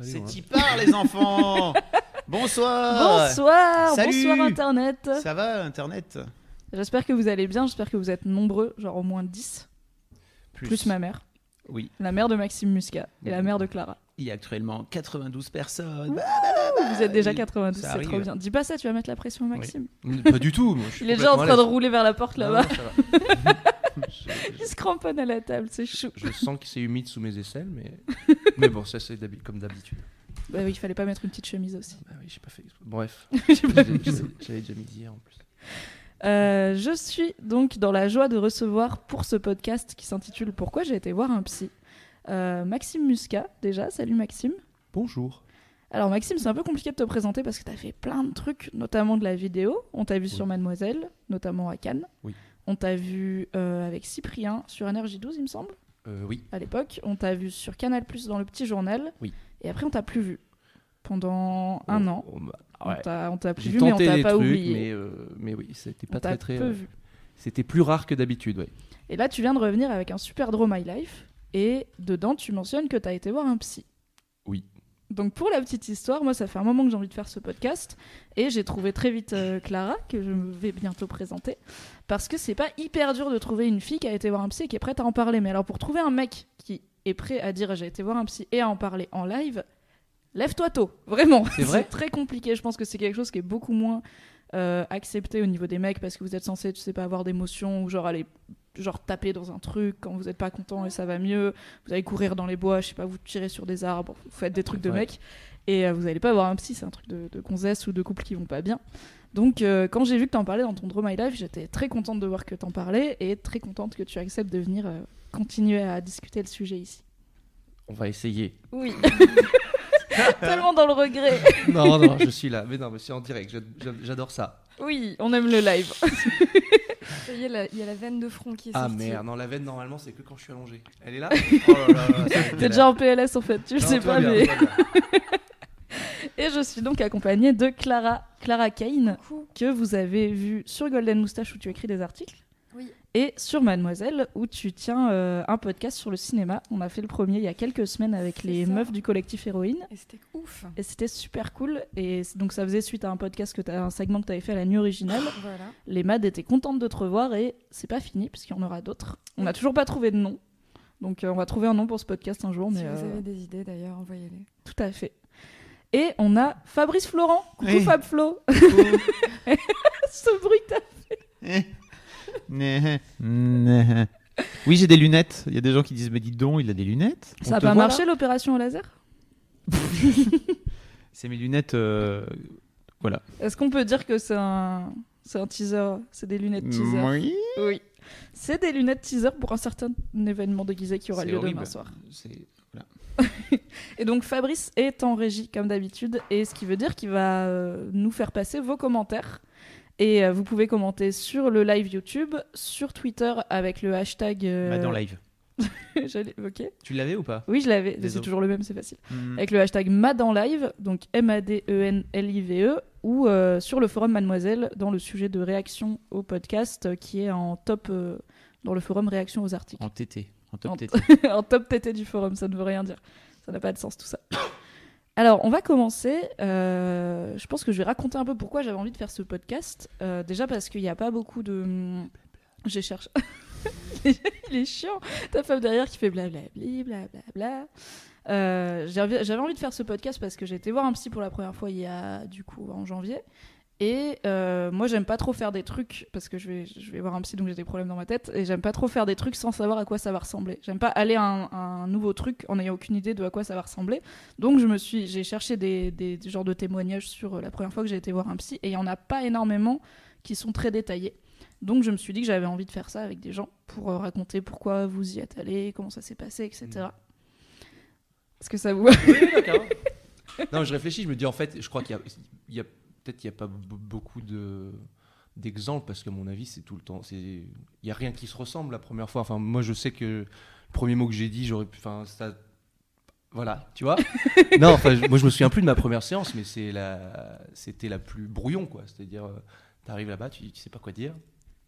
C'est loin. Tipar, les enfants Bonsoir Bonsoir, Salut. bonsoir Internet. Ça va, Internet J'espère que vous allez bien, j'espère que vous êtes nombreux, genre au moins 10, plus, ma mère, Oui, la mère de Maxime Muscat et la mère de Clara. il y a actuellement 92 personnes. Vous êtes déjà oui, 92, ça c'est trop bien. Dis pas ça, tu vas mettre la pression à Maxime. Pas du tout. moi, je suis Il est déjà en train de rouler vers la porte Non, là-bas. Il se cramponne à la table, c'est chou. je- sens que c'est humide sous mes aisselles, mais mais bon, ça c'est comme d'habitude. Bah oui, il fallait pas mettre une petite chemise aussi. Bah oui, j'ai pas fait. Bref, j'avais déjà mis hier en plus. Euh, je suis donc dans la joie de recevoir pour ce podcast qui s'intitule Pourquoi j'ai été voir un psy euh, Maxime Muscat, déjà. Salut Maxime. Bonjour. Alors Maxime, c'est un peu compliqué de te présenter parce que tu as fait plein de trucs, notamment de la vidéo. On t'a vu sur Mademoiselle, notamment à Cannes. Oui. On t'a vu euh, avec Cyprien sur NRJ12, il me semble, Euh, oui. à l'époque. On t'a vu sur Canal Plus dans le petit journal. Oui. Et après, on t'a plus vu pendant un On- an. on m'a- On ouais. On t'a plus vu, mais on t'a pas trucs, oublié. mais euh, mais oui, c'était on pas t'a très très. peu euh, vu. C'était plus rare que d'habitude, ouais. Et là, tu viens de revenir avec un super draw My Life. Et dedans, tu mentionnes que tu as été voir un psy. Oui. Donc, pour la petite histoire, moi, ça fait un moment que j'ai envie de faire ce podcast. Et j'ai trouvé très vite euh, Clara, que je vais bientôt présenter. Parce que c'est pas hyper dur de trouver une fille qui a été voir un psy et qui est prête à en parler. Mais alors, pour trouver un mec qui est prêt à dire j'ai été voir un psy et à en parler en live, lève-toi tôt. Vraiment. C'est vrai très compliqué. Je pense que c'est quelque chose qui est beaucoup moins euh, accepté au niveau des mecs parce que vous êtes censé, tu sais pas, avoir d'émotions ou genre aller genre taper dans un truc quand vous êtes pas content et ça va mieux. Vous allez courir dans les bois, je sais pas, vous tirez sur des arbres, vous faites des trucs de Ouais. mecs et euh, vous allez pas avoir un psy, c'est un truc de, de gonzesse ou de couple qui vont pas bien. Donc euh, quand j'ai vu que t'en parlais dans ton Draw My Life, j'étais très contente de voir que t'en parlais et très contente que tu acceptes de venir euh, continuer à discuter le sujet ici. On va essayer. Oui. Tellement dans le regret. non, non, je suis là. Mais non, mais c'est en direct. j'a- j'a- J'adore ça. Oui, on aime le live. Y la- il y a la veine de front qui est Ah sortie. merde, non, la veine normalement c'est que quand je suis allongé. Elle est là Oh là ça T'es déjà en PLS en fait, tu le Non, sais tout va pas, bien, mais. tout va bien. Et je suis donc accompagnée de Clara, Clara Kane, Coucou. que vous avez vu sur Golden Moustache où tu écris des articles. Et sur Mademoiselle où tu tiens euh, un podcast sur le cinéma. On a fait le premier il y a quelques semaines avec les ça. meufs du collectif Héroïne. Et c'était ouf. Et c'était super cool. Et donc ça faisait suite à un podcast, que un segment que tu avais fait à la nuit originale. Voilà. Les Mad étaient contentes de te revoir et c'est pas fini puisqu'il y en aura d'autres. On n'a toujours pas trouvé de nom. Donc euh, on va trouver un nom pour ce podcast un jour. Si Mais vous euh, avez des idées d'ailleurs, envoyez-les. tout à fait. Et on a Fabrice Florent. Coucou Oui. Fab Flo. Ce bruit t'as Né, né. Oui, j'ai des lunettes. Il y a des gens qui disent Mais dis donc, il a des lunettes. On Ça a te pas voit, marché l'opération au laser? C'est mes lunettes. euh, Voilà. Est-ce qu'on peut dire que c'est un... c'est un teaser? C'est des lunettes teaser Oui. Oui. C'est des lunettes teaser pour un certain événement déguisé qui aura C'est lieu horrible. demain soir. C'est- Et donc Fabrice est en régie comme d'habitude, et ce qui veut dire qu'il va euh, nous faire passer vos commentaires. Et euh, vous pouvez commenter sur le live YouTube, sur Twitter avec le hashtag. euh, dans live. ok. Tu l'avais ou pas? Oui, je l'avais. C'est toujours le même, c'est facile. Hmm. Avec le hashtag MAD en live, donc M-A-D-E-N-L-I-V-E, ou euh, sur le forum Mademoiselle dans le sujet de réaction au podcast euh, qui est en top euh, dans le forum réaction aux articles. En TT. En top En- TT. en top TT du forum, ça ne veut rien dire. Ça n'a pas de sens tout ça. Alors, on va commencer. euh, je pense que je vais raconter un peu pourquoi j'avais envie de faire ce podcast. Euh, déjà parce qu'il n'y a pas beaucoup de. J'ai cherché. Il est chiant. Ta femme derrière qui fait blablabli, blablabla. Euh, j'avais envie de faire ce podcast parce que j'ai été voir un psy pour la première fois il y a du coup en janvier. Et euh, moi, j'aime pas trop faire des trucs parce que je vais, je vais voir un psy donc j'ai des problèmes dans ma tête. Et j'aime pas trop faire des trucs sans savoir à quoi ça va ressembler. J'aime pas aller à un, à un nouveau truc en n'ayant aucune idée de à quoi ça va ressembler. Donc je me suis, j'ai cherché des, des, des genres de témoignages sur euh, la première fois que j'ai été voir un psy et il y en a pas énormément qui sont très détaillés. Donc je me suis dit que j'avais envie de faire ça avec des gens pour euh, raconter pourquoi vous y êtes allé, comment ça s'est passé, etc. Mm. Est-ce que ça vous... Oui, d'accord. non, je réfléchis, je me dis en fait, je crois qu'il y a, il y a peut-être qu'il n'y a pas beaucoup de d'exemples parce qu'à mon avis, c'est tout le temps, c'est il y a rien qui se ressemble la première fois. Enfin, moi, je sais que le premier mot que j'ai dit, j'aurais pu, enfin, ça, voilà, tu vois. non, enfin, je- moi, je me souviens plus de ma première séance, mais c'est la, c'était la plus brouillon, quoi. C'est-à-dire, euh, t'arrives là-bas, tu, tu sais pas quoi dire,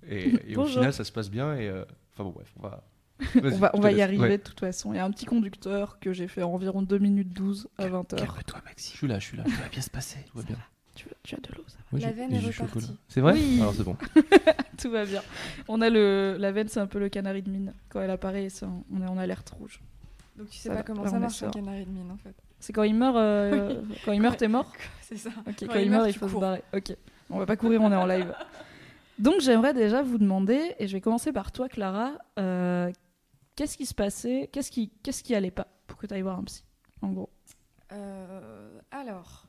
et, et au final, ça se passe bien. Et euh, enfin bon, bref, on va. On va, je on te va y arriver Ouais. de toute façon. Il y a un petit conducteur que j'ai fait en environ 2 minutes 12 à 20h. Calme-toi, Je Maxime. suis là, je suis là. Tout va bien se passer. Tout va bien. Tu, tu as de l'eau, ça va. La veine est repartie. C'est vrai Oui. Alors c'est bon. Tout va bien. On a le, la veine, c'est un peu le canari de mine. Quand elle apparaît, un- on est en alerte rouge. Donc tu sais Ça pas va. comment Là, ça marche un canari de mine en fait. C'est quand il meurt, euh, quand il meurt, t'es mort. C'est ça. Quand, Quand il meurt, il faut se cours. barrer. Ok, on va pas courir, on est en live. Donc j'aimerais déjà vous demander, et je vais commencer par toi, Clara, euh, qu'est-ce qui se passait, qu'est-ce qui, qu'est-ce qui allait pas pour que tu ailles voir un psy, en gros? Euh, alors,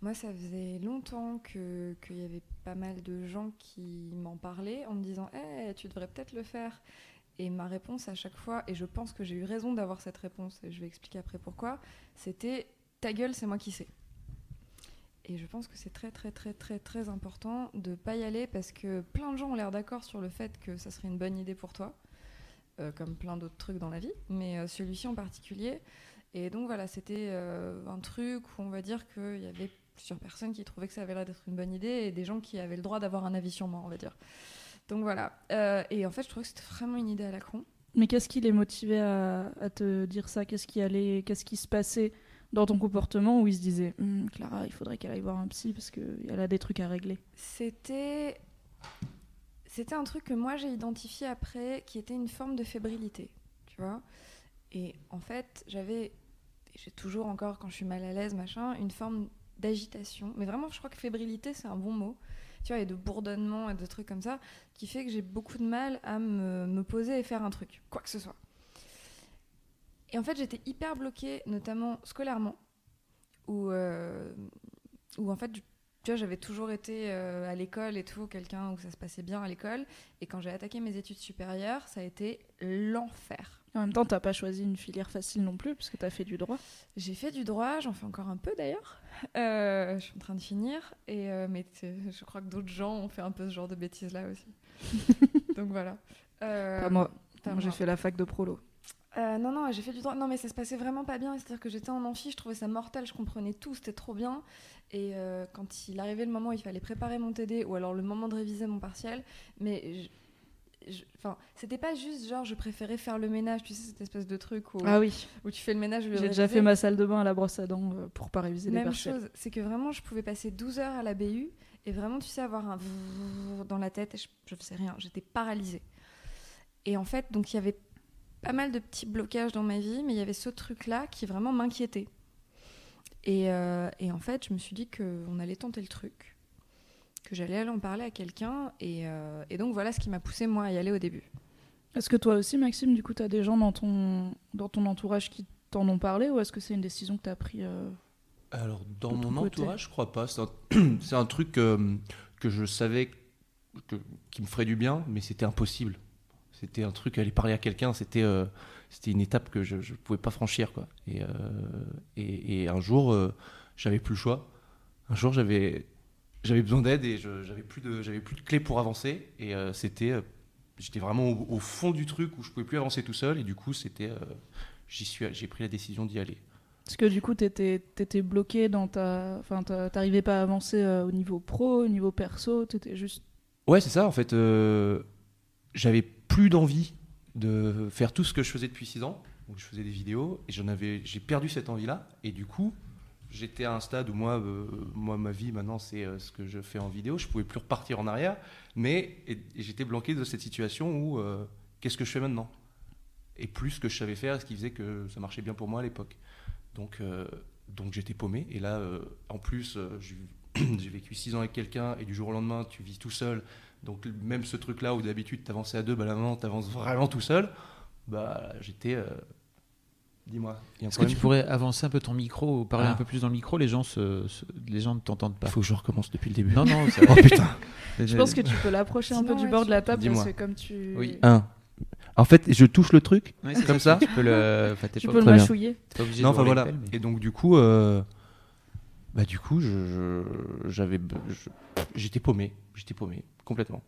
moi, ça faisait longtemps qu'il y avait pas mal de gens qui m'en parlaient en me disant Eh, tu devrais peut-être le faire. Et ma réponse à chaque fois, et je pense que j'ai eu raison d'avoir cette réponse, et je vais expliquer après pourquoi, c'était Ta gueule, c'est moi qui sais. Et je pense que c'est très, très, très, très, très important de pas y aller parce que plein de gens ont l'air d'accord sur le fait que ça serait une bonne idée pour toi, euh, comme plein d'autres trucs dans la vie, mais euh, celui-ci en particulier. Et donc voilà, c'était euh, un truc où on va dire qu'il y avait plusieurs personnes qui trouvaient que ça avait l'air d'être une bonne idée et des gens qui avaient le droit d'avoir un avis sur moi, on va dire. Donc voilà. Euh, et en fait, je trouvais que c'était vraiment une idée à la con. Mais qu'est-ce qui les motivait à, à te dire ça? Qu'est-ce qui allait, qu'est-ce qui se passait dans ton comportement où ils se disaient Hum, Clara, il faudrait qu'elle aille voir un psy parce qu'elle a des trucs à régler? C'était. C'était un truc que moi j'ai identifié après qui était une forme de fébrilité, tu vois? Et en fait, j'avais. J'ai toujours encore, quand je suis mal à l'aise, machin, une forme d'agitation. Mais vraiment, je crois que fébrilité, c'est un bon mot. Tu vois, et de bourdonnement et de trucs comme ça, qui fait que j'ai beaucoup de mal à me, poser et faire un truc, quoi que ce soit. Et en fait, j'étais hyper bloquée, notamment scolairement, où, euh, en fait, tu vois, j'avais toujours été euh, à l'école et tout, quelqu'un où ça se passait bien à l'école. Et quand j'ai attaqué mes études supérieures, ça a été l'enfer. En même temps, t'as pas choisi une filière facile non plus parce que t'as fait du droit. J'ai fait du droit, j'en fais encore un peu d'ailleurs. Euh, je suis en train de finir, et, euh, mais je crois que d'autres gens ont fait un peu ce genre de bêtises là aussi. Donc voilà. Euh, Pas moi. pas Moi, j'ai fait la fac de prolo. Euh, non, non, j'ai fait du droit. Non, mais ça se passait vraiment pas bien. C'est-à-dire que j'étais en amphi, je trouvais ça mortel, je comprenais tout, c'était trop bien. Et euh, quand il arrivait le moment où il fallait préparer mon TD ou alors le moment de réviser mon partiel, mais. Enfin, c'était pas juste genre je préférais faire le ménage, tu sais, cette espèce de truc où, Ah oui, où tu fais le ménage. j'ai déjà fait ma salle de bain à la brosse à dents euh, pour pas réviser les Même chose, c'est que vraiment je pouvais passer 12 heures à la BU et vraiment, tu sais, avoir un dans la tête et je, je faisais rien, j'étais paralysée. Et en fait, donc il y avait pas mal de petits blocages dans ma vie, mais il y avait ce truc-là qui vraiment m'inquiétait. Et, euh, et en fait, je me suis dit qu'on allait tenter le truc, que j'allais aller en parler à quelqu'un. Et, euh, et donc voilà ce qui m'a poussé moi à y aller au début. Est-ce que toi aussi, Maxime, du coup, t'as des gens dans ton, dans ton entourage qui t'en ont parlé ou est-ce que c'est une décision que t'as pris euh, Alors, dans De ton mon côté. entourage, je crois pas. C'est un, c'est un truc euh, que je savais que- qui me ferait du bien, mais c'était impossible. C'était un truc, aller parler à quelqu'un, c'était euh, c'était une étape que je ne pouvais pas franchir. Quoi. Et, euh, et, et un jour, euh, j'avais plus le choix. Un jour, j'avais j'avais besoin d'aide et j'avais plus de j'avais plus de clés pour avancer. Et euh, c'était euh, j'étais vraiment au, au fond du truc où je pouvais plus avancer tout seul. Et du coup, c'était euh, j'y suis j'ai pris la décision d'y aller. Parce que du coup, t'étais étais bloqué dans ta. Enfin, t'arrivais pas à avancer au niveau pro, au niveau perso, t'étais juste. Ouais, c'est ça. En fait, j'avais plus d'envie de faire tout ce que je faisais depuis 6 ans, où je faisais des vidéos, et j'en avais, j'ai perdu cette envie-là. Et du coup, j'étais à un stade où moi, euh, moi ma vie maintenant, c'est euh, ce que je fais en vidéo. Je pouvais plus repartir en arrière, mais j'étais bloqué de cette situation où euh, qu'est-ce que je fais maintenant? Et plus ce que je savais faire, ce qui faisait que ça marchait bien pour moi à l'époque. Donc, donc j'étais paumé. Et là, en plus, j'ai vécu 6 ans avec quelqu'un, et du jour au lendemain, tu vis tout seul. Donc même ce truc-là où d'habitude t'avançais à deux, bah là maintenant t'avances vraiment tout seul. Bah j'étais, Dis-moi. Est-ce que tu pourrais avancer un peu ton micro ou parler Ah. un peu plus dans le micro? Les gens se, se- les gens ne t'entendent pas. Il faut que je recommence depuis le début. Non, non, ça Oh putain. Je pense que tu peux l'approcher un peu du bord tu- de la table parce que comme tu. Oui. Un. En fait, je touche le truc. Ouais, c'est Comme ça Tu peux le. Enfin, Tu pas, peux le mâchouiller. t'es pas obligé Non, de enfin voilà. mais- Et donc du coup, euh, bah du coup, je- j'avais, je- j'étais paumé, j'étais paumé complètement.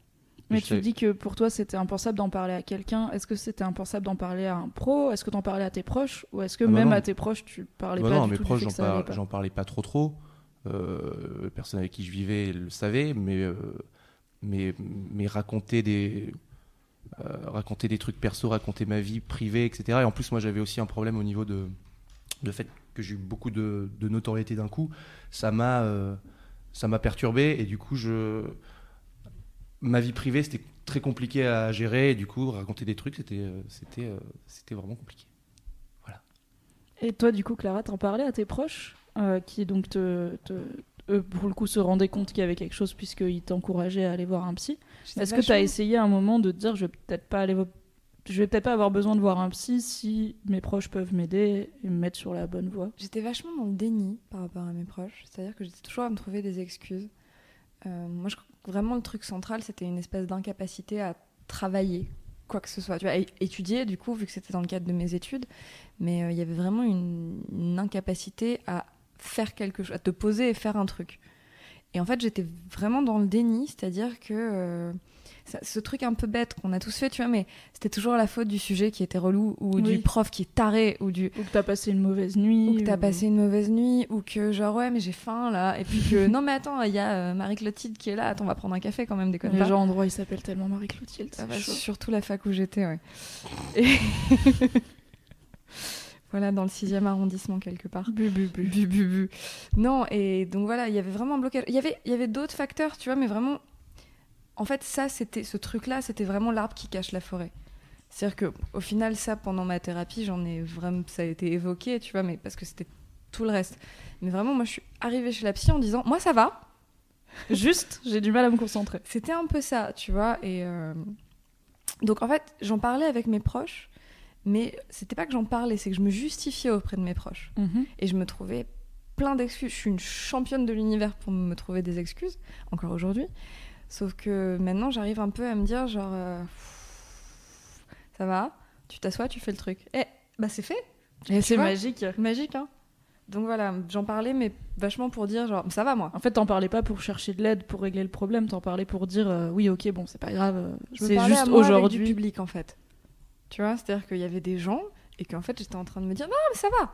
Mais tu dis que pour toi c'était impensable d'en parler à quelqu'un. Est-ce que c'était impensable d'en parler à un pro? Est-ce que t'en parlais à tes proches? Ou est-ce que Ah bah même non. à tes proches tu parlais Bah pas non, du mes tout proches, j'en, par- parlais pas trop trop. Euh, les personnes avec qui je vivais le savaient, mais euh, mais, mais raconter des euh, raconter des trucs perso, raconter ma vie privée, etc. Et en plus, moi, j'avais aussi un problème au niveau de le fait que j'ai eu beaucoup de, de notoriété d'un coup. Ça m'a euh, ça m'a perturbé et du coup, je ma vie privée, c'était très compliqué à gérer. Et du coup, raconter des trucs, c'était euh, c'était euh, c'était vraiment compliqué. Et toi, du coup, Clara, t'en parlais à tes proches euh, qui donc te, te- eux, pour le coup, se rendaient compte qu'il y avait quelque chose puisqu'ils t'encourageaient à aller voir un psy. Est-ce que tu as essayé à un moment de te dire, je vais peut-être pas aller, je vais peut-être pas avoir besoin de voir un psy si mes proches peuvent m'aider et me mettre sur la bonne voie? J'étais vachement dans le déni par rapport à mes proches. C'est-à-dire que j'étais toujours à me trouver des excuses. Euh, moi, je vraiment, le truc central, c'était une espèce d'incapacité à travailler quoi que ce soit. Tu vois, étudier, du coup, vu que c'était dans le cadre de mes études. Mais euh, il y avait vraiment une, incapacité à faire quelque chose, à te poser et faire un truc. Et en fait, j'étais vraiment dans le déni, c'est-à-dire que euh, ce truc un peu bête qu'on a tous fait, tu vois, mais c'était toujours la faute du sujet qui était relou, ou Oui. du prof qui est taré, ou du, Ou que t'as passé une mauvaise nuit ou que t'as ou- passé une mauvaise nuit, ou que genre ouais mais j'ai faim là, et puis que non mais attends il y a euh, Marie Clotilde qui est là, attends on va prendre un café quand même déconne Les pas. gens endroit, ils s'appellent tellement Marie-Clotilde. Ça c'est va, chaud. surtout la fac où j'étais ouais. Et- voilà dans le 6e arrondissement quelque part. Bu, bu, bu. Bu, bu, bu. Non et donc voilà il y avait vraiment un blocage. Il y avait il y avait d'autres facteurs tu vois mais vraiment en fait ça c'était ce truc là c'était vraiment l'arbre qui cache la forêt. C'est-à-dire que au final ça pendant ma thérapie j'en ai vraiment ça a été évoqué tu vois mais parce que c'était tout le reste. Mais vraiment moi je suis arrivée chez la psy en disant moi ça va Juste, j'ai du mal à me concentrer. C'était un peu ça, tu vois. Et euh, donc en fait, j'en parlais avec mes proches, mais c'était pas que j'en parlais, c'est que je me justifiais auprès de mes proches. Et je me trouvais plein d'excuses. Je suis une championne de l'univers pour me trouver des excuses, encore aujourd'hui. Sauf que maintenant, j'arrive un peu à me dire genre, euh, ça va, tu t'assois, tu fais le truc. Eh, bah c'est fait, Et c'est magique. magique, hein. Donc voilà, j'en parlais, mais vachement pour dire genre, ça va moi. En fait, t'en parlais pas pour chercher de l'aide, pour régler le problème, t'en parlais pour dire euh, oui, ok, bon, c'est pas grave, euh, c'est juste avec du aujourd'hui. public en fait. Tu vois, c'est-à-dire qu'il y avait des gens et qu'en fait j'étais en train de me dire non mais ça va,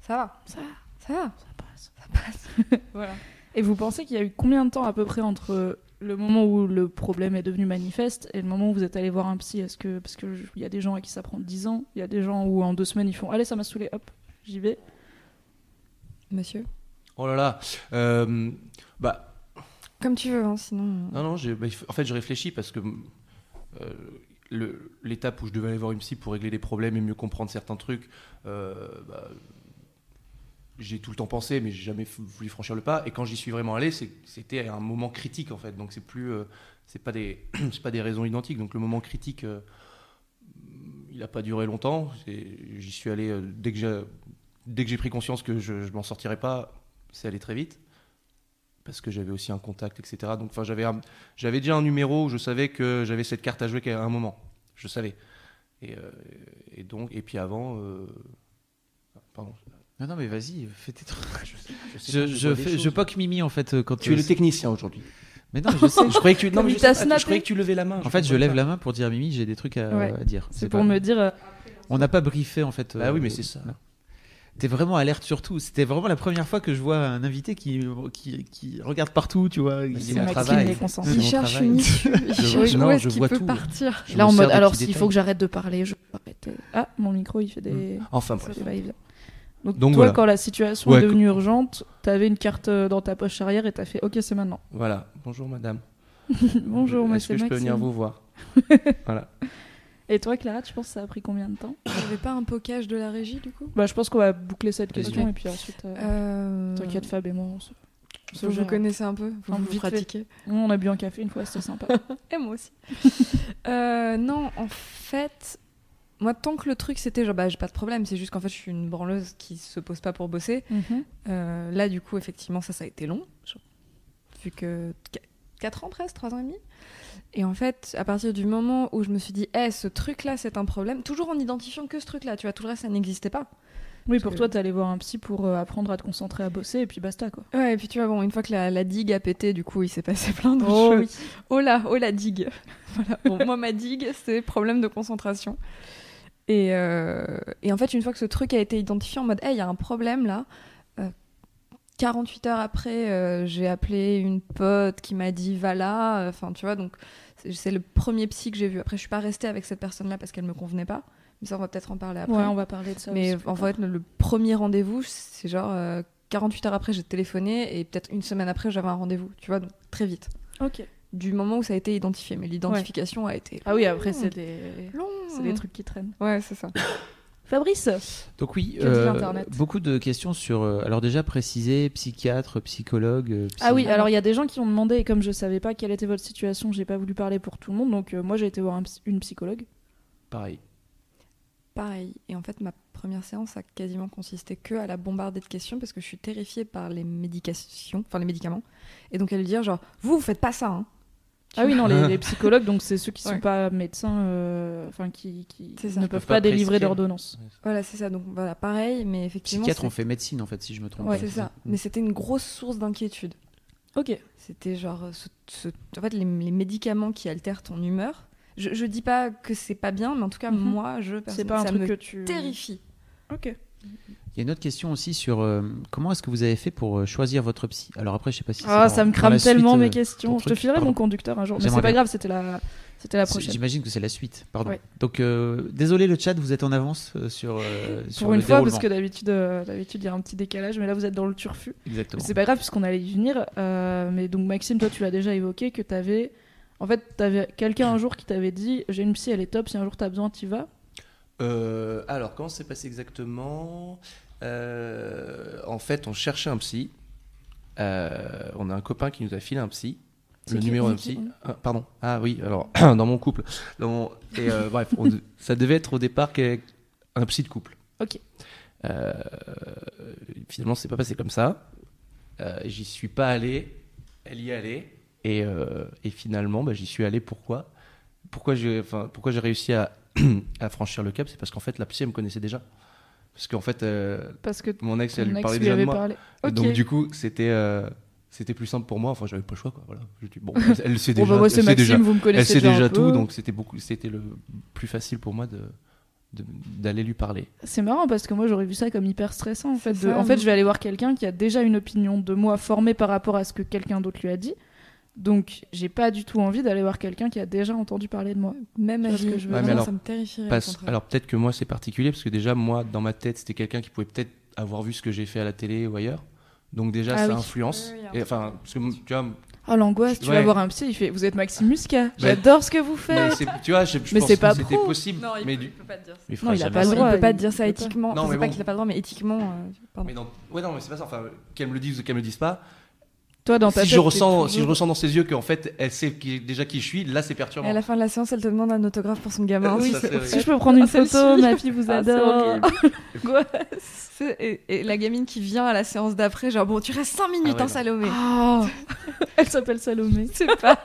ça va, Ça, ça va, ça passe. ça passe. voilà. Et vous pensez qu'il y a eu combien de temps à peu près entre le moment où le problème est devenu manifeste et le moment où vous êtes allé voir un psy Est-ce que parce que il y a des gens à qui ça prend 10 ans, il y a des gens où en deux semaines ils font allez ça m'a saoulé, hop, j'y vais. Monsieur, Oh là là. Euh, bah comme tu veux, hein, sinon. Non, non, j'ai- bah, en fait, je réfléchis parce que euh, l'étape où je devais aller voir une psy pour régler des problèmes et mieux comprendre certains trucs, euh, bah, j'ai tout le temps pensé, mais j'ai jamais voulu franchir le pas. Et quand j'y suis vraiment allé, c'était un moment critique en fait. Donc c'est plus, euh, c'est pas des, pas des raisons identiques. Donc le moment critique, euh, il n'a pas duré longtemps. J'y suis allé euh, dès que dès que j'ai pris conscience que je, je m'en sortirais pas, c'est allé très vite parce que j'avais aussi un contact, etc. Donc, enfin, j'avais, j'avais déjà un numéro où je savais que j'avais cette carte à jouer qu'à un moment. Je savais. Et, et donc, et puis avant, pardon. Non, non, mais vas-y, fais tes trucs. Je, sais Je, pas, je, vois des fais- choses. je poque Mimi en fait euh, quand Tu es le technicien aujourd'hui. Mais non, je sais. Je croyais que tu, non, mais je, pas, je croyais que tu levais la main. En fait, je lève la main pour dire Mimi, j'ai des trucs à, Ouais. à dire. C'est pas- pour me dire euh, On n'a pas briefé en fait. Bah euh, oui, mais c'est ça. non. T'es vraiment alerte sur tout. C'était vraiment la première fois que je vois un invité qui, qui, qui regarde partout, tu vois. Il est travail. il cherche travail. une issue. Il Je- cherche non, où est-ce je qu'il vois peut tout. partir. Je Là en mode de alors s'il faut que j'arrête de parler, je peux arrêter. Ah, mon micro il fait des. Enfin, bref. Donc, Donc, toi, voilà. quand la situation Ouais, est devenue urgente, t'avais une carte euh, dans ta poche arrière et t'as fait OK, c'est maintenant. Voilà. Bonjour, madame. Bonjour, Est-ce monsieur que je peux venir vous voir Voilà. Et toi, Clara, tu penses que ça a pris combien de temps J'avais pas un pocage de la régie du coup Bah, je pense qu'on va boucler cette question et puis ensuite. euh, Euh, T'inquiète, Fab et moi, on se. Vous vous connaissez un peu, vous, vous pratiquez. On a bu un café une fois, c'était sympa. Et moi aussi. Euh, non, en fait, moi, tant que le truc c'était genre, bah, j'ai pas de problème, c'est juste qu'en fait, je suis une branleuse qui se pose pas pour bosser. Mhm. Euh, là, du coup, effectivement, ça, ça a été long. Vu que 4 ans presque, 3 ans et demi. Et en fait, à partir du moment où je me suis dit, eh, ce truc-là, c'est un problème, toujours en identifiant que ce truc-là, tu vois, tout le reste, ça n'existait pas. Oui, pour que- toi, t'allais voir un psy pour euh, apprendre à te concentrer à bosser et puis basta quoi. Ouais, et puis tu vois, bon, une fois que la, la digue a pété, du coup, il s'est passé plein de Oh choses. oui. Oh là, oh la digue. voilà. Bon, moi, ma digue, c'est problème de concentration. Et, euh, et en fait, une fois que ce truc a été identifié en mode, hey, il y a un problème là. euh, 48 heures après, euh, j'ai appelé une pote qui m'a dit va là. Enfin, tu vois, donc c'est le premier psy que j'ai vu. Après, je suis pas restée avec cette personne-là parce qu'elle me convenait pas. Mais ça, on va peut-être en parler après. Ouais, on va parler de ça. Mais en fait, le premier rendez-vous, c'est genre euh, 48 heures après, j'ai téléphoné et peut-être une semaine après, j'avais un rendez-vous. Tu vois, donc très vite. Ok. Du moment où ça a été identifié. Mais l'identification a été. Ah oui, après, c'est long. des... des trucs qui traînent. Ouais, c'est ça. Fabrice Donc oui, euh, beaucoup de questions sur. euh, alors déjà préciser psychiatre, psychologue. euh, psy- Ah oui, alors il y a des gens qui ont demandé, et comme je savais pas quelle était votre situation, j'ai pas voulu parler pour tout le monde, donc euh, moi j'ai été voir un une psychologue. Pareil. Pareil. Et en fait, ma première séance a quasiment consisté que à la bombarder de questions parce que je suis terrifiée par les médications, enfin les médicaments. Et donc elle lui dire genre, vous, vous faites pas ça. Hein. Ah oui, non, les, les psychologues, donc c'est ceux qui sont Ouais. pas médecins, euh, enfin qui, ne peuvent peuvent pas, pas délivrer d'ordonnance. Voilà, c'est ça. Donc voilà, pareil, mais effectivement. Psychiatre, on fait médecine en fait, si je me trompe Ouais, c'est ça. Mais c'était une grosse source d'inquiétude. Ok. C'était genre, ce- ce- en fait, les, les médicaments qui altèrent ton humeur. Je, je dis pas que c'est pas bien, mais en tout cas, Mhm. moi, je C'est pas un ça truc me que tu. terrifie. Ok. Il y a une autre question aussi sur euh, comment est-ce que vous avez fait pour euh, choisir votre psy? Alors après, je sais pas si. c'est Ah, dans- ça me crame tellement suite, mes euh, questions. Je te filerai Pardon. mon conducteur un jour. Mais c'est pas grave, c'était la, c'était la prochaine. J'imagine que c'est la suite. Pardon. Ouais. Donc euh, désolé le chat, vous êtes en avance sur. euh, sur Pour le une fois, parce que d'habitude, euh, d'habitude il y a un petit décalage, mais là vous êtes dans le turfu. Exactement. C'est pas grave puisqu'on allait y venir. euh, mais donc Maxime, toi tu l'as déjà évoqué que t'avais, en fait, t'avais quelqu'un un jour qui t'avait dit j'ai une psy, elle est top. Si un jour t'as besoin, t'y vas. Euh, alors, comment s'est passé exactement? Euh, En fait, on cherchait un psy. Euh, on a un copain qui nous a filé un psy. Le numéro d'un psy. Ah, pardon. Ah oui, alors, dans mon couple. Dans mon- Et euh, bref, on- ça devait être au départ qu'un- un psy de couple. Ok. Finalement, c'est pas passé comme ça. J'y suis pas allé. Elle y est allée. Et, et finalement, bah, j'y suis allé. Pourquoi? Pourquoi j'ai enfin, pourquoi j'ai réussi à, à franchir le cap? C'est parce qu'en fait, la psy, elle me connaissait déjà. Parce qu'en fait, euh, Parce que mon ex, elle lui parlait déjà de avait moi. parlé. Donc, du coup, c'était. euh, c'était plus simple pour moi, enfin j'avais pas le choix quoi. Voilà. Je dis, bon, elle, elle sait Bon, déjà, bah, moi elle Maxime, déjà, vous me elle connaissez sait déjà, tout, donc c'était beaucoup, c'était le plus facile pour moi de d'aller lui parler. C'est marrant parce que moi j'aurais vu ça comme hyper stressant en fait. C'est de- ça, en fait, je vais aller voir quelqu'un qui a déjà une opinion de moi formée par rapport à ce que quelqu'un d'autre lui a dit. Donc j'ai pas du tout envie d'aller voir quelqu'un qui a déjà entendu parler de moi. Même avis. ce que je veux Ouais, mais alors, ça me terrifierait. alors peut-être que moi c'est particulier parce que déjà moi dans ma tête c'était quelqu'un qui pouvait peut-être avoir vu ce que j'ai fait à la télé ou ailleurs. Donc déjà Ah ça oui. influence. Oui, oui, un Et, enfin parce que tu vois, Oh l'angoisse, tu Ouais. vas voir un psy, il fait Vous êtes Maxime Muscat, j'adore ce que vous mais faites. c'est- tu vois, je, je Mais pense c'est que pas c'était possible. Non, il, mais peut, du- il peut pas te dire ça. il Non, fera il a jamais pas le droit, il peut pas te dire ça éthiquement. Non, Enfin, mais c'est pas qu'il a pas le droit, mais éthiquement. euh. Mais non, ouais, non, mais c'est pas ça. Enfin, qu'elle me le dise ou qu'elle me le dise pas. Toi dans ta Si tête, je ressens, si je ressens dans ses yeux qu'en fait elle sait qui- déjà qui je suis, là c'est Et perturbant. à la fin de la séance, elle te demande un autographe pour son gamin. Euh, Oui, que je peux prendre une Ah, photo Ma fille vous Ah, adore. Et, et la gamine qui vient à la séance d'après, genre bon, tu restes 5 minutes, Ah ouais, hein. Salomé. Oh. Elle s'appelle Salomé. C'est pas.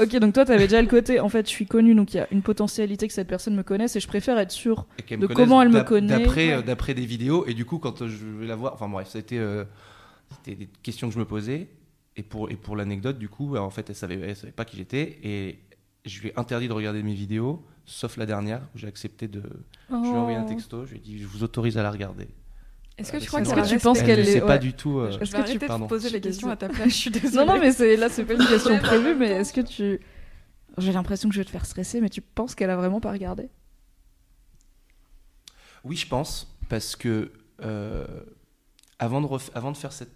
Ok, donc toi, t'avais déjà le côté, en fait, je suis connue, donc il y a une potentialité que cette personne me connaisse, et je préfère être sûre. Et qu'elle de comment elle me connaît. D'après, euh, Ouais. d'après des vidéos, et du coup, quand euh, je vais la voir, enfin bref, ça a été, euh, c'était des questions que je me posais. Et pour, et pour l'anecdote, du coup, euh, en fait, elle savait, elle savait pas qui j'étais. Et je lui ai interdit de regarder mes vidéos, sauf la dernière, où j'ai accepté de. Je lui ai envoyé un Oh. texto, je lui ai dit, je vous autorise à la regarder. Est-ce que Euh, tu crois que Est-ce que tu penses elle qu'elle ne est- pas du tout. euh, Est-ce que tu- te poser Je les suis questions à ta place, je suis désolée. Non, non, mais c'est là, c'est pas une question prévue, mais est-ce que tu. J'ai l'impression que je vais te faire stresser, mais tu penses qu'elle a vraiment pas regardé? Oui, je pense, parce que euh, avant, de ref- avant de faire cette,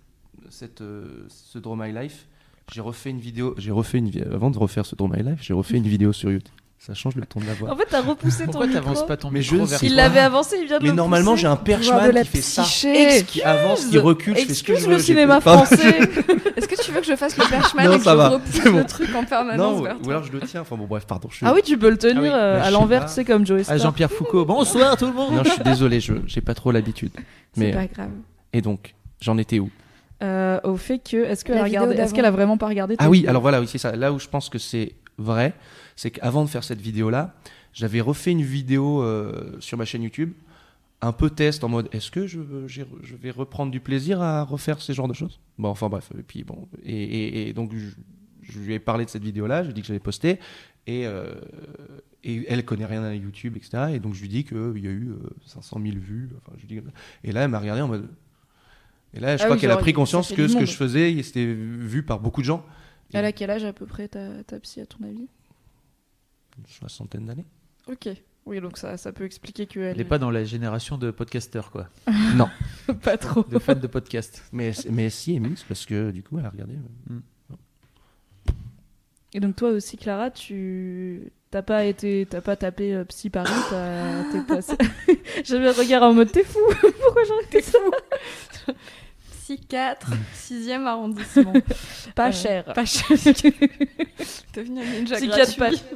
cette, euh, ce Draw My Life, j'ai refait une vidéo. J'ai refait une avant de refaire ce Draw My Life, j'ai refait une vidéo sur YouTube. Ça change le ton de la voix. En fait, t'as repoussé ton Pourquoi t'avances micro. pas ton Mais micro je vers sais Il l'avait avancé, il vient de Mais le normalement, j'ai un perchman la qui fait ça. psyché. Qui avance, qui recule, je fais ce que je Excuse veux. le cinéma français. Est-ce que tu veux que je fasse le perchman Non, et que je va, repousse bon. le truc en permanence Non, vers ou alors je le tiens. Enfin bon, bref, pardon. je- ah oui, tu peux le tenir Ah oui, euh, bah, à je sais l'envers, tu sais, comme Joey Ah, Star. Jean-Pierre Foucault. Bonsoir tout le monde. Non, je suis désolé, je j'ai pas trop l'habitude. C'est pas grave. et donc, j'en étais où? Euh, au fait que, est-ce qu'elle a, vidéo regardé- est-ce d'avant. qu'elle a vraiment pas regardé Ah oui, vidéo alors voilà, oui, c'est ça. Là où je pense que c'est vrai, c'est qu'avant de faire cette vidéo-là, j'avais refait une vidéo euh, sur ma chaîne YouTube, un peu test en mode est-ce que je, vais reprendre du plaisir à refaire ces genres de choses? Bon, enfin bref, et puis bon, et, et- et donc je, je lui ai parlé de cette vidéo-là, je lui ai dit que j'allais poster, et, euh, et elle connaît rien à YouTube, etc. Et donc je lui dis qu'il y a eu euh, 500 000 vues, enfin, je lui dis, et là elle m'a regardé en mode. Et là, je ah crois qu'elle a pris conscience que ce que je faisais, c'était vu par beaucoup de gens. Elle a quel âge à peu près ta, psy, à ton avis? Une soixantaine d'années. Ok. Oui, donc ça, ça peut expliquer qu'elle. Elle n'est pas dans la génération de podcasteurs, quoi. non. pas trop. De fans de podcasts, Mais, mais si, et mix, parce que du coup, elle a regardé. Mm. Et donc, toi aussi, Clara, tu. T'as pas été, t'as pas tapé euh, psy Paris, t'es passé. J'avais un regard en mode t'es fou, pourquoi j'aurais été fou 4, 6e arrondissement. Pas euh, cher. Pas cher.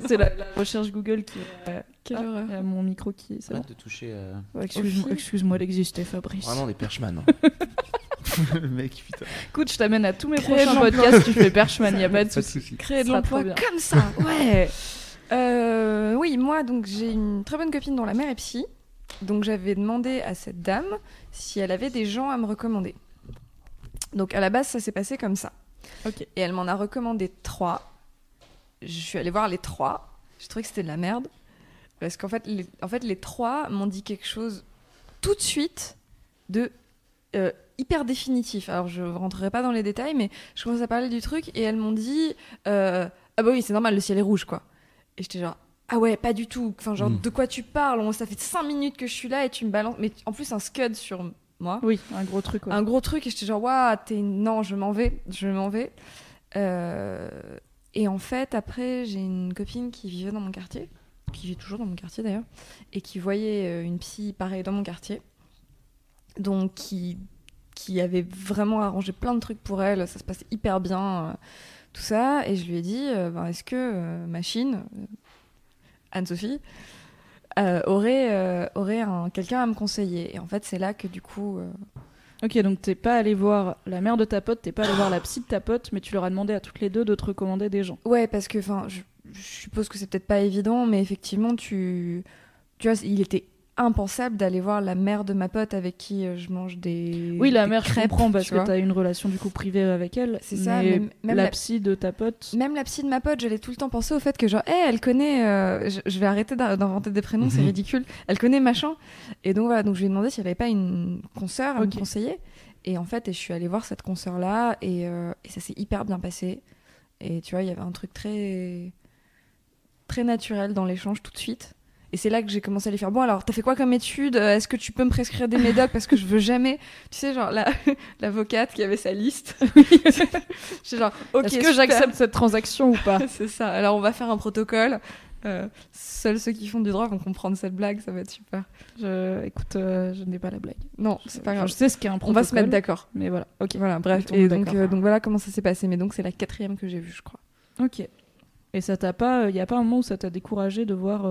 C'est la, recherche Google qui. Euh, Quelle ah, horreur. Mon micro qui. C'est de toucher. Euh, ouais, Excuse-moi excuse d'exister, Fabrice. Vraiment des perchemans. Hein. le mec, putain. Écoute, je t'amène à tous mes Créer prochains podcasts. Tu fais perchman, y a pas de souci. Créer de l'emploi comme ça. Ouais. Euh, oui, moi, donc j'ai une très bonne copine dont la mère est psy. Donc j'avais demandé à cette dame si elle avait des gens à me recommander. Donc à la base, ça s'est passé comme ça. Et elle m'en a recommandé trois. Je suis allée voir les trois. Je trouvais que c'était de la merde. Parce qu'en fait, les, en fait, les trois m'ont dit quelque chose tout de suite de euh, hyper définitif. Alors, je rentrerai pas dans les détails, mais je commence à parler du truc et elles m'ont dit euh, Ah bah oui, c'est normal, le ciel est rouge, quoi. Et j'étais genre Ah ouais, pas du tout. Enfin, genre, Mm. de quoi tu parles? Ça fait cinq minutes que je suis là et tu me balances. Mais en plus, un scud sur moi Oui, un gros truc. ouais. un gros truc et j'étais genre waouh t'es non je m'en vais je m'en vais Euh, et en fait après j'ai une copine qui vivait dans mon quartier qui vit toujours dans mon quartier d'ailleurs et qui voyait euh, une psy pareil dans mon quartier donc qui qui avait vraiment arrangé plein de trucs pour elle ça se passait hyper bien euh, tout ça et je lui ai dit euh, Ben, est-ce que euh, machine Anne-Sophie euh, aurait euh, aurait un quelqu'un à me conseiller et en fait c'est là que du coup euh, Ok, donc t'es pas allé voir la mère de ta pote, t'es pas allé voir la psy de ta pote, mais tu leur as demandé à toutes les deux de te recommander des gens. Ouais, parce que enfin, je, je suppose que c'est peut-être pas évident, mais effectivement, tu, tu vois, il était impensable d'aller voir la mère de ma pote avec qui euh, je mange des. Oui, la des mère, je crêpes, comprends parce tu que t'as une relation du coup privée avec elle. C'est ça, mais mais même la psy de ta pote. Même la psy de ma pote, j'allais tout le temps penser au fait que genre, hey, elle connaît. euh, je, je vais arrêter d'in- d'inventer des prénoms, c'est Mhm. ridicule. Elle connaît machin. Et donc voilà, donc je lui ai demandé si elle avait pas une consoeur à me conseiller. Et en fait, et je suis allée voir cette consoeur là, et, euh, et ça s'est hyper bien passé. Et tu vois, il y avait un truc très très naturel dans l'échange tout de suite. Et c'est là que j'ai commencé à lui faire bon alors t'as fait quoi comme étude? Euh, Est-ce que tu peux me prescrire des médocs? Parce que je veux jamais tu sais genre la l'avocate qui avait sa liste. J'ai genre ok Est-ce que super. j'accepte cette transaction ou pas? C'est ça. Alors on va faire un protocole. Euh, seuls ceux qui font du droit vont comprendre cette blague, ça va être super. je... Écoute, euh, je n'ai pas la blague. Non, c'est pas grave. Je sais ce qu'est un On protocole. va se mettre d'accord. Mais voilà, ok. Voilà, bref. On Et donc, euh, donc voilà comment ça s'est passé. Mais donc c'est la quatrième que j'ai vue, je crois. Ok. Et ça t'a pas. Il y a pas un moment où ça t'a découragé de voir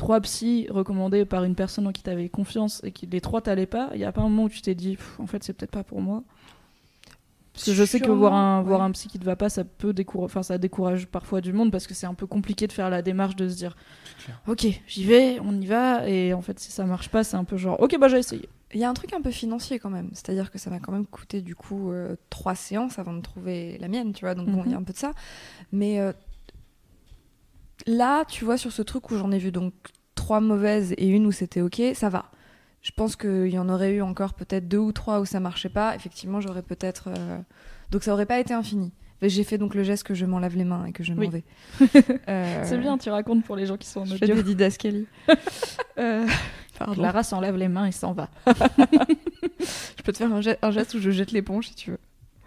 trois psys recommandés par une personne en qui t'avais confiance et qui les trois t'allaient pas Il y a pas un moment où tu t'es dit, en fait, c'est peut-être pas pour moi Parce que je sais que voir un, voir un psy qui te va pas, ça peut décourager. Enfin, ça décourage parfois du monde parce que c'est un peu compliqué de faire la démarche de se dire, ok, j'y vais, on y va. Et en fait, si ça marche pas, c'est un peu genre, ok, bah j'ai essayé. Il y a un truc un peu financier quand même. C'est-à-dire que ça m'a quand même coûté du coup euh, trois séances avant de trouver la mienne, tu vois. Donc bon, il y a un peu de ça. Mais euh, là, tu vois, sur ce truc où j'en ai vu donc trois mauvaises et une où c'était ok, ça va. Je pense qu'il y en aurait eu encore peut-être deux ou trois où ça marchait pas. Effectivement, j'aurais peut-être. euh, Donc ça aurait pas été infini. Mais j'ai fait donc le geste que je m'en lave les mains et que je m'en Oui. vais. Euh, C'est bien, tu racontes pour les gens qui sont en Je fais audio. des didascalies. Euh, Pardon. Clara s'enlève les mains et s'en va. Je peux te faire un geste, un geste où je jette l'éponge si tu veux.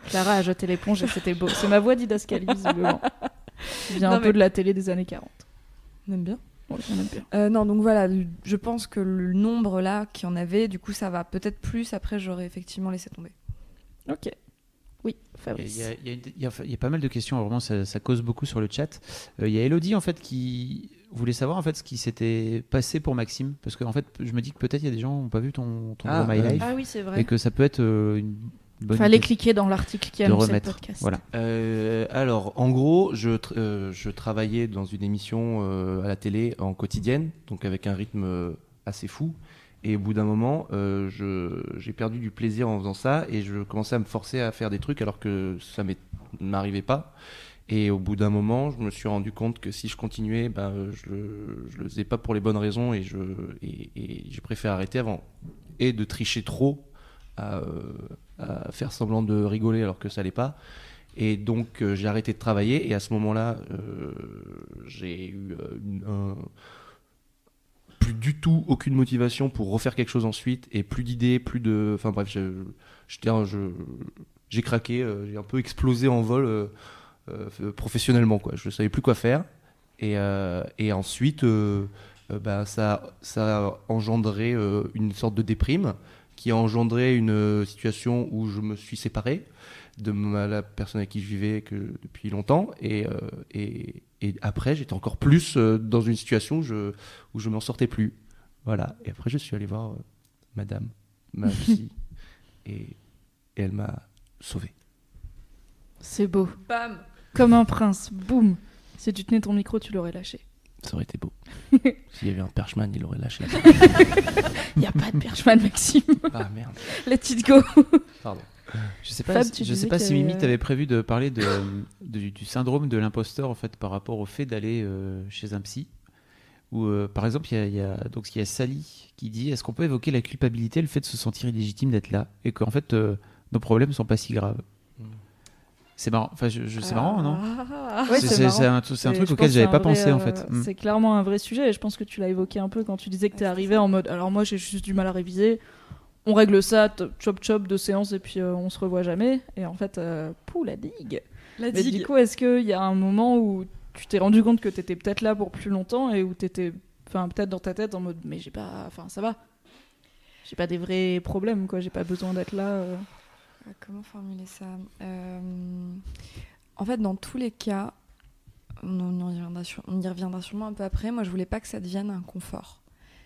Clara a jeté l'éponge et c'était beau. C'est ma voix didascalie, visiblement. Qui vient Non, un peu de la télé des années 40. On aime bien. Ouais, on aime bien. Euh, non, donc voilà, je pense que le nombre là qu'il y en avait, du coup, ça va peut-être plus. Après, j'aurais effectivement laissé tomber. Ok. Oui, Il Fabrice. y, a, il y a il y a- il y a pas mal de questions, vraiment ça, ça cause beaucoup sur le chat. Euh, Il y a Elodie en fait qui voulait savoir en fait ce qui s'était passé pour Maxime, parce que en fait je me dis que peut-être il y a des gens qui n'ont pas vu ton, ton Ah, My euh, Life Ah oui, c'est et vrai. que ça peut être euh, une bonne Fallait idée cliquer dans l'article qui de annonçait le remettre. podcast. Voilà. Euh, alors, en gros, je, euh, je travaillais dans une émission euh, à la télé en quotidienne, donc avec un rythme euh, assez fou. Et au bout d'un moment, euh, je- j'ai perdu du plaisir en faisant ça et je commençais à me forcer à faire des trucs alors que ça m'est- ne m'arrivait pas. Et au bout d'un moment, je me suis rendu compte que si je continuais, ben, euh, je le, je le faisais pas pour les bonnes raisons et je, et, et j'ai préféré arrêter avant. Et de tricher trop à, euh, faire semblant de rigoler alors que ça l'est pas. Et donc euh, j'ai arrêté de travailler et à ce moment-là, euh, j'ai eu euh, plus du tout aucune motivation pour refaire quelque chose ensuite et plus d'idées, plus de... Enfin bref, je- un- je- j'ai craqué, j'ai un peu explosé en vol professionnellement. Quoi. Je ne savais plus quoi faire. Et, et ensuite, bah, ça, ça a engendré une sorte de déprime qui a engendré une euh, situation où je me suis séparé de ma- la personne avec qui je vivais que, depuis longtemps. Et, euh, et, et après, j'étais encore plus euh, dans une situation où je, où je m'en sortais plus. Voilà. Et après, je suis allé voir euh, madame, ma psy, et, et elle m'a sauvé. C'est beau. Bam Comme un prince. Boum. Si tu tenais ton micro, tu l'aurais lâché. Ça aurait été beau. S'il y avait un perchman, il aurait lâché. Il n'y a pas de Perchman, Maxime. ah merde. Let it go. Pardon. Je sais pas, Fab, si- je sais pas si Mimi avait- t'avait prévu de parler de, de- du syndrome de l'imposteur en fait par rapport au fait d'aller euh, chez un psy. Ou euh, par exemple, il y a, il y a- donc il y a Sally qui dit est-ce qu'on peut évoquer la culpabilité, le fait de se sentir illégitime d'être là et qu'en fait euh, nos problèmes sont pas si graves? C'est marrant. Enfin, je, je- c'est marrant, non Ah. Ouais, C'est- c'est c'est marrant. c'est un, c'est un truc auquel j'avais pas pensé en fait. euh, Mm. C'est clairement un vrai sujet et je pense que tu l'as évoqué un peu quand tu disais que t'es arrivé en mode alors moi j'ai juste du mal à réviser, on règle ça, chop chop de séance et puis euh, on se revoit jamais. Et en fait, euh, pouh, la digue. La Mais du coup, est-ce qu'il y a un moment où tu t'es rendu compte que t'étais peut-être là pour plus longtemps et où t'étais, enfin peut-être dans ta tête en mode mais j'ai pas, enfin ça va. J'ai pas des vrais problèmes quoi, j'ai pas besoin d'être là. euh. Euh, Comment formuler ça Euh, En fait, dans tous les cas, on on y, reviendra sur- on y reviendra sûrement un peu après. Moi, je voulais pas que ça devienne un confort.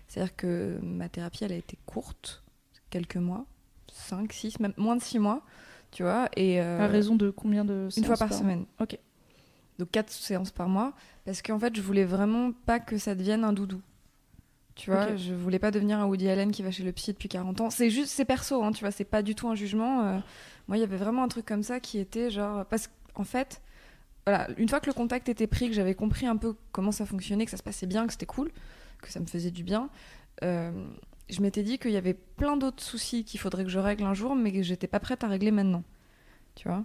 C'est-à-dire que ma thérapie, elle a été courte, quelques mois, 5, 6, même moins de 6 mois, tu vois. Et, euh, À raison de combien de Une séances fois par an semaine. Ok. Donc 4 séances par mois. Parce qu'en fait, je voulais vraiment pas que ça devienne un doudou. Tu vois, je voulais pas devenir un Woody Allen qui va chez le psy depuis 40 ans. C'est juste, c'est perso, hein, tu vois, c'est pas du tout un jugement. euh. moi, il y avait vraiment un truc comme ça qui était genre. Parce qu'en fait, voilà, une fois que le contact était pris, que j'avais compris un peu comment ça fonctionnait, que ça se passait bien, que c'était cool, que ça me faisait du bien, euh, je m'étais dit qu'il y avait plein d'autres soucis qu'il faudrait que je règle un jour, mais que j'étais pas prête à régler maintenant. Tu vois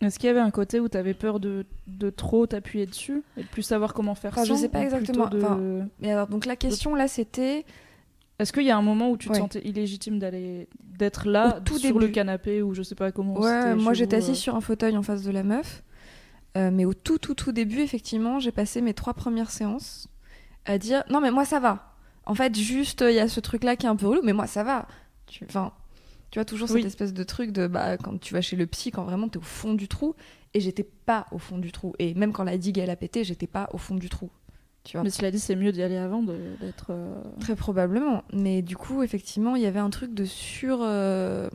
Est-ce qu'il y avait un côté où t'avais peur de, de trop t'appuyer dessus et de plus savoir comment faire Enfin, je sais pas exactement. de- Enfin, Mais alors, donc la question là, c'était. Est-ce qu'il y a un moment où tu te Ouais. sentais illégitime d'aller d'être là Au tout sur début. le canapé ou je sais pas comment Ouais, moi j'étais assise euh. sur un fauteuil en face de la meuf. Euh, mais au tout, tout, tout début, effectivement, j'ai passé mes trois premières séances à dire non, mais moi ça va. En fait, juste, il y a ce truc-là qui est un peu relou, mais moi ça va. Tu, enfin, tu vois, toujours Oui. cette espèce de truc de bah, quand tu vas chez le psy, quand vraiment t'es au fond du trou. Et j'étais pas au fond du trou. Et même quand la digue elle a pété, j'étais pas au fond du trou. Tu vois. Mais cela dit, c'est mieux d'y aller avant de- d'être. euh, Très probablement. Mais du coup, effectivement, il y avait un truc de sur. euh,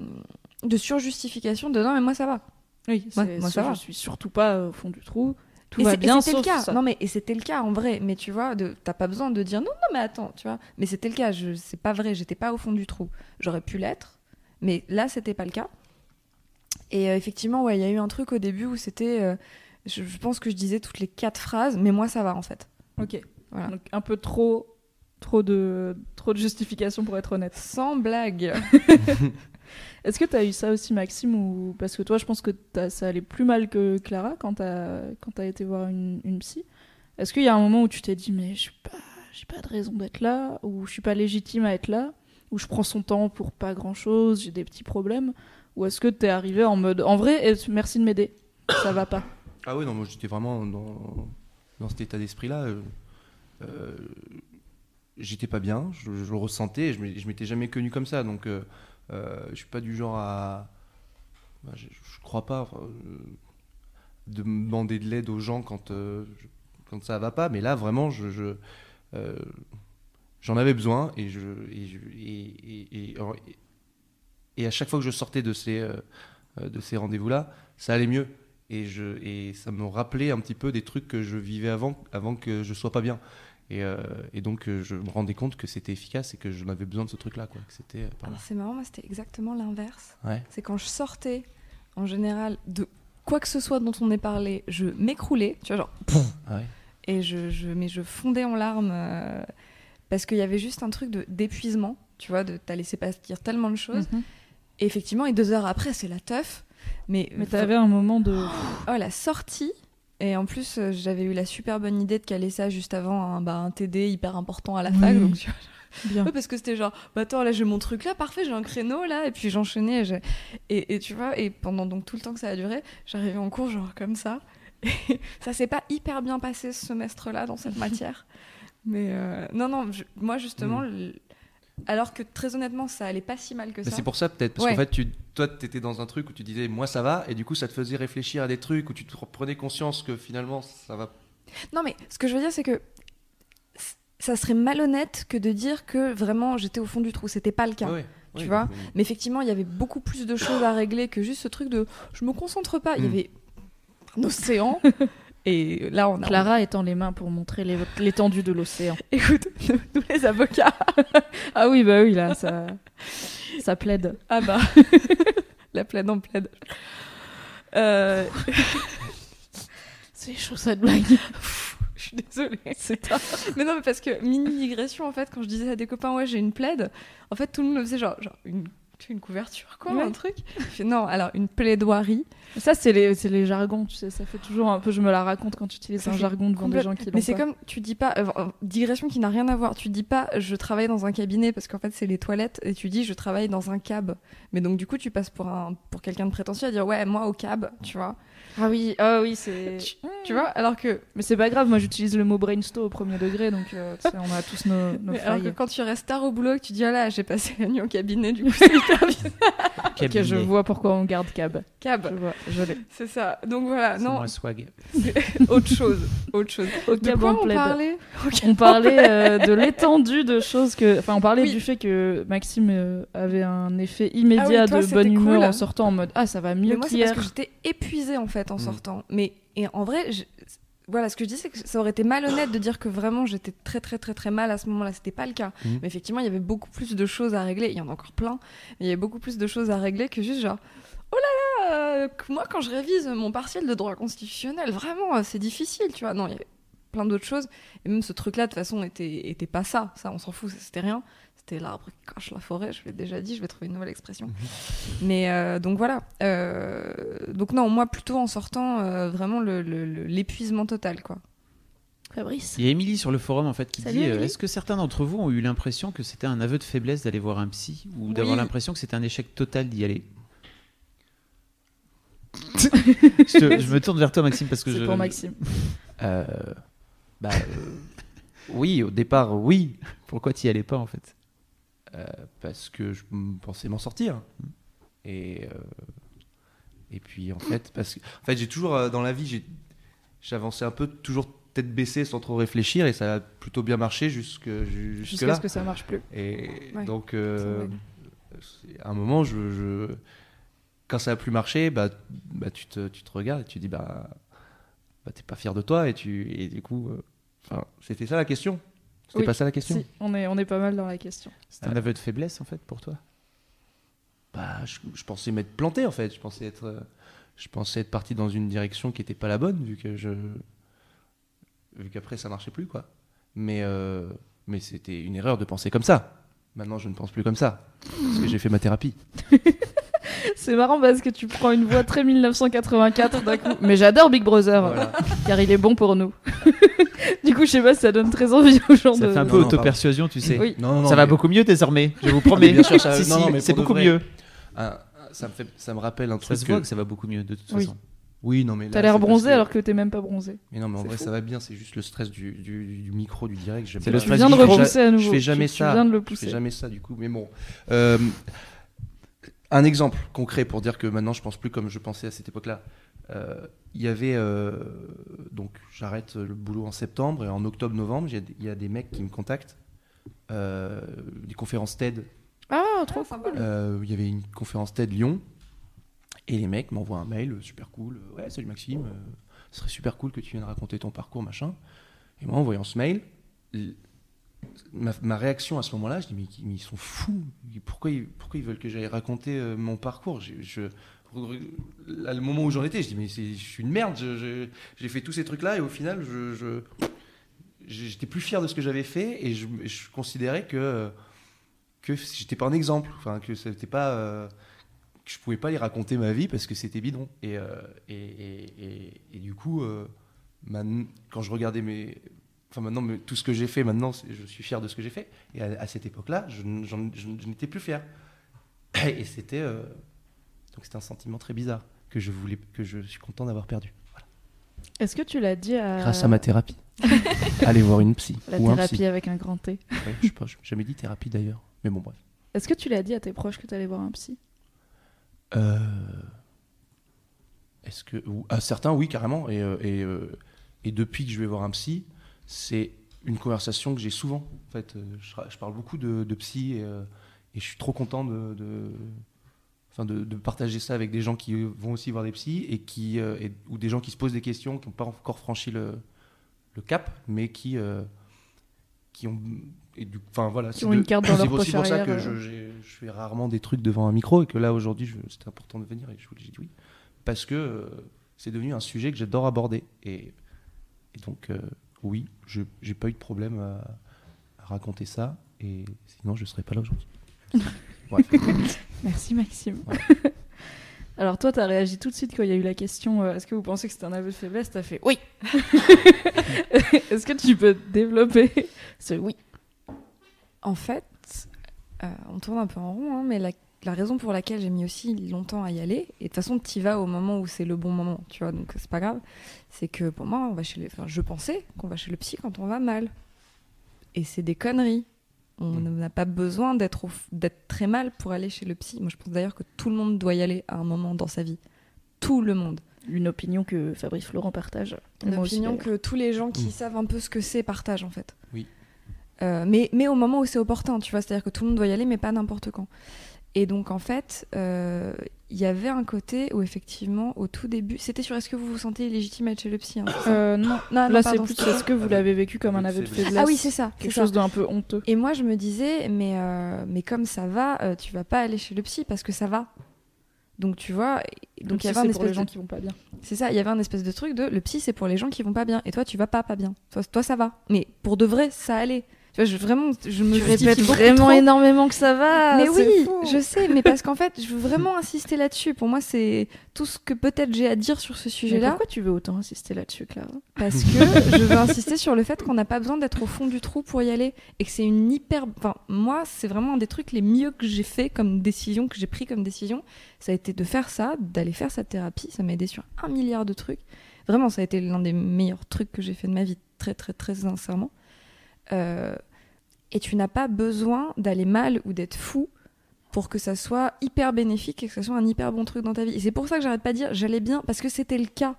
de surjustification de non, mais moi ça va. Oui, moi, ça je va. suis surtout pas au fond du trou. Tout Et va bien, c'était le cas. ça. Non mais et c'était le cas en vrai. Mais tu vois, t'as pas besoin de dire non, non mais attends, tu vois. Mais c'était le cas. Je, c'est pas vrai. J'étais pas au fond du trou. J'aurais pu l'être, mais là c'était pas le cas. Et euh, effectivement, ouais, il y a eu un truc au début où c'était, euh, je, je pense que je disais toutes les quatre phrases, mais moi ça va en fait. Ok. Voilà. Donc un peu trop, trop de, trop de justification pour être honnête. Sans blague. Est-ce que tu as eu ça aussi, Maxime ou... Parce que toi, je pense que ça allait plus mal que Clara quand tu as... été voir une, une psy. Est-ce qu'il y a un moment où tu t'es dit, mais je suis pas... j'ai pas de raison d'être là, ou je suis pas légitime à être là, ou je prends son temps pour pas grand-chose, j'ai des petits problèmes Ou est-ce que tu es arrivé en mode, en vrai, eh, merci de m'aider, ça va pas? Ah oui, non, moi j'étais vraiment dans, dans cet état d'esprit-là. euh, euh, j'étais pas bien, je, le ressentais, je m'é- je m'étais jamais connu comme ça, donc euh, euh, je suis pas du genre à. bah, je, crois pas euh, de demander de l'aide aux gens quand, quand ça va pas, mais là vraiment, je. J'en avais besoin et, je, et, je- et, et, à chaque fois que je sortais de ces, euh, de ces rendez-vous-là, ça allait mieux. Et, je, et ça me rappelait un petit peu des trucs que je vivais avant, avant que je sois pas bien. Et, euh, et donc euh, je me rendais compte que c'était efficace et que j'en avais besoin de ce truc-là. Quoi. que c'était euh, mal. Alors c'est marrant, moi c'était exactement l'inverse. Ouais. C'est quand je sortais, en général, de quoi que ce soit dont on ait parlé, je m'écroulais, tu vois, genre, Ah ouais. et je, je, mais je fondais en larmes euh, parce qu'il y avait juste un truc de- d'épuisement, tu vois, de t'as laissé partir tellement de choses. Mhm. Et effectivement, et deux heures après, c'est la teuf. Mais, Mais t'avais un moment de. Oh, la sortie Et en plus, euh, j'avais eu la super bonne idée de caler ça juste avant un, bah, un TD hyper important à la fac. Oui. Donc, tu vois, Bien. Ouais, parce que c'était genre, bah attends, là j'ai mon truc là, parfait, j'ai un créneau là, et puis j'enchaînais. Et, et, et tu vois, et pendant donc tout le temps que ça a duré, j'arrivais en cours genre comme ça. Et ça s'est pas hyper bien passé ce semestre-là dans cette matière. Mais euh, non, non, je- moi justement, le- alors que très honnêtement, ça allait pas si mal que ça. c'est pour ça peut-être, parce Ouais. qu'en fait, tu, toi, tu étais dans un truc où tu disais, moi ça va, et du coup, ça te faisait réfléchir à des trucs où tu te prenais conscience que finalement, ça va. Non, mais ce que je veux dire, c'est que ça serait malhonnête que de dire que vraiment j'étais au fond du trou. C'était pas le cas. Ouais, Tu ouais, vois Mais effectivement, il y avait beaucoup plus de choses à régler que juste ce truc de je me concentre pas. Il y Mm. avait un océan. Et là, on a. Clara étend les mains pour montrer l'étendue de l'océan. Écoute, nous, nous, les avocats. Ah oui, bah oui, là, ça, ça plaide. Ah bah. La plaide en plaide. Euh, C'est chaud cette blague. je suis désolée. C'est. Mais non, mais parce que mini digression, en fait, quand je disais à des copains, ouais, j'ai une plaide, en fait, tout le monde me faisait genre, genre une, tu une couverture, quoi, Ouais. un truc? Fais, non, alors, une plaidoirie. Ça, c'est les, c'est les jargons, tu sais, ça fait toujours un peu, je me la raconte quand tu utilises un jargon devant des gens qui Mais c'est comme, tu dis pas, euh, digression qui n'a rien à voir, tu dis pas, je travaille dans un cabinet parce qu'en fait, c'est les toilettes, et tu dis, je travaille dans un cab. Mais donc, du coup, tu passes pour, un, pour quelqu'un de prétentieux à dire, ouais, moi au cab, tu vois. Ah oui, ah oui, c'est... Tu vois, alors que, Mais c'est pas grave, moi j'utilise le mot brainstorm au premier degré, donc euh, tu on a tous nos, nos mais alors que quand tu restes tard au boulot, que tu dis, ah là, j'ai passé la nuit au cabinet, du coup, c'est hyper bien. Ok, je vois pourquoi on garde cab. Cab, Je vois, je l'ai. c'est ça. Donc voilà, C'est non, moi swag. autre chose, autre chose. Au De cab quoi on plaid. parlait On parlait euh, de l'étendue de choses que. Enfin, on parlait Oui. du fait que Maxime euh, avait un effet immédiat Ah oui, toi, de bonne humeur cool. en sortant en mode Ah, ça va Mais mieux moi, c'est parce qu'hier. que j'étais épuisée en fait en Mm. sortant. Mais et en vrai, je- voilà, ce que je dis, c'est que ça aurait été malhonnête de dire que vraiment j'étais très très très très mal à ce moment-là. C'était pas le cas. Mm. Mais effectivement, il y avait beaucoup plus de choses à régler. Il y en a encore plein. Mais il y avait beaucoup plus de choses à régler que juste genre. Oh là là, euh, moi quand je révise mon partiel de droit constitutionnel, vraiment, euh, c'est difficile, tu vois. Non, il y avait plein d'autres choses. Et même ce truc-là, de toute façon, était, était pas ça. Ça, on s'en fout, c'était rien. C'était l'arbre qui cache la forêt, je l'ai déjà dit, je vais trouver une nouvelle expression. Mais euh, donc voilà. Euh, donc non, moi plutôt en sortant, euh, vraiment le- le- le- l'épuisement total, quoi. Fabrice. Il y a Émilie sur le forum en fait qui Salut, dit euh. Est-ce que certains d'entre vous ont eu l'impression que c'était un aveu de faiblesse d'aller voir un psy ou d'avoir l'impression que c'était un échec total d'y aller? Je, te- je me tourne vers toi Maxime parce que C'est je. pour Maxime. Euh, bah, euh, oui, au départ, oui, Pourquoi t'y allais pas en fait? Parce que je pensais m'en sortir. Et, euh, et puis, en fait, parce que en fait, j'ai toujours, euh, dans la vie, j'ai- j'avançais un peu, toujours tête baissée sans trop réfléchir, et ça a plutôt bien marché jusque, ju- Jusqu'à jusque-là. ce que ça marche plus. Et Ouais, donc, euh, à un moment, je, je- quand ça a plus marché, bah, bah, tu, te, tu te regardes et tu dis, bah, bah t'es pas fier de toi, et, tu, et du coup, euh, c'était ça la question. C'était Oui, pas ça la question. Si, on est, on est pas mal dans la question. C'était un aveu de faiblesse en fait pour toi? Bah, je, je pensais m'être planté en fait. Je pensais être, euh, je pensais être parti dans une direction qui n'était pas la bonne vu que je, vu qu'après ça marchait plus quoi. Mais euh, mais c'était une erreur de penser comme ça. Maintenant, je ne pense plus comme ça parce que j'ai fait ma thérapie. C'est marrant parce que tu prends une voix très 1984 d'un coup. Mais j'adore Big Brother, Voilà. car il est bon pour nous. du coup, je sais pas, ça donne très envie aux gens Ça de. fait un peu auto-persuasion, tu sais. Oui. Non, non, ça va mais- beaucoup mieux désormais, je vous promets. Bien sûr, ça- Si, si, c'est de beaucoup vrai. mieux. Ah, ça me fait, ça me rappelle un Ça truc. se voit que- que ça va beaucoup mieux de toute Oui. façon. Oui, non, mais T'as l'air bronzé que- alors que t'es même pas bronzé. Mais non, mais en vrai, fou. ça va bien. C'est juste le stress du, du- du micro, du direct. j'aime C'est le stress viens de du micro. repousser à nouveau. Je fais jamais Tu- ça. Tu viens de le Je pousser. fais jamais ça du coup, mais bon. Euh, un exemple concret pour dire que maintenant je pense plus comme je pensais à cette époque-là. Euh, Il y avait euh, donc j'arrête le boulot en septembre et en octobre-novembre il y a des- il y, a des mecs qui me contactent, euh, des conférences TED. Ah, trop sympa. cool. Euh, Il y avait une conférence TED Lyon et les mecs m'envoient un mail euh, super cool. euh, Ouais, salut Maxime, euh, ce serait super cool que tu viennes raconter ton parcours machin. Et moi en voyant ce mail, ma, réaction à ce moment-là, je dis mais, ils sont fous. Pourquoi ils, veulent que j'aille raconter euh, mon parcours? Je, le moment où j'en étais, je dis mais je suis une merde. J'ai fait tous ces trucs-là et au final, j'étais plus fier de ce que j'avais fait et je, considérais que que j'étais pas un exemple, enfin que c'était pas euh, je pouvais pas les raconter ma vie parce que c'était bidon. Et, euh, du coup, quand je regardais mes. Enfin, maintenant, mais tout ce que j'ai fait maintenant, je suis fier de ce que j'ai fait. Et à, à cette époque-là, je, n'étais plus fier. Et c'était. euh, donc, c'était un sentiment très bizarre que je, voulais, que je suis content d'avoir perdu. Est-ce que tu l'as dit à. Grâce à ma thérapie. Allez voir une psy. La ou un thérapie psy. avec un grand T. Ouais, je sais pas, jamais dit thérapie d'ailleurs. Mais bon, bref. Est-ce que tu l'as dit à tes proches que t'allais voir un psy? Euh, Est-ce que à certains oui carrément et, euh, et, euh, et depuis que je vais voir un psy c'est une conversation que j'ai souvent en fait Euh, je, parle beaucoup de, de psy et, euh, et je suis trop content de, de- enfin de, de partager ça avec des gens qui vont aussi voir des psys et qui euh, et- ou des gens qui se posent des questions qui n'ont pas encore franchi le, le cap mais qui euh, qui ont et du enfin voilà c'est une carte dans leur aussi pour ça que je, je fais rarement des trucs devant un micro et que là aujourd'hui c'était important de venir et je vous dit oui. Parce que euh, c'est devenu un sujet que j'adore aborder et, et donc oui je j'ai pas eu de problème à, à raconter ça et sinon je serais pas là aujourd'hui Bref. Merci Maxime. Ouais. Alors toi, t'as réagi tout de suite quand il y a eu la question euh, est-ce que vous pensez que c'est un aveu de faiblesse? T'as fait oui. est-ce que tu peux développer? Ce oui En fait, euh, on tourne un peu en rond, hein, mais la, la raison pour laquelle j'ai mis aussi longtemps à y aller, et de toute façon, tu vas au moment où c'est le bon moment, tu vois, donc c'est pas grave, c'est que pour moi, on va chez les... enfin, je pensais qu'on va chez le psy quand on va mal. Et c'est des conneries. On Mm. n'a pas besoin d'être au- d'être très mal pour aller chez le psy. Moi, je pense d'ailleurs que tout le monde doit y aller à un moment dans sa vie. Tout le monde. Une opinion que Fabrice Florent partage. Une aussi, opinion que tous les gens qui Mm. savent un peu ce que c'est partagent en fait. Oui. Euh, mais, mais au moment où c'est opportun, tu vois, c'est-à-dire que tout le monde doit y aller, mais pas n'importe quand. Et donc en fait, euh, il y avait un côté où effectivement, au tout début, c'était sur est-ce que vous vous sentez légitime à être chez le psy hein, Euh, non, Non, non, là c'est plus est-ce que vous l'avez vécu comme un aveu de faiblesse. Ah oui, c'est ça. Quelque chose d'un peu honteux. Et moi, je me disais, mais, euh, mais comme ça va, euh, tu vas pas aller chez le psy parce que ça va. Donc tu vois, donc il y avait un pour espèce les gens de qui vont pas bien. C'est ça, il y avait un espèce de truc de le psy c'est pour les gens qui vont pas bien et toi tu vas pas pas bien. Toi, toi ça va. Mais pour de vrai, ça allait. Tu vois, je, vraiment, je me Tu beaucoup vraiment énormément que ça va. Mais oui, fou. je sais, mais parce qu'en fait, je veux vraiment insister là-dessus. Pour moi, c'est tout ce que peut-être j'ai à dire sur ce sujet-là. pourquoi tu veux autant insister là-dessus, Clara? Parce que je veux insister sur le fait qu'on n'a pas besoin d'être au fond du trou pour y aller. Et que c'est une hyper. Enfin, moi, c'est vraiment un des trucs les mieux que j'ai fait comme décision, que j'ai pris comme décision. Ça a été de faire ça, d'aller faire cette thérapie. Ça m'a aidé sur un milliard de trucs. Vraiment, ça a été l'un des meilleurs trucs que j'ai fait de ma vie, très, très, très sincèrement. Euh, et tu n'as pas besoin d'aller mal ou d'être fou pour que ça soit hyper bénéfique et que ça soit un hyper bon truc dans ta vie. Et c'est pour ça que j'arrête pas de dire j'allais bien, parce que c'était le cas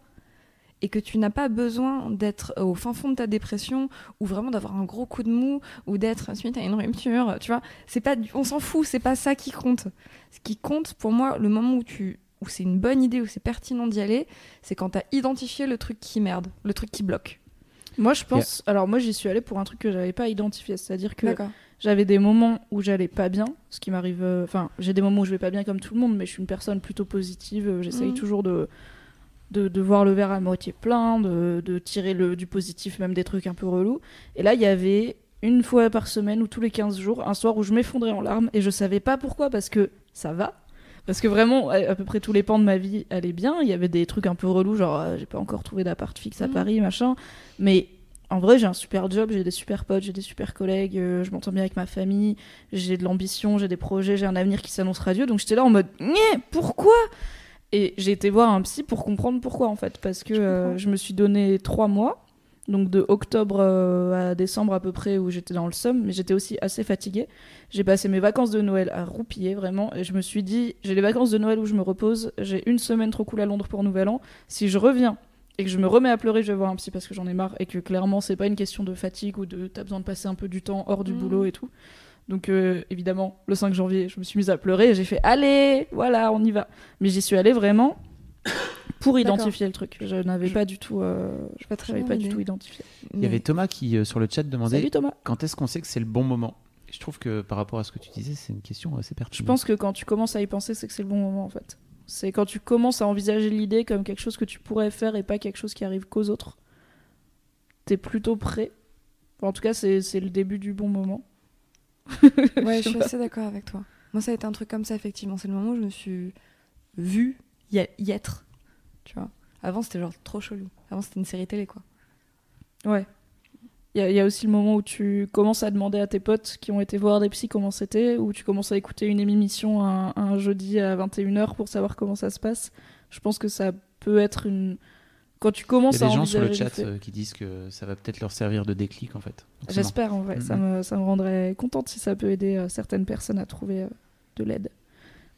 et que tu n'as pas besoin d'être au fin fond de ta dépression ou vraiment d'avoir un gros coup de mou ou d'être suite à une rupture, tu vois, c'est pas on s'en fout, c'est pas ça qui compte. Ce qui compte pour moi le moment où tu où c'est une bonne idée où c'est pertinent d'y aller, c'est quand tu as identifié le truc qui merde, le truc qui bloque. Moi, je pense. Alors, moi, j'y suis allée pour un truc que j'avais pas identifié. C'est-à-dire que j'avais des moments où j'allais pas bien, ce qui m'arrive. euh, Enfin, j'ai des moments où je vais pas bien comme tout le monde, mais je suis une personne plutôt positive. euh, J'essaye Mhm. toujours de, de, de voir le verre à moitié plein, de, de tirer le, du positif, même des trucs un peu relous. Et là, il y avait une fois par semaine ou tous les 15 jours, un soir où je m'effondrais en larmes et je savais pas pourquoi, parce que ça va. Parce que vraiment, à, à peu près tous les pans de ma vie allaient bien. Il y avait des trucs un peu relous, genre euh, j'ai pas encore trouvé d'appart fixe à Mhm. Paris, machin. Mais en vrai, j'ai un super job, j'ai des super potes, j'ai des super collègues, euh, je m'entends bien avec ma famille, j'ai de l'ambition, j'ai des projets, j'ai un avenir qui s'annonce radieux. Donc j'étais là en mode, pourquoi? Et j'ai été voir un psy pour comprendre pourquoi en fait, parce que Je euh, je me suis donné trois mois, donc de octobre euh, à décembre à peu près où j'étais dans le somme, mais j'étais aussi assez fatiguée. J'ai passé mes vacances de Noël à roupiller vraiment, et je me suis dit, j'ai les vacances de Noël où je me repose, j'ai une semaine trop cool à Londres pour Nouvel An. Si je reviens et que je me remets à pleurer, je vais voir un psy parce que j'en ai marre et que clairement c'est pas une question de fatigue ou de t'as besoin de passer un peu du temps hors du Mhm. boulot et tout. Donc euh, évidemment, le 5 janvier, je me suis mise à pleurer et j'ai fait allez, voilà, on y va. Mais j'y suis allée vraiment pour identifier le truc. Je n'avais pas du tout, euh, Je très pas du tout identifié. Il y avait Thomas qui, euh, sur le chat, demandait Salut Thomas. quand est-ce qu'on sait que c'est le bon moment? Et Je trouve que par rapport à ce que tu disais, c'est une question assez pertinente. Je pense que quand tu commences à y penser, c'est que c'est le bon moment en fait. C'est quand tu commences à envisager l'idée comme quelque chose que tu pourrais faire et pas quelque chose qui arrive qu'aux autres. T'es plutôt prêt. Enfin, en tout cas, c'est c'est le début du bon moment. Ouais, je suis assez d'accord avec toi. Moi, ça a été un truc comme ça, effectivement. C'est le moment où je me suis vue y, a- y être. Tu vois. Avant, c'était genre trop chelou. Avant, c'était une série télé, quoi. Ouais. Il y, a- il y a aussi le moment où tu commences à demander à tes potes qui ont été voir des psys comment c'était, ou tu commences à écouter une émission un, un jeudi à 21h pour savoir comment ça se passe. Je pense que ça peut être une. Quand tu Il commences y a à des gens sur le chat fait- euh, qui disent que ça va peut-être leur servir de déclic en fait. J'espère en vrai, ça, me, ça me rendrait contente si ça peut aider euh, certaines personnes à trouver euh, de l'aide.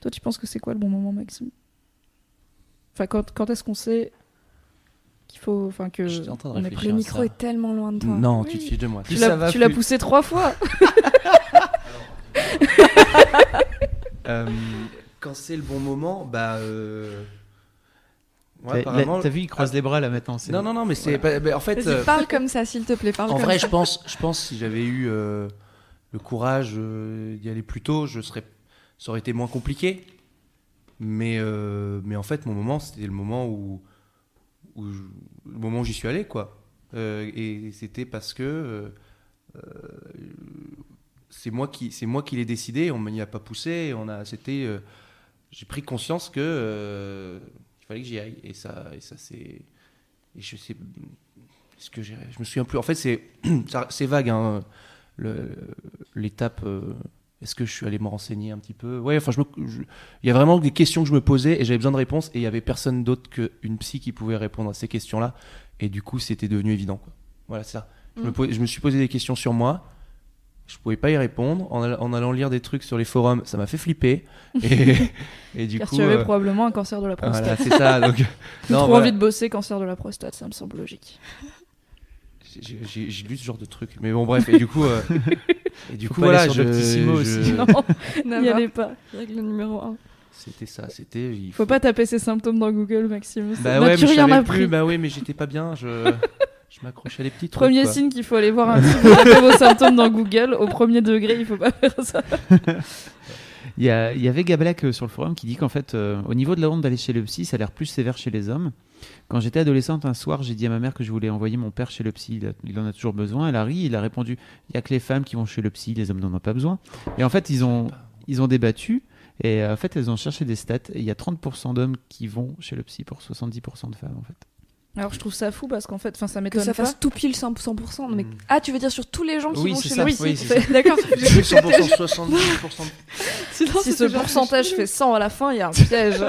Toi, tu penses que c'est quoi le bon moment, Maxime? Enfin, quand, quand est-ce qu'on sait qu'il faut. Enfin, que. J'étais en train de on est réfléchir. Le micro ça. est tellement loin de toi. Non, Oui. tu te fiches de moi. Tu l'as- ça va, tu l'as plus- poussé trois fois Euh, quand c'est le bon moment, bah. euh, ouais, T'as- apparemment- là, T'as vu, il croise les bras là maintenant. c'est- Non, non, non, mais c'est. en fait. Vas-y, euh, parle comme ça, s'il te plaît. Parle En comme vrai, ça. je pense, je pense si j'avais eu euh, le courage euh, d'y aller plus tôt, je serais, ça aurait été moins compliqué. Mais, euh, mais en fait, mon moment, c'était le moment où, le moment où j'y suis allé, quoi. Euh, et c'était parce que euh, c'est moi qui, c'est moi qui l'ai décidé. On m'y a pas poussé. On a, c'était, j'ai pris conscience que il fallait que j'y aille. Et ça, et ça c'est, et je sais, est-ce que je me souviens plus. En fait, c'est c'est vague, hein, l'étape. Est-ce que je suis allé me renseigner un petit peu? Ouais, enfin, je me- je- il y a vraiment des questions que je me posais et j'avais besoin de réponses et il y avait personne d'autre qu'une psy qui pouvait répondre à ces questions-là. Et du coup, c'était devenu évident. Quoi. Voilà, c'est ça. Je, me Mm. pose- je me suis posé des questions sur moi. Je pouvais pas y répondre. En, all- en allant lire des trucs sur les forums, ça m'a fait flipper. Et, et du Car coup. tu avais euh, probablement un cancer de la prostate. voilà, c'est ça. Donc, non, trop voilà. envie de bosser, cancer de la prostate, ça me semble logique. J'ai lu ce genre de truc, mais bon bref, et du coup, euh, et du Faut coup voilà, je, je- aussi. Non, n'y allez pas. Règle numéro 1. c'était ça, c'était. Il Faut pas taper ses symptômes dans Google, Maxime. Bah ouais, Bah, tu mais rien plus, bah oui, mais j'étais pas bien, je, je m'accrochais à les petits trucs. Premier quoi. signe qu'il faut aller voir un pour taper vos symptômes dans Google. Au premier degré, il faut pas faire ça. Il y, avait Gablak euh, sur le forum qui dit qu'en fait, euh, au niveau de la honte d'aller chez le psy, ça a l'air plus sévère chez les hommes. Quand j'étais adolescente, un soir, j'ai dit à ma mère que je voulais envoyer mon père chez le psy. Il, en a toujours besoin. Elle a ri, il a répondu il y a que les femmes qui vont chez le psy, les hommes n'en ont pas besoin. Et en fait, ils ont, ils ont débattu. Et euh, en fait, elles ont cherché des stats. Et il y a 30% d'hommes qui vont chez le psy pour 70% de femmes, en fait. Alors je trouve ça fou parce qu'en fait, enfin ça Que m'étonne ça pas. fasse tout pile 100%. 100%. Non, mais... Mm. Ah, tu veux dire sur tous les gens qui Oui, vont c'est chez ça. le Oui, psy c'est ça. D'accord. 100%, 70%. Sinon, Si ce pourcentage fait 100 à la fin, il y a un piège.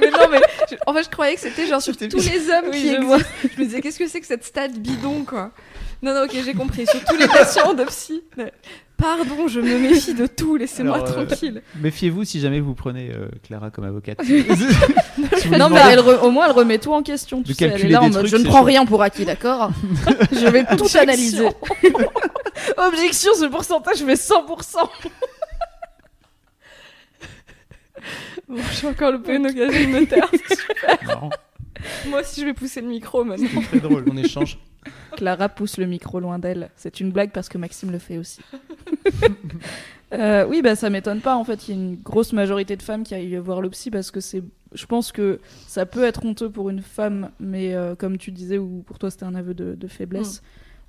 mais non, mais je- en fait, je croyais que c'était genre sur tous les hommes Oui, qui je existent. vois. Je me disais, qu'est-ce que c'est que cette stat bidon, quoi? Non, non, ok, j'ai compris. Sur tous les patients de psy. Pardon, je me méfie de tout, laissez-moi euh, tranquille. Méfiez-vous si jamais vous prenez euh, Clara comme avocate. non mais elle re- au moins elle remet tout en question. Tu De sais, elle est calculer là en des mode trucs, je ne prends chaud. rien pour acquis, d'accord? Je vais tout analyser. Objection, ce pourcentage fait 100%. Bon, j'ai encore loupé une occasion de me taire. Moi aussi, je vais pousser le micro maintenant. c'est très drôle. On échange. Clara pousse le micro loin d'elle. C'est une blague parce que Maxime le fait aussi. Euh, oui, bah ça m'étonne pas. En fait, il y a une grosse majorité de femmes qui aillent voir le psy parce que c'est. Je pense que ça peut être honteux pour une femme, mais euh, comme tu disais, ou pour toi c'était un aveu de, de faiblesse.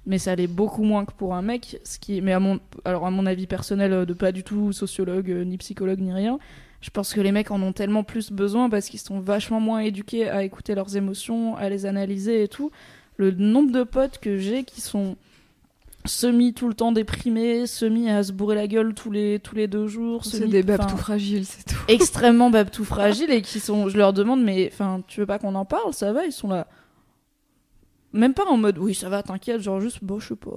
Mais ça l'est beaucoup moins que pour un mec. Ce qui, mais à mon, alors à mon avis personnel, euh, de pas du tout sociologue, ni psychologue, ni rien. Je pense que les mecs en ont tellement plus besoin parce qu'ils sont vachement moins éduqués à écouter leurs émotions, à les analyser et tout. Le nombre de potes que j'ai qui sont semi tout le temps déprimés, semi à se bourrer la gueule tous les, tous les deux jours. C'est des babes tout fragiles, c'est tout. extrêmement babes tout fragiles et qui sont. Je leur demande, mais enfin, tu veux pas qu'on en parle? Ça va? Ils sont là. Même pas en mode, oui, ça va, t'inquiète, genre juste, bon, je sais pas,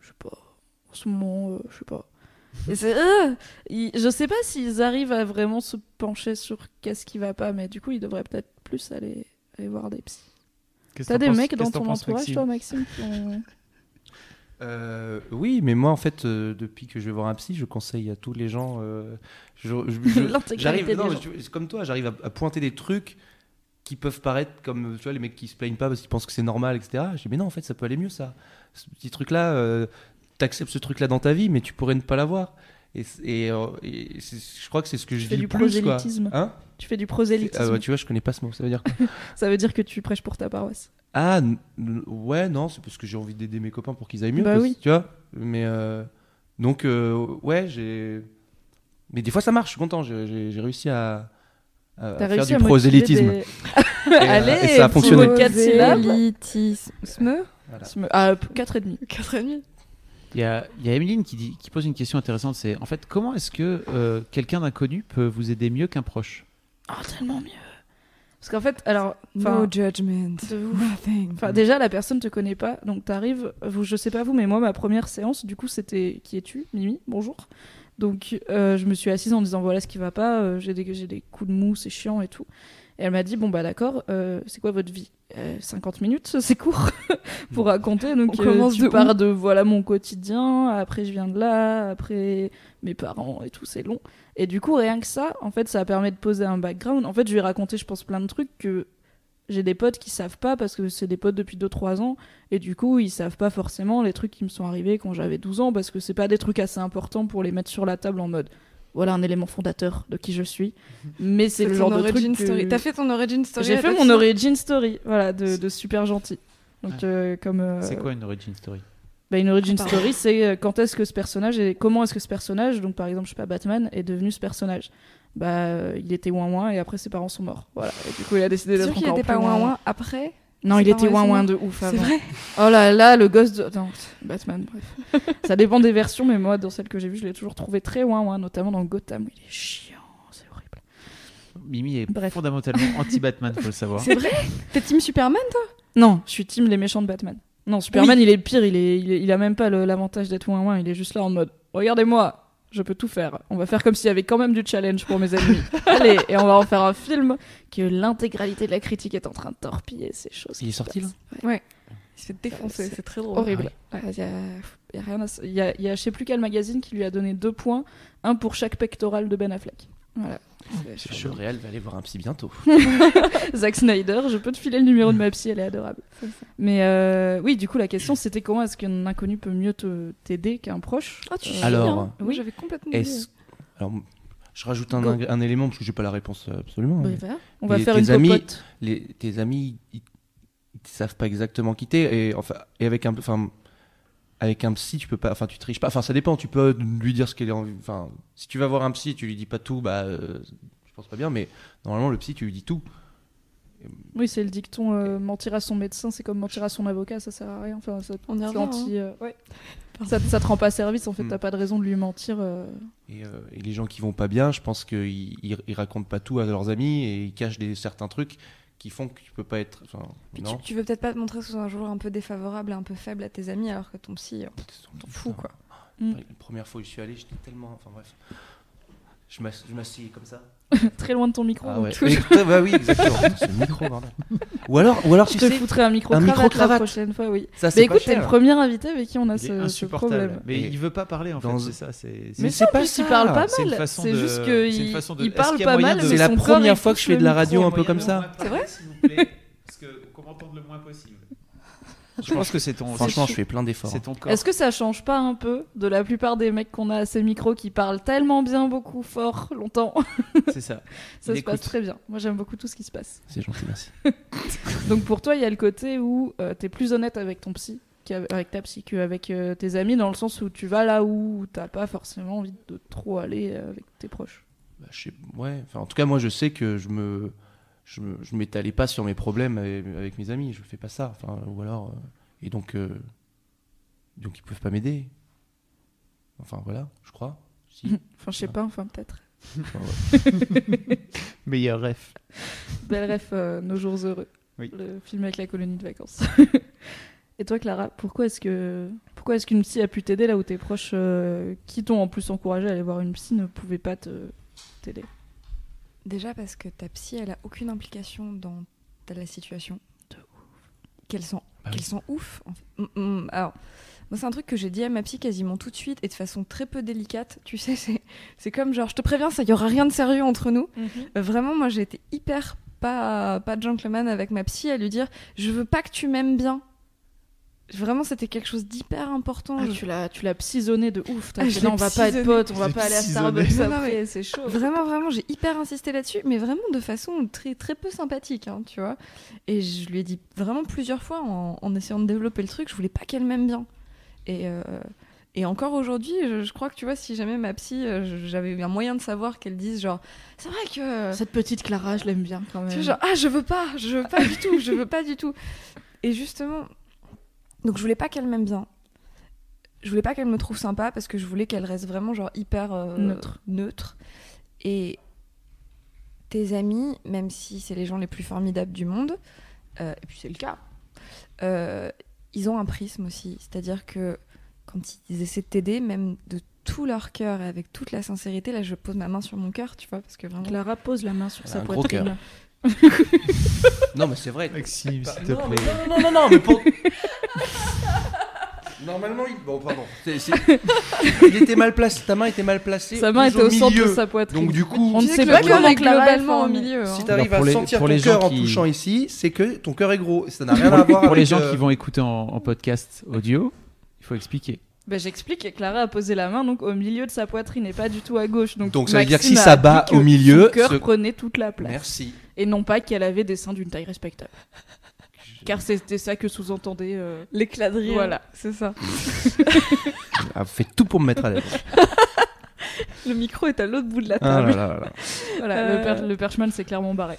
je sais pas. En ce moment, euh, je sais pas. Et c'est. euh, ils- je sais pas s'ils arrivent à vraiment se pencher sur qu'est-ce qui va pas, mais du coup, ils devraient peut-être plus aller, aller voir des psys. T'as des mecs dans ton entourage, Maxime toi, Maxime Euh, oui, mais moi en fait, euh, depuis que je vais voir un psy, je conseille à tous les gens. euh, j'arrive, comme toi, j'arrive à, à pointer des trucs qui peuvent paraître comme tu vois les mecs qui se plaignent pas parce qu'ils pensent que c'est normal, etc. Je dis mais non, en fait, ça peut aller mieux ça. Ce petit truc là, euh, t'acceptes ce truc là dans ta vie, mais tu pourrais ne pas l'avoir. Et, euh, je crois que c'est ce que tu je fais dis du plus. Prosélytisme. Quoi. Hein? Tu fais du prosélytisme. Ah, bah, tu vois, je connais pas ce mot. Ça veut dire quoi? Ça veut dire que tu prêches pour ta paroisse. Ah, ouais, non, c'est parce que j'ai envie d'aider mes copains pour qu'ils aillent mieux. Bah oui. Tu vois Mais euh, donc, euh, ouais, j'ai. Mais des fois, ça marche. Je suis content. J'ai réussi à, faire du prosélytisme. Et, Allez, et ça a fonctionné. Prosélytisme. Voilà. Ah, 4,5. 4,5. Il y a, y a Emeline qui, dit, qui pose une question intéressante, c'est en fait comment est-ce que euh, quelqu'un d'inconnu peut vous aider mieux qu'un proche? Oh, tellement mieux. Parce qu'en fait, alors, No judgment. de ouf. Nothing. Enfin, déjà, la personne te connaît pas, donc t'arrives. Vous, je sais pas vous, mais moi, ma première séance, du coup, c'était qui es-tu, Mimi Bonjour. Donc, euh, je me suis assise en disant voilà ce qui va pas. euh, j'ai des, j'ai des coups de mou, c'est chiant et tout. Et elle m'a dit bon bah d'accord. euh, c'est quoi votre vie? Euh, 50 minutes, c'est court pour raconter. Donc, On euh, commence tu de pars où de voilà mon quotidien. Après, je viens de là. Après, mes parents et tout, c'est long. Et du coup, rien que ça, en fait, ça permet de poser un background. En fait, je lui ai raconté, je pense, plein de trucs que j'ai des potes qui savent pas parce que c'est des potes depuis 2-3 ans. Et du coup, ils savent pas forcément les trucs qui me sont arrivés quand j'avais 12 ans parce que c'est pas des trucs assez importants pour les mettre sur la table en mode voilà un élément fondateur de qui je suis. Mais c'est le genre de origin truc. que- story. T'as fait ton origin story J'ai fait mon origin story, voilà, de, de super gentil. Donc, euh, comme. euh, C'est quoi une origin story? bah, une origin Ah, story, c'est euh, quand est-ce que ce personnage et comment est-ce que ce personnage, donc par exemple, je sais pas, Batman, est devenu ce personnage? Bah, il était ouin ouin et après ses parents sont morts. Voilà. Et du coup, il a décidé d'être sûr qu'il encore était pas ouin ouin après? Non, il était ouin ouin de ouf. C'est vrai Oh là là, le gosse de. Non, Batman, bref. Ça dépend des versions, mais moi, dans celle que j'ai vue, je l'ai toujours trouvé très ouin ouin, notamment dans Gotham. où Il est chiant, c'est horrible. Mimi est Bref. fondamentalement anti-Batman, faut le savoir. C'est vrai T'es team Superman toi? Non, je suis team les méchants de Batman. Non, Superman, il est pire, il, est, il, est- il a même pas l'avantage d'être ouin ouin, il est juste là en mode Regardez-moi, je peux tout faire. On va faire comme s'il y avait quand même du challenge pour mes ennemis. Allez, et on va en faire un film que l'intégralité de la critique est en train de torpiller ces choses. Il est sorti, là. Ouais. Il se fait défoncer, C'est très drôle. Horrible. Ouais, Il y a, y a rien à- a, y a je sais plus quel magazine qui lui a donné deux points, un pour chaque pectoral de Ben Affleck. Voilà. Le réel va aller voir un psy bientôt. Zack Snyder, je peux te filer le numéro de ma psy, elle est adorable. Mais euh, oui, du coup, la question c'était comment est-ce qu'un inconnu peut mieux te- t'aider qu'un proche? Ah, tu Euh, Alors, hein. oui. J'avais complètement alors je rajoute un, élément parce que j'ai pas la réponse euh, absolument. Bah. On va Les- faire tes une amis- les, tes amis, ils, ils savent pas exactement qui t'es et enfin et avec un enfin avec un psy tu peux pas enfin tu triches pas enfin ça dépend tu peux lui dire ce qu'il a envie enfin si tu vas voir un psy et tu lui dis pas tout bah euh, je pense pas bien mais normalement le psy tu lui dis tout Oui, c'est le dicton euh, mentir à son médecin, c'est comme mentir à son avocat, ça sert à rien. Enfin, ça, On revient, anti- euh, ouais. ça, ça te rend pas service en fait, Mm. t'as pas de raison de lui mentir. euh. et, euh, et les gens qui vont pas bien je pense qu'ils ils, ils racontent pas tout à leurs amis et ils cachent des certains trucs qui font que tu peux pas être enfin non tu, tu veux peut-être pas te montrer sous un jour un peu défavorable et un peu faible à tes amis alors que ton psy, t'en fous quoi. Mm. La première fois où je suis allé j'étais tellement enfin bref je m'ass- je m'assieds comme ça Très loin de ton micro. Ah donc ouais. bah oui, exactement. C'est le micro, bordel. Ou alors, ou alors Je tu te sais, foutrais un micro un cravate, la prochaine fois, oui. ça Mais pas écoute, t'es cher. le premier invité avec qui on a ce, problème. Mais il veut pas parler en fait, dans- c'est ça. C'est Mais Mais c'est pas il parle pas mal. C'est de- juste qu'il de- parle pas mal. C'est la première fois que je fais de la micro. radio un peu comme ça. C'est vrai S'il vous plaît, parce que qu'on m'entende le moins possible. Je pense que c'est ton. Franchement, je fais plein d'efforts. C'est ton corps. Est-ce que ça change pas un peu de la plupart des mecs qu'on a à ces micros qui parlent tellement bien, beaucoup, fort, longtemps C'est ça. Ça Il se passe très bien. Moi, j'aime beaucoup tout ce qui se passe. C'est gentil, merci. Donc pour toi, il y a le côté où euh, t'es plus honnête avec ton psy, qu'avec ta psy, qu'avec euh, tes amis, dans le sens où tu vas là où t'as pas forcément envie de trop aller euh, avec tes proches. Bah, je sais- ouais. Enfin, en tout cas, moi, je sais que je me, je me, je m'étalais pas sur mes problèmes avec, avec mes amis. Je fais pas ça. Enfin, ou alors, euh, et donc, euh, donc ils peuvent pas m'aider. Enfin voilà, je crois. Si. Enfin, je sais pas, enfin, peut-être. Enfin, ouais. Meilleur ref. Belle ref, euh, Nos jours heureux. Oui. Le film avec la colonie de vacances. Et toi, Clara, pourquoi est-ce que pourquoi est-ce qu'une psy a pu t'aider là où tes proches, euh, qui t'ont en plus encouragé à aller voir une psy, ne pouvaient pas te t'aider? Déjà parce que ta psy, elle a aucune implication dans la situation. De Qu'elles sont, Bah qu'elles sont ouf. en fait. Mm, mm, Alors, moi, c'est un truc que j'ai dit à ma psy quasiment tout de suite et de façon très peu délicate. Tu sais, c'est, c'est comme genre, je te préviens, ça y aura rien de sérieux entre nous. Euh, Vraiment, moi, j'ai été hyper pas, pas gentleman avec ma psy à lui dire, je veux pas que tu m'aimes bien. Vraiment, c'était quelque chose d'hyper important. Ah, Je- tu l'as tu l'as psyzoné de ouf. Ah, fait, je non, l'ai on va pas être potes, on va pas aller à. Starbucks Non, non, après, c'est chaud. Vraiment, vraiment, j'ai hyper insisté là-dessus, mais vraiment de façon très, très peu sympathique, hein, tu vois. Et je lui ai dit vraiment plusieurs fois en, en essayant de développer le truc, je voulais pas qu'elle m'aime bien. Et, euh, et encore aujourd'hui, je, je crois que tu vois, si jamais ma psy, euh, j'avais eu un moyen de savoir qu'elle dise genre, c'est vrai que. Cette petite Clara, je l'aime bien quand même. Tu vois, genre, ah, je veux pas, je veux pas du tout, je veux pas du tout. Et justement, donc je voulais pas qu'elle m'aime bien. Je voulais pas qu'elle me trouve sympa parce que je voulais qu'elle reste vraiment genre hyper euh, Neutre. neutre. Et tes amis, même si c'est les gens les plus formidables du monde, euh, et puis c'est le cas, euh, ils ont un prisme aussi. C'est-à-dire que quand ils essaient de t'aider, même de tout leur cœur et avec toute la sincérité, là je pose ma main sur mon cœur, tu vois, parce que vraiment. Clara pose la main sur Elle sa poitrine. Non, mais c'est vrai. Maxime, s'il te plaît. non, non, non, non, mais pour. Normalement, il. Bon, pardon. C'est- c'est- Il était mal placé. Ta main était mal placée. Sa main plus était au centre milieu. de sa poitrine. Donc, du coup, On ne sait que pas le cœur est globalement au milieu. si hein. tu arrives Alors, pour à les- sentir pour ton gens cœur en qui- touchant ici, c'est que ton cœur est gros. Ça n'a rien à voir Pour avec. les gens euh, qui vont écouter en, en podcast audio, il faut expliquer. Bah, J'explique, Clara a posé la main donc au milieu de sa poitrine et pas du tout à gauche. Donc, Donc, ça veut dire que si ça a bat au milieu, Son cœur ce- prenait toute la place. Merci. Et non pas qu'elle avait des seins d'une taille respectable. Car c'était ça que sous-entendait. euh, L'éclat de rire. Voilà. c'est ça. Ah, faites tout pour me mettre à l'aise. Le micro est à l'autre bout de la Ah table. là là là là. Voilà, Euh. le, per- le perchman s'est clairement barré.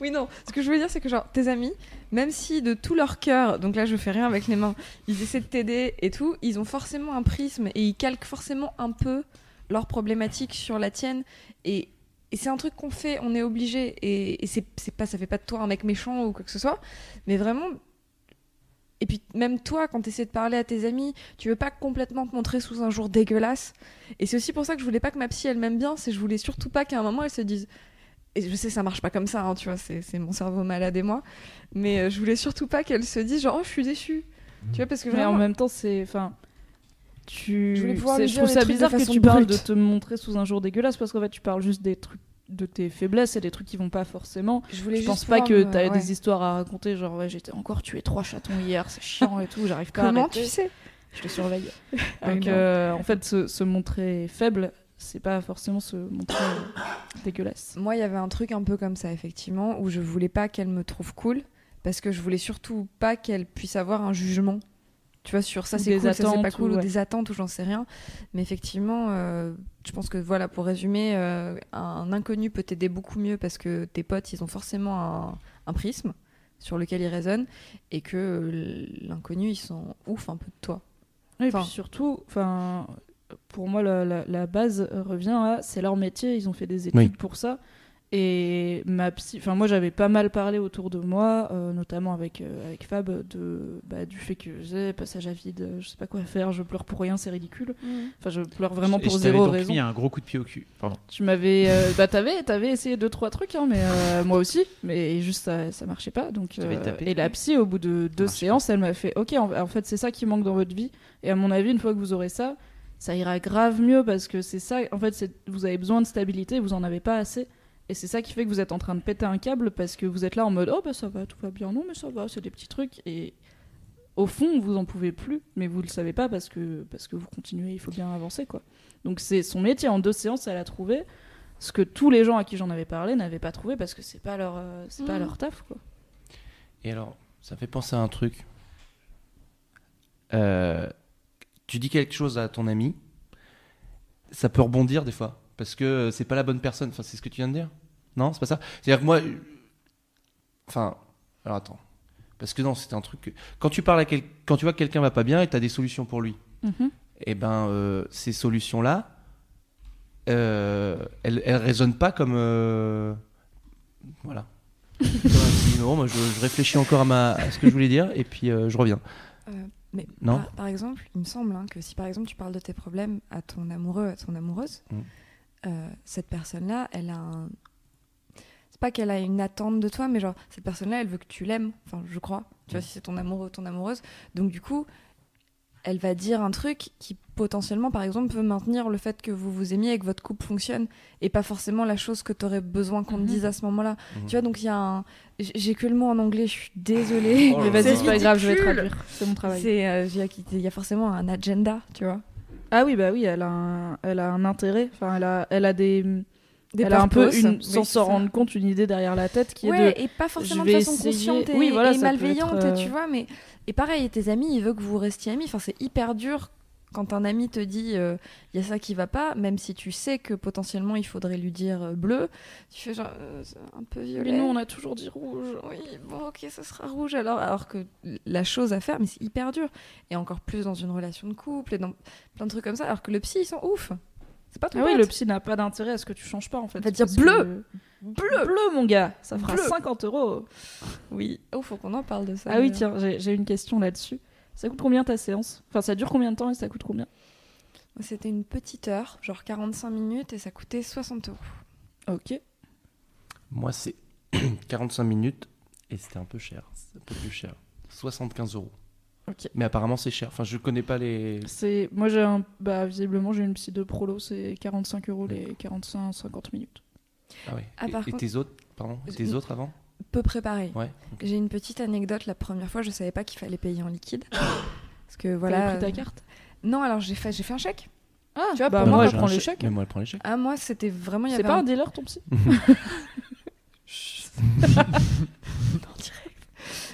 Oui, non. Ce que je veux dire, c'est que genre, tes amis, même si de tout leur cœur, donc là, je fais rien avec les mains, ils essaient de t'aider et tout, ils ont forcément un prisme et ils calquent forcément un peu leurs problématiques sur la tienne. Et, et c'est un truc qu'on fait, on est obligé. Et, et c'est pas, ça fait pas de toi un mec méchant ou quoi que ce soit, mais vraiment. Et puis même toi, quand tu essaies de parler à tes amis, tu veux pas complètement te montrer sous un jour dégueulasse. Et c'est aussi pour ça que je voulais pas que ma psy elle m'aime bien, c'est que je voulais surtout pas qu'à un moment elle se dise et je sais ça marche pas comme ça hein, tu vois c'est mon cerveau malade et moi mais euh, je voulais surtout pas qu'elle se dise genre oh je suis déçue tu vois parce que Mais vraiment en même temps, c'est. Enfin. Tu... Je je trouve ça bizarre que tu parles de te montrer sous un jour dégueulasse parce qu'en fait tu parles juste des trucs de tes faiblesses et des trucs qui vont pas forcément. je voulais Je pense pas que t'avais ouais. des histoires à raconter, genre ouais, j'étais encore tué trois chatons hier, c'est chiant et tout, j'arrive pas à comment arrêter. tu sais? Je te surveille. Donc euh, en fait, se, se montrer faible, c'est pas forcément se montrer dégueulasse. moi il y avait un truc un peu comme ça effectivement où je voulais pas qu'elle me trouve cool parce que je voulais surtout pas qu'elle puisse avoir un jugement tu vois sur ça c'est des cool ça c'est pas attentes, cool ou des attentes ou j'en sais rien mais effectivement euh, je pense que voilà pour résumer euh, un inconnu peut t'aider beaucoup mieux parce que tes potes ils ont forcément un, un prisme sur lequel ils raisonnent et que l'inconnu ils sont ouf un peu de toi Et Enfin- puis surtout, enfin, pour moi, la, la- la base revient à c'est leur métier, ils ont fait des études Oui. pour ça. Et ma psy, enfin moi j'avais pas mal parlé autour de moi, euh, notamment avec euh, avec Fab, de bah, du fait que j'ai passage à vide, euh, je sais pas quoi faire, je pleure pour rien, c'est ridicule. Enfin je pleure vraiment Et pour je t'avais zéro donc raison. mis un gros coup de pied au cul. Pardon. Tu m'avais, euh, bah t'avais, t'avais essayé deux trois trucs, hein, mais euh, moi aussi, mais juste ça, ça marchait pas. Donc Je euh, tapé. et la psy, au bout de deux séances, elle m'a fait, ok, en, en fait c'est ça qui manque dans votre vie. Et à mon avis, une fois que vous aurez ça, ça ira grave mieux parce que c'est ça. En fait, vous avez besoin de stabilité, vous en avez pas assez. Et c'est ça qui fait que vous êtes en train de péter un câble parce que vous êtes là en mode oh bah ça va, tout va bien, non mais ça va, c'est des petits trucs. Et au fond, vous en pouvez plus, mais vous le savez pas parce que, parce que vous continuez, il faut bien avancer quoi. Donc c'est son métier. En deux séances, elle a trouvé ce que tous les gens à qui j'en avais parlé n'avaient pas trouvé parce que c'est pas leur, euh, c'est pas Mhm. leur taf quoi. Et alors, ça fait penser à un truc. Euh, tu dis quelque chose à ton ami, ça peut rebondir des fois, parce que c'est pas la bonne personne. Enfin, c'est ce que tu viens de dire Non, c'est pas ça. C'est-à-dire que moi, euh, enfin, alors attends. Parce que non, c'était un truc. que- Quand tu parles à quel... quand tu vois que quelqu'un va pas bien et tu as des solutions pour lui, Mhm. et ben euh, ces solutions-là, euh, elles, elles résonnent pas comme. euh, Voilà. non, moi je, je réfléchis encore à, ma... à ce que je voulais dire et puis euh, je reviens. Euh, mais Non. par, par exemple, il me semble hein, que si par exemple tu parles de tes problèmes à ton amoureux, à ton amoureuse, Mm. Euh, cette personne-là, elle a un. C'est pas qu'elle a une attente de toi, mais genre, cette personne-là, elle veut que tu l'aimes, enfin, je crois. Tu vois, Mm. si c'est ton amoureux ou ton amoureuse. Donc, du coup, elle va dire un truc qui potentiellement, par exemple, peut maintenir le fait que vous vous aimiez et que votre couple fonctionne, et pas forcément la chose que tu aurais besoin qu'on te Mhm. dise à ce moment-là. Mhm. Tu vois, donc il y a un. J'ai que le mot en anglais, je suis désolée. Oh Mais vas-y, c'est pas grave, je vais ridicule. traduire. C'est mon travail. C'est, euh, il y a forcément un agenda, tu vois. Ah oui, bah oui, elle a un, elle a un intérêt. Enfin, elle a, elle a des, Des elle a un peu purposes. une, Oui, sans s'en rendre compte, une idée derrière la tête qui est de. et pas forcément de façon essayer- consciente et, Oui, voilà, et malveillante, être, euh, tu vois. Mais et pareil, tes amis, ils veulent que vous restiez amis. Enfin, c'est hyper dur quand un ami te dit euh, il y a ça qui va pas, même si tu sais que potentiellement il faudrait lui dire euh, bleu, tu fais genre euh, un peu violet. Mais nous, on a toujours dit rouge. Oui, bon, ok, ça sera rouge alors. Alors que la chose à faire, mais c'est hyper dur. Et encore plus dans une relation de couple et dans plein de trucs comme ça. Alors que le psy, ils sont ouf. C'est pas ton Ah oui, le psy n'a pas d'intérêt à ce que tu changes pas en fait. Va dire bleu. que- Bleu Bleu, mon gars Ça fera Bleu. 50 euros Oui. Oh, faut qu'on en parle de ça. Ah oui, tiens, j'ai une question là-dessus. Ça coûte combien ta séance? Enfin, ça dure combien de temps et ça coûte combien? C'était une petite heure, genre 45 minutes, et ça coûtait 60 euros. Ok. Moi, c'est 45 minutes et c'était un peu cher. C'est un peu plus cher. 75 euros. Ok. Mais apparemment, c'est cher. Enfin, je connais pas les. C'est moi j'ai un bah visiblement j'ai une psy de prolo c'est 45 euros les 45 50 minutes. Ah ouais. Ah, et, et tes autres, pardon, et tes autres avant? Peu préparé. Ouais. J'ai une petite anecdote. La première fois, je savais pas qu'il fallait payer en liquide. Parce que Voilà. pris ta euh, carte? Non, alors j'ai fait, j'ai fait un chèque. Ah tu vois, bah pour moi prends un les chèque. chèques. Mais moi, elle prend les chèques. Ah, moi, c'était vraiment. C'est avait pas un- un dealer ton psy?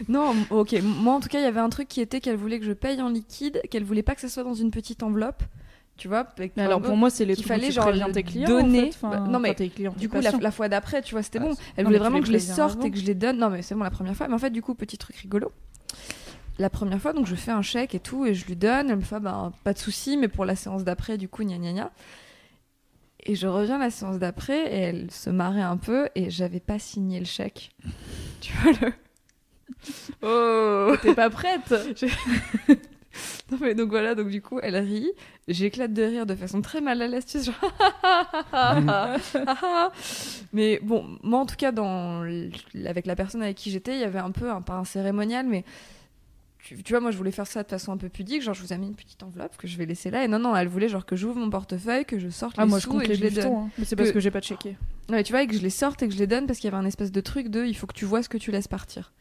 Non, ok. Moi, en tout cas, il y avait un truc qui était qu'elle voulait que je paye en liquide, qu'elle voulait pas que ça soit dans une petite enveloppe. Tu vois Mais alors pour moi c'est les qu'il trucs fallait genre tes clients donner. en fait. Bah, non, mais clients, Du coup, la, fois d'après, tu vois, c'était Ah, bon. Elle Non, voulait vraiment que je les sorte avant. et que je les donne. Non, mais c'est bon la première fois. Mais en fait, du coup, petit truc rigolo. La première fois, donc je fais un chèque et tout, et je lui donne. Elle me fait, bah, pas de souci, mais pour la séance d'après, du coup, gna gna gna. Et je reviens la séance d'après, et elle se marrait un peu, et j'avais pas signé le chèque. tu vois le. Oh T'es pas prête Non, mais donc voilà, donc du coup, elle rit. J'éclate de rire de façon très mal à genre. mais bon, moi en tout cas, dans l- avec la personne avec qui j'étais, il y avait un peu, un, pas un cérémonial, mais tu, tu vois, moi je voulais faire ça de façon un peu pudique, genre je vous ai mis une petite enveloppe que je vais laisser là. Et non, non, elle voulait genre que j'ouvre mon portefeuille, que je sorte Ah les moi je sous compte et les que je les donne. hein. mais c'est parce Que- que j'ai pas checké. Ouais, tu vois, et que je les sorte et que je les donne parce qu'il y avait un espèce de truc de il faut que tu vois ce que tu laisses partir.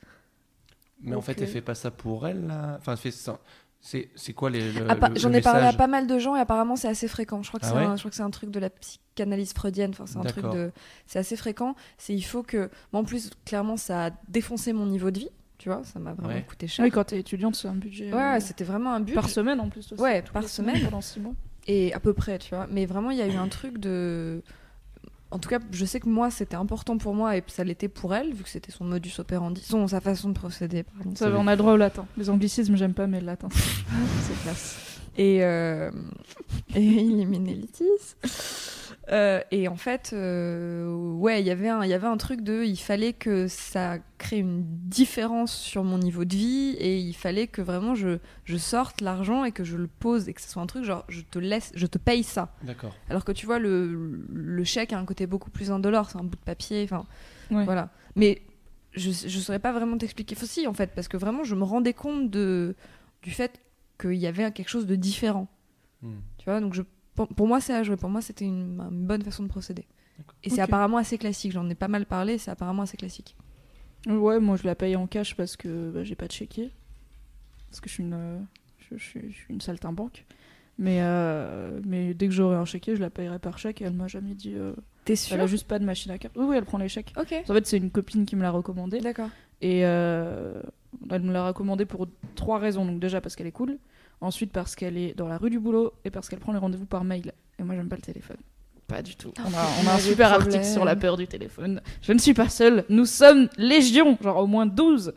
Mais en fait, elle fait pas ça pour elle, là. Enfin, elle fait ça. C'est c'est quoi les. le- Ah, le- J'en le ai parlé à pas mal de gens et apparemment c'est assez fréquent. Je crois que Ah c'est ouais un, je crois que c'est un truc de la psychanalyse freudienne. Enfin, c'est un truc de, c'est assez fréquent. C'est il faut que, moi en plus clairement ça a défoncé mon niveau de vie. Tu vois, ça m'a vraiment Ouais. coûté cher. Oui quand t'es étudiante c'est un budget. ouais, euh, c'était vraiment un but. par semaine en plus. aussi, Ouais, par semaine. pendant 6 mois. Et à peu près, tu vois. Mais vraiment il y a eu un truc de, en tout cas, je sais que moi c'était important pour moi et ça l'était pour elle vu que c'était son modus operandi, son sa façon de procéder. Pardon. Ça, on a le droit au latin. Les anglicismes j'aime pas mais le latin c'est- c'est classe. et, euh, et éliminer Litis. Euh, et en fait, euh, ouais, il y avait un- il y avait un truc de, il fallait que ça crée une différence sur mon niveau de vie et il fallait que vraiment je, je sorte l'argent et que je le pose et que ce soit un truc genre je te laisse, je te paye ça. D'accord. Alors que tu vois le, le chèque a un côté beaucoup plus indolore, c'est un bout de papier, enfin Ouais. voilà. Mais je je saurais pas vraiment t'expliquer. Faut si en fait parce que vraiment je me rendais compte de du fait qu'il y avait quelque chose de différent. Hmm. Tu vois, donc je, pour, pour moi, c'est à jouer. Pour moi, c'était une, une bonne façon de procéder. Et c'est apparemment assez classique. J'en ai pas mal parlé, c'est apparemment assez classique. Ouais, moi je la paye en cash parce que bah, j'ai pas de chéquier. Parce que je suis une, je, je suis, je suis une saltimbanque. Mais, euh, mais dès que j'aurai un chéquier, je la payerai par chèque et elle m'a jamais dit. euh, T'es sûr elle a juste pas de machine à carte. Oui, oui, elle prend les chèques. Ok. En fait, c'est une copine qui me l'a recommandé. D'accord. Et euh, elle me l'a recommandé pour trois raisons. Donc, déjà parce qu'elle est cool. Ensuite, parce qu'elle est dans la rue du boulot. Et parce qu'elle prend les rendez-vous par mail. Et moi, j'aime pas le téléphone. Pas du tout. On a, on a un super article sur la peur du téléphone. Je ne suis pas seule. Nous sommes légion, genre au moins 12.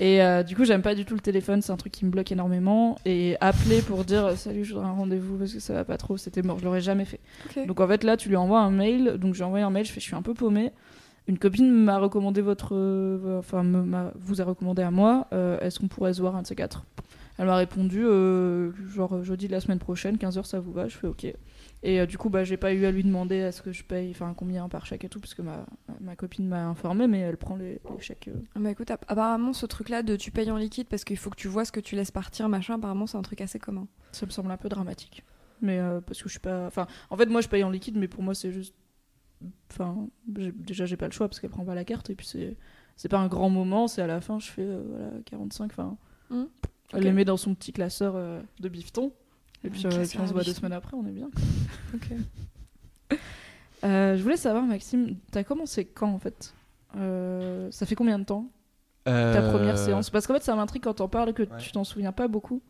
Et euh, du coup, j'aime pas du tout le téléphone, c'est un truc qui me bloque énormément. Et appeler pour dire euh, salut, je voudrais un rendez-vous parce que ça va pas trop, c'était mort, je l'aurais jamais fait. Donc en fait, là, tu lui envoies un mail. Donc j'ai envoyé un mail, je fais je suis un peu paumée. Une copine m'a recommandé votre. euh, Enfin, me- vous a recommandé à moi. euh, Est-ce qu'on pourrait se voir un de ces quatre? Elle m'a répondu euh, genre jeudi de la semaine prochaine, 15h, ça vous va? Je fais ok. Et euh, du coup, bah, j'ai pas eu à lui demander est-ce que je paye, enfin combien par chèque et tout, parce que ma, ma copine m'a informé, mais elle prend les, les chèques. euh. Ah Bah écoute, app- apparemment ce truc-là de tu payes en liquide parce qu'il faut que tu vois ce que tu laisses partir, machin, apparemment c'est un truc assez commun. Ça me semble un peu dramatique. Mais euh, parce que je suis pas. Enfin, en fait, moi je paye en liquide, mais pour moi c'est juste. Enfin, déjà j'ai pas le choix parce qu'elle prend pas la carte et puis c'est. C'est pas un grand moment, c'est à la fin, je fais euh, voilà, 45. Enfin, Hmm. Elle les met dans son petit classeur euh, de bifton. Et puis, euh, puis on se voit deux semaines après, on est bien. Ok. Euh, je voulais savoir, Maxime, t'as commencé quand en fait? Euh, Ça fait combien de temps? Ta première séance? Parce qu'en fait, ça m'intrigue quand t'en parles que ouais. tu t'en souviens pas beaucoup.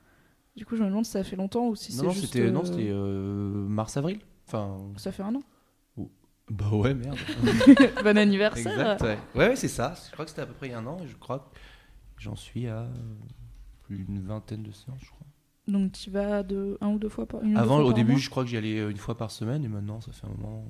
Du coup, je me demande si ça fait longtemps ou si c'est juste. c'était non, euh, c'était euh, mars-avril. Enfin, Ça fait un an. bah ouais, merde. bon anniversaire. exact, ouais. Ouais, ouais, c'est ça. Je crois que c'était à peu près il y a un an et je crois que j'en suis à plus d'une vingtaine de séances, je crois. Donc tu vas de un ou deux fois par une ou deux Avant, fois au par début, mois je crois que j'y allais euh, une fois par semaine et maintenant, ça fait un moment.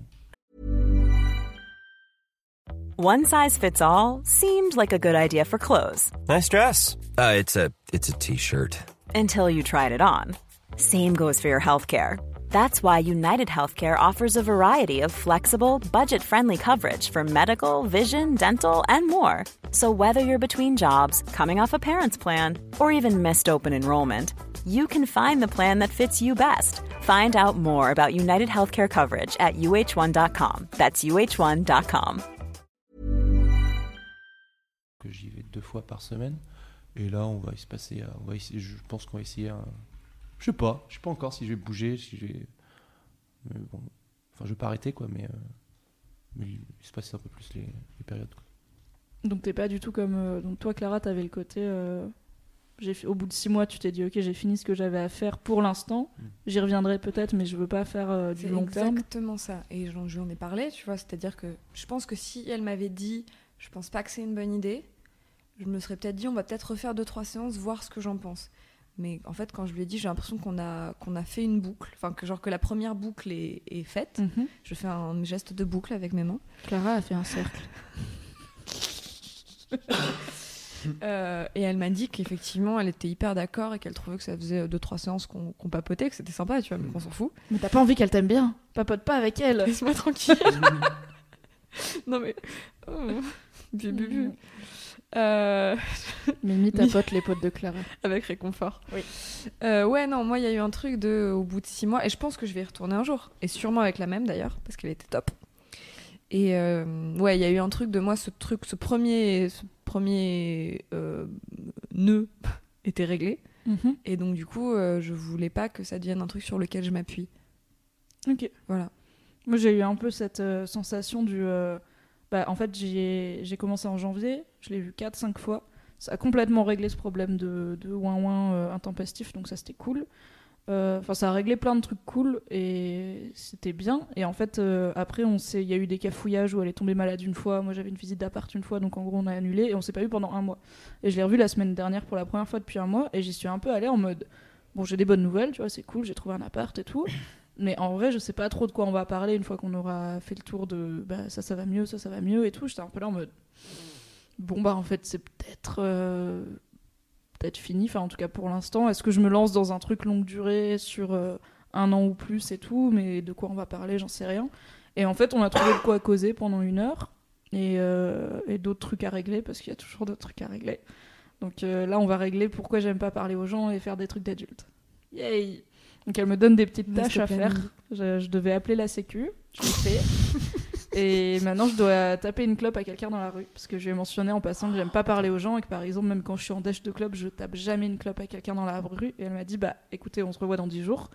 One size fits all seemed like a good idea for clothes Nice dress. Uh, it's a it's a t-shirt. until you tried it on. Same goes for your healthcare. That's why United Healthcare offers a variety of flexible, budget friendly coverage for medical, vision, dental, and more. So, whether you're between jobs, coming off a parent's plan, or even missed open enrollment, you can find the plan that fits you best. Find out more about United Healthcare coverage at uh1.com. That's uh1.com. que j'y vais deux fois par semaine. Et là, on va y se passer. On va essayer, je pense qu'on va essayer. Je sais pas. Je sais pas encore si je vais bouger, si je vais. Mais bon. Enfin, je vais pas arrêter, quoi, mais. euh, Mais il se passe un peu plus les, les périodes. quoi. Donc t'es pas du tout comme. euh, Donc toi, Clara, t'avais le côté. euh, j'ai fi- Au bout de six mois, tu t'es dit ok, j'ai fini ce que j'avais à faire pour l'instant. Mm. J'y reviendrai peut-être, mais je veux pas faire euh, du C'est long terme. exactement ça. Et j'en je lui en ai parlé, tu vois. C'est-à-dire que je pense que si elle m'avait dit, je pense pas que c'est une bonne idée, je me serais peut-être dit, on va peut-être refaire deux trois séances, voir ce que j'en pense. Mais en fait, quand je lui ai dit, j'ai l'impression qu'on a qu'on a fait une boucle, enfin que genre que la première boucle est, est faite. Mhm. Je fais un geste de boucle avec mes mains. Clara a fait un cercle. Euh, et elle m'a dit qu'effectivement, elle était hyper d'accord et qu'elle trouvait que ça faisait deux trois séances qu'on qu'on papotait, que c'était sympa, tu vois, mais qu'on s'en fout. Mais t'as pas envie qu'elle t'aime bien Papote pas avec elle. Laisse-moi tranquille. non mais. Oh. Bu, bu, bu. Euh, Mimi tapote les potes de Clara. avec réconfort. Oui. Euh, ouais, non, moi, il y a eu un truc de, au bout de six mois, et je pense que je vais y retourner un jour. Et sûrement avec la même d'ailleurs, parce qu'elle était top. Et euh, ouais, il y a eu un truc de moi, ce truc, ce premier, ce premier euh, nœud était réglé. Mhm. Et donc, du coup, euh, je voulais pas que ça devienne un truc sur lequel je m'appuie. Ok. Voilà. Moi, j'ai eu un peu cette sensation du. bah, en fait, j'ai commencé en janvier, je l'ai vu 4-5 fois. Ça a complètement réglé ce problème de, de ouin-ouin euh, intempestif, donc ça c'était cool. Euh, Enfin, ça a réglé plein de trucs cool et c'était bien. Et en fait, euh, après, il y a eu des cafouillages où elle est tombée malade une fois. Moi, j'avais une visite d'appart une fois, donc en gros, on a annulé et on s'est pas vu pendant un mois. Et je l'ai revu la semaine dernière pour la première fois depuis un mois et j'y suis un peu allée en mode bon, j'ai des bonnes nouvelles, tu vois, c'est cool, j'ai trouvé un appart et tout. Mais en vrai, je sais pas trop de quoi on va parler une fois qu'on aura fait le tour de bah, ça, ça va mieux, ça, ça va mieux et tout. J'étais un peu là en mode bon, bah en fait, c'est peut-être euh, peut-être fini, enfin en tout cas pour l'instant. Est-ce que je me lance dans un truc longue durée sur euh, un an ou plus et tout? Mais de quoi on va parler, j'en sais rien. Et en fait, on a trouvé de quoi causer pendant une heure et, euh, et d'autres trucs à régler parce qu'il y a toujours d'autres trucs à régler. Donc là, on va régler pourquoi j'aime pas parler aux gens et faire des trucs d'adultes. Yay! Donc elle me donne des petites tâches à faire. je devais appeler la sécu, je l'ai fait. et maintenant, je dois taper une clope à quelqu'un dans la rue. Parce que je lui ai mentionné en passant que j'aime pas parler aux gens et que par exemple, même quand je suis en dash de clope, je tape jamais une clope à quelqu'un dans la rue. Et elle m'a dit Bah écoutez, on se revoit dans 10 jours.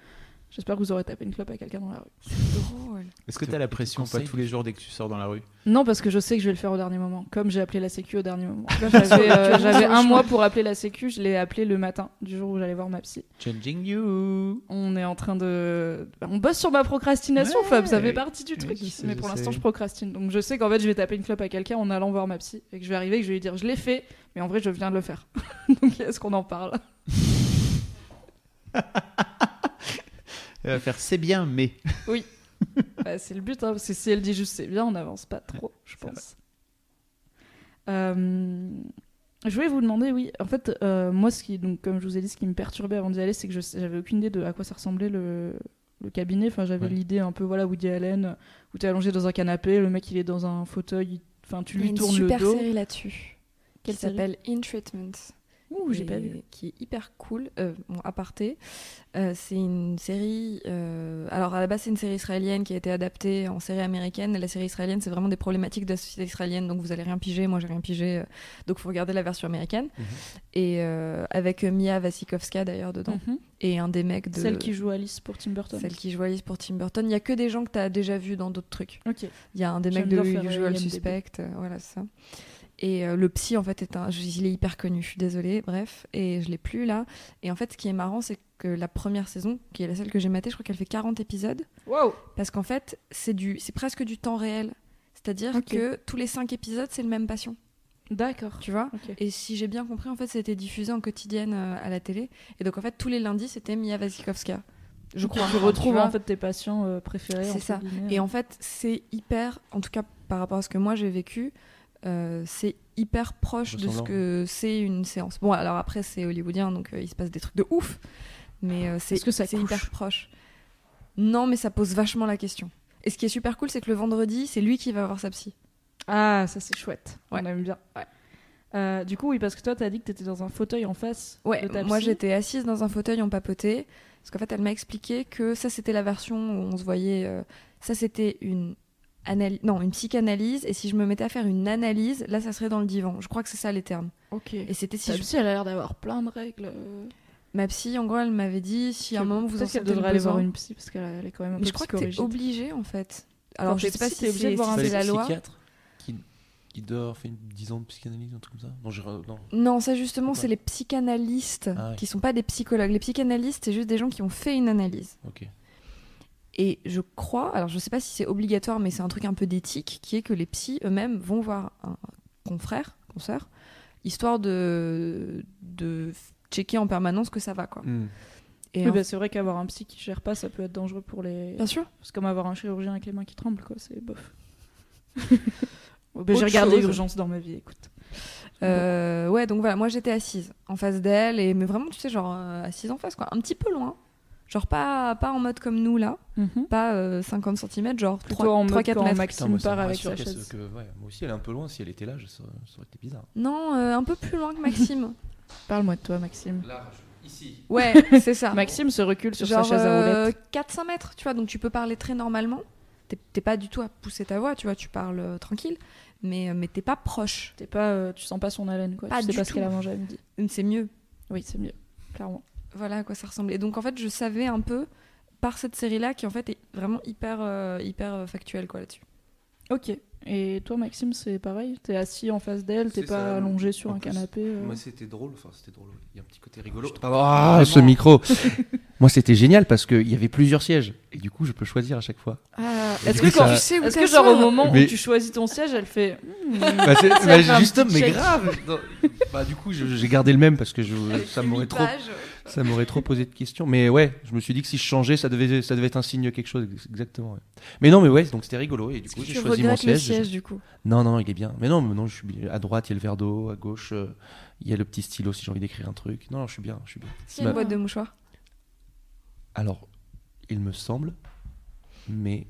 J'espère que vous aurez tapé une clope à quelqu'un dans la rue. Drôle. Est-ce que tu as la pression pas tous les jours dès que tu sors dans la rue Non, parce que je sais que je vais le faire au dernier moment. Comme j'ai appelé la sécu au dernier moment. J'avais euh, j'avais un mois pour appeler la sécu, je l'ai appelé le matin du jour où j'allais voir ma psy. Changing you On est en train de. On bosse sur ma procrastination, Ouais. Fab, ça fait partie du truc. sais, mais pour l'instant, je procrastine. Donc je sais qu'en fait, je vais taper une clope à quelqu'un en allant voir ma psy. Et que je vais arriver et que je vais lui dire Je l'ai fait, mais en vrai, je viens de le faire. Donc est-ce qu'on en parle? Elle va faire c'est bien, mais. Bah, C'est le but, hein, parce que si elle dit juste c'est bien, on n'avance pas trop, je pense. Euh, Je voulais vous demander, oui, en fait, euh, moi, ce qui, donc, comme je vous ai dit, ce qui me perturbait avant d'y aller, c'est que je j'avais aucune idée de à quoi ça ressemblait le, le cabinet. Enfin, j'avais Ouais. l'idée un peu, voilà, Woody Allen, où t'es allongé dans un canapé, le mec il est dans un fauteuil, il- enfin, tu Il y a lui une tournes le super dos. série là-dessus. Quelle qui s'appelle In Treatment. Ouh, j'ai et pas vu. Qui est hyper cool. Euh, bon, aparté. Euh, c'est une série. euh, alors, à la base, c'est une série israélienne qui a été adaptée en série américaine. Et la série israélienne, c'est vraiment des problématiques de la société israélienne. Donc, vous allez rien piger. Moi, j'ai rien pigé. euh, donc, faut regarder la version américaine. Mhm. Et euh, avec Mia Wasikowska, d'ailleurs, dedans. Mhm. Et un des mecs de. Celle qui joue Alice pour Tim Burton. Celle qui joue Alice pour Tim Burton. Il y a que des gens que tu as déjà vus dans d'autres trucs. Ok. Il y a un des J'aime mecs de Usual. Suspect, euh, voilà c'est ça. Et euh, le psy, en fait, est un. Il est hyper connu, je suis désolée, bref. Et je l'ai plus là. Et en fait, ce qui est marrant, c'est que la première saison, qui est la seule que j'ai matée, je crois qu'elle fait 40 épisodes. Wow. Parce qu'en fait, c'est du... c'est presque du temps réel. C'est-à-dire que tous les 5 épisodes, c'est le même patient, D'accord. tu vois et si j'ai bien compris, en fait, c'était diffusé en quotidienne euh, à la télé. Et donc, en fait, tous les lundis, c'était Mia Wasikowska. Je crois. Tu retrouves en fait tes patients euh, préférés. C'est ça. guillemets. Et en fait, c'est hyper, en tout cas par rapport à ce que moi j'ai vécu, euh, c'est hyper proche de ce que c'est une séance. Bon, alors après, c'est hollywoodien, donc euh, il se passe des trucs de ouf, mais euh, c'est Est-ce que ça c'est couche? hyper proche. Non, mais ça pose vachement la question. Et ce qui est super cool, c'est que le vendredi, c'est lui qui va voir sa psy. Ah, ça c'est chouette. Ouais. On aime bien. Ouais. Euh, du coup, oui, parce que toi, t'as dit que t'étais dans un fauteuil en face Ouais, de ta moi j'étais assise dans un fauteuil en papoté, parce qu'en fait, elle m'a expliqué que ça, c'était la version où on se voyait. euh, ça, c'était une. Analy- Non, une psychanalyse, et si je me mettais à faire une analyse, là, ça serait dans le divan. Je crois que c'est ça les termes. Ok. Et c'était si Ta je psy, elle a l'air d'avoir plein de règles. euh, Ma psy, en gros, elle m'avait dit si à un moment vous en sentez aller voir une psy parce qu'elle elle est quand même un Mais peu je crois que t'es obligé en fait. Alors Quand je sais pas psy, si t'es obligé de voir un Pas la loi. qui, qui doit fait 10 ans de psychanalyse, un truc comme ça Non, j'ai- non. Non, ça justement, c'est les psychanalystes Ah ouais. qui sont pas des psychologues. Les psychanalystes, c'est juste des gens qui ont fait une analyse. Ok. Et je crois, alors je sais pas si c'est obligatoire, mais c'est un truc un peu d'éthique, qui est que les psys eux-mêmes vont voir un confrère, consoeur, histoire de, de checker en permanence que ça va, quoi. Hmm. Et Oui, en- bah, c'est vrai qu'avoir un psy qui gère pas, ça peut être dangereux pour les. Bien sûr. C'est comme avoir un chirurgien avec les mains qui tremblent, quoi. C'est bof. J'ai regardé chose. Urgence dans ma vie, écoute. Euh, ouais, donc voilà, moi j'étais assise en face d'elle, et mais vraiment, tu sais, genre euh, assise en face, quoi, un petit peu loin. Genre pas, pas en mode comme nous là, pas euh, 50 cm, genre Plutôt 3, en mode 4 quand mètres. Maxime part avec sa chaise. que, ouais, moi aussi, elle est un peu loin. Si elle était là, je- ça, ça aurait été bizarre. Non, euh, un peu plus loin que Maxime. Parle-moi de toi, Maxime. Là, ici. ouais, c'est ça. Maxime se recule sur genre sa chaise à roulettes. 4-5 mètres, tu vois, donc tu peux parler très normalement. T'es t'es pas du tout à pousser ta voix, tu vois, tu parles euh, tranquille, mais, euh, mais t'es pas proche. T'es pas, euh, tu sens pas son haleine, quoi. Pas tu sais du pas ce qu'elle a mangé à midi. C'est mieux. Oui, c'est mieux, clairement. Voilà à quoi ça ressemblait. Donc en fait, je savais un peu par cette série-là qui en fait est vraiment hyper, euh, hyper euh, factuelle quoi là-dessus. Ok. Et toi, Maxime, c'est pareil? T'es assis en face d'elle, t'es pas ça. allongé sur En un plus, canapé euh? Moi, c'était drôle. Enfin, c'était drôle. Il y a un petit côté rigolo. Ah, ce micro. moi, c'était génial parce qu'il y avait plusieurs sièges. Et du coup, je peux choisir à chaque fois. Ah, Est-ce que coup, quand ça- tu sais où Est-ce que genre au moment Mais- où tu choisis ton siège, elle fait hmm, Bah, bah, petit mais check. grave. Non, Bah, du coup, je- j'ai gardé le même parce que je, ça m'aurait trop. Ça m'aurait trop posé de questions. Mais ouais, je me suis dit que si je changeais, ça devait, ça devait être un signe quelque chose. Exactement. ouais. Mais non, mais ouais, donc c'était rigolo. Et du coup, j'ai choisi mon siège. siège du coup? Non, non, il est bien. Mais non, mais non, je suis. À droite, il y a le verre d'eau. À gauche, euh, il y a le petit stylo si j'ai envie d'écrire un truc. Non, non, je suis bien. Je suis bien. Qu'il y a une Bah, boîte de mouchoirs? Alors, il me semble, mais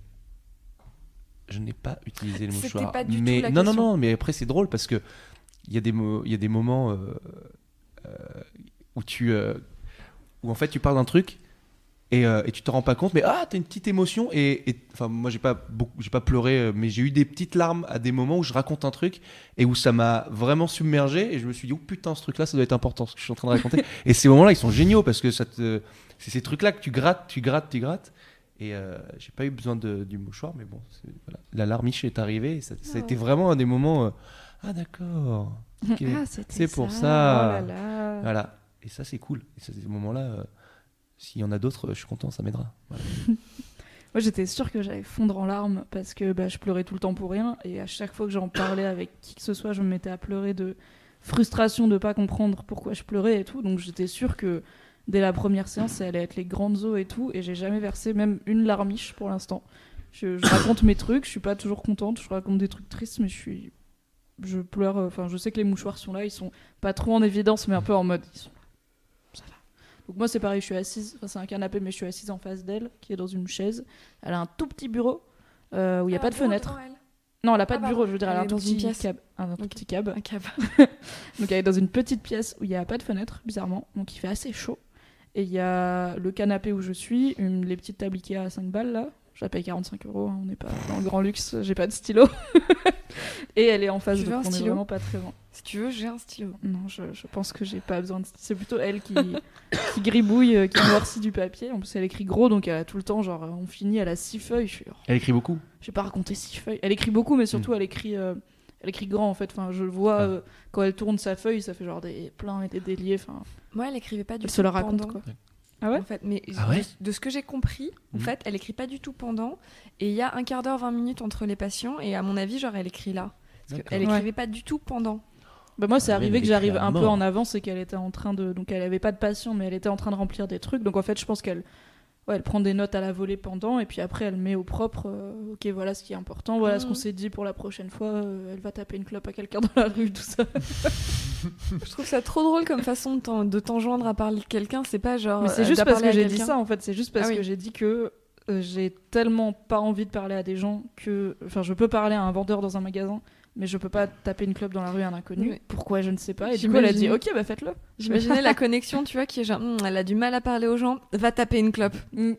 je n'ai pas utilisé le mouchoir. pas du tout mais la non, non, question. non, mais après c'est drôle parce que il y a des il y a des moments euh, euh, où tu euh, où en fait tu parles d'un truc et, euh, et tu te rends pas compte, mais ah t'as une petite émotion et enfin moi j'ai pas beaucoup j'ai pas pleuré, euh, mais j'ai eu des petites larmes à des moments où je raconte un truc et où ça m'a vraiment submergé et je me suis dit oh putain ce truc là ça doit être important ce que je suis en train de raconter et ces moments là ils sont géniaux parce que ça te c'est ces trucs-là que tu grattes, tu grattes, tu grattes. Et euh, j'ai pas eu besoin de, du mouchoir, mais bon, c'est- voilà. la larmiche est arrivée. Et ça, ça a été vraiment un des moments. euh, ah d'accord. Ah, C'est pour ça. ça. Oh là là. Voilà. Et ça, c'est cool. Et ces moments-là, euh, s'il y en a d'autres, je suis content, ça m'aidera. Voilà. Moi, j'étais sûre que j'allais fondre en larmes parce que bah, je pleurais tout le temps pour rien. Et à chaque fois que j'en parlais avec qui que ce soit, je me mettais à pleurer de frustration de pas comprendre pourquoi je pleurais et tout. Donc j'étais sûre que dès la première séance, ça allait être les grandes eaux et tout. Et j'ai jamais versé même une larmiche pour l'instant. Je, je raconte mes trucs, je suis pas toujours contente. Je raconte des trucs tristes, mais je suis. Je pleure. euh, Enfin, je sais que les mouchoirs sont là, ils sont pas trop en évidence, mais un peu en mode. Ils sont. Donc moi, c'est pareil, je suis assise. Enfin, c'est un canapé, mais je suis assise en face d'elle, qui est dans une chaise. Elle a un tout petit bureau euh, où il n'y a pas de fenêtre. Non, elle a pas Ah, de pardon. bureau, je veux dire, elle, a Elle un est tout dans une petit pièce. cab. Un tout petit cab. Un cab. Donc elle est dans une petite pièce où il n'y a pas de fenêtre, bizarrement. Donc il fait assez chaud. Et il y a le canapé où je suis, une, les petites tables Ikea à 5 balles là. Je la paye 45 euros, hein, on n'est pas dans le grand luxe, j'ai pas de stylo. et elle est en face, donc un on est stylo? vraiment pas très loin. Si tu veux, j'ai un stylo. Non, je, je pense que j'ai pas besoin de C'est plutôt elle qui, qui gribouille, euh, qui noircit du papier. En plus, elle écrit gros, donc elle a tout le temps, genre, euh, on finit, elle a 6 feuilles. Je suis, oh, Elle écrit beaucoup. je vais pas raconter 6 feuilles. Elle écrit beaucoup, mais surtout, elle écrit. euh, elle écrit grand en fait, enfin, je le vois Ah. euh, quand elle tourne sa feuille, ça fait genre des pleins et des déliés. Enfin, Moi, elle écrivait pas du elle tout se la raconte pendant. quoi. Ah ouais en fait, mais Ah ouais de, de ce que j'ai compris, en Mhm. fait, elle écrit pas du tout pendant. Et il y a un quart d'heure, 20 minutes entre les patients. Et à mon avis, genre, elle écrit là. Parce qu'elle Ouais. écrivait pas du tout pendant. Bah moi, c'est arrivé que j'arrive un peu en avance et qu'elle était en train de. Donc elle avait pas de patient, mais elle était en train de remplir des trucs. Donc en fait, je pense qu'elle. Ouais, elle prend des notes à la volée pendant et puis après elle met au propre. euh, ok, voilà ce qui est important, voilà ce qu'on Mhm. s'est dit pour la prochaine fois. euh, elle va taper une clope à quelqu'un dans la rue, tout ça. Je trouve ça trop drôle comme façon de t'en- de t'enjoindre à parler de quelqu'un. C'est pas genre. Mais c'est euh, juste parce que j'ai dit ça en fait. C'est juste parce Ah oui. que j'ai dit que euh, j'ai tellement pas envie de parler à des gens que. Enfin, je peux parler à un vendeur dans un magasin, mais je peux pas taper une clope dans la rue à un inconnu. Pourquoi je ne sais pas? Et du coup, elle a dit ok, bah faites-le. J'imaginais la connexion, tu vois, qui est genre, Hum, elle a du mal à parler aux gens, va taper une clope. Mm.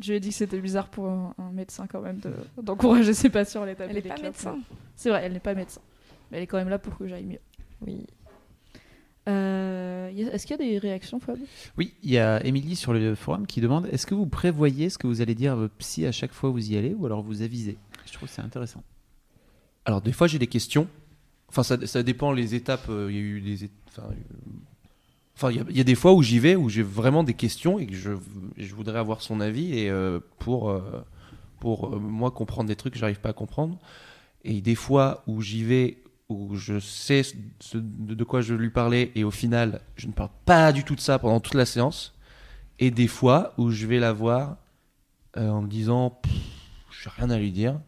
Je lui ai dit que c'était bizarre pour un, un médecin quand même de- d'encourager ses patients à les taper Elle est les pas clopes. médecin. C'est vrai, elle n'est pas médecin. Mais elle est quand même là pour que j'aille mieux. Oui. Euh, Est-ce qu'il y a des réactions, Fab? Oui, il y a Émilie sur le forum qui demande est-ce que vous prévoyez ce que vous allez dire à votre psy à chaque fois où vous y allez ou alors vous avisez? Je trouve que c'est intéressant. Alors, des fois, j'ai des questions. Enfin, ça, ça dépend les étapes. euh, Il y a eu des. Enfin, euh, il y a- des fois où j'y vais, où j'ai vraiment des questions et que je, je voudrais avoir son avis et euh, pour, pour moi comprendre des trucs que j'arrive pas à comprendre. Et des fois où j'y vais, où je sais de quoi je lui parlais et au final, je ne parle pas du tout de ça pendant toute la séance. Et des fois où je vais la voir en me disant, je n'ai rien à lui dire.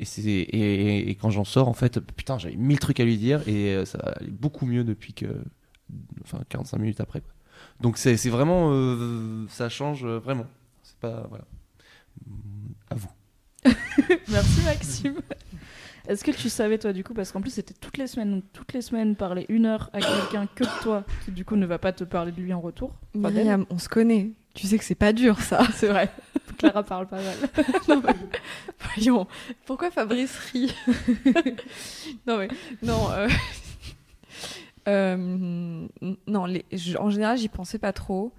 Et, c'est, et, et- quand j'en sors, en fait, putain, j'avais mille trucs à lui dire et euh, ça allait beaucoup mieux depuis que. Enfin, 45 minutes après. Donc c'est, c'est vraiment. euh, ça change euh, vraiment. C'est pas. Voilà. À vous. Merci Maxime. Est-ce que tu savais toi du coup parce qu'en plus c'était toutes les semaines donc toutes les semaines parler une heure à quelqu'un que de toi qui du coup ne va pas te parler de lui en retour? Myriam, on se connaît. Tu sais que c'est pas dur, ça. c'est vrai. Clara parle pas mal. non, mais- Voyons, pourquoi Fabrice rit Non, mais non. euh, euh, non, les- en général, j'y pensais pas trop.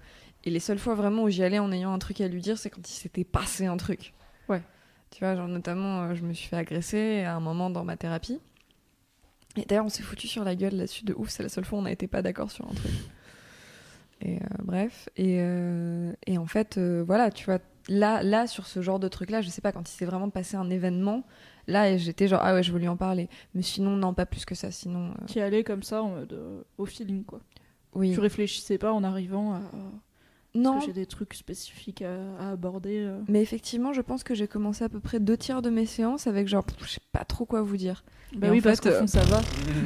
Et les seules fois vraiment où j'y allais en ayant un truc à lui dire, c'est quand il s'était passé un truc. Ouais. Tu vois, genre notamment, euh, je me suis fait agresser à un moment dans ma thérapie. Et d'ailleurs, on s'est foutu sur la gueule là-dessus de ouf. C'est la seule fois où on n'a été pas d'accord sur un truc. Et euh, bref. Et, euh, et en fait, voilà, tu vois, là, là, sur ce genre de truc-là, je sais pas, quand il s'est vraiment passé un événement, là, j'étais genre, ah ouais, je veux lui en parler. Mais sinon, non, pas plus que ça. Sinon, euh, qui allait comme ça en mode, euh, au feeling quoi. oui. Tu réfléchissais pas en arrivant à. Non, Parce que j'ai des trucs spécifiques à, à aborder. euh. mais effectivement, je pense que j'ai commencé à peu près deux tiers de mes séances avec genre, je sais pas trop quoi vous dire. Bah oui, en parce qu'au euh, fond, ça va.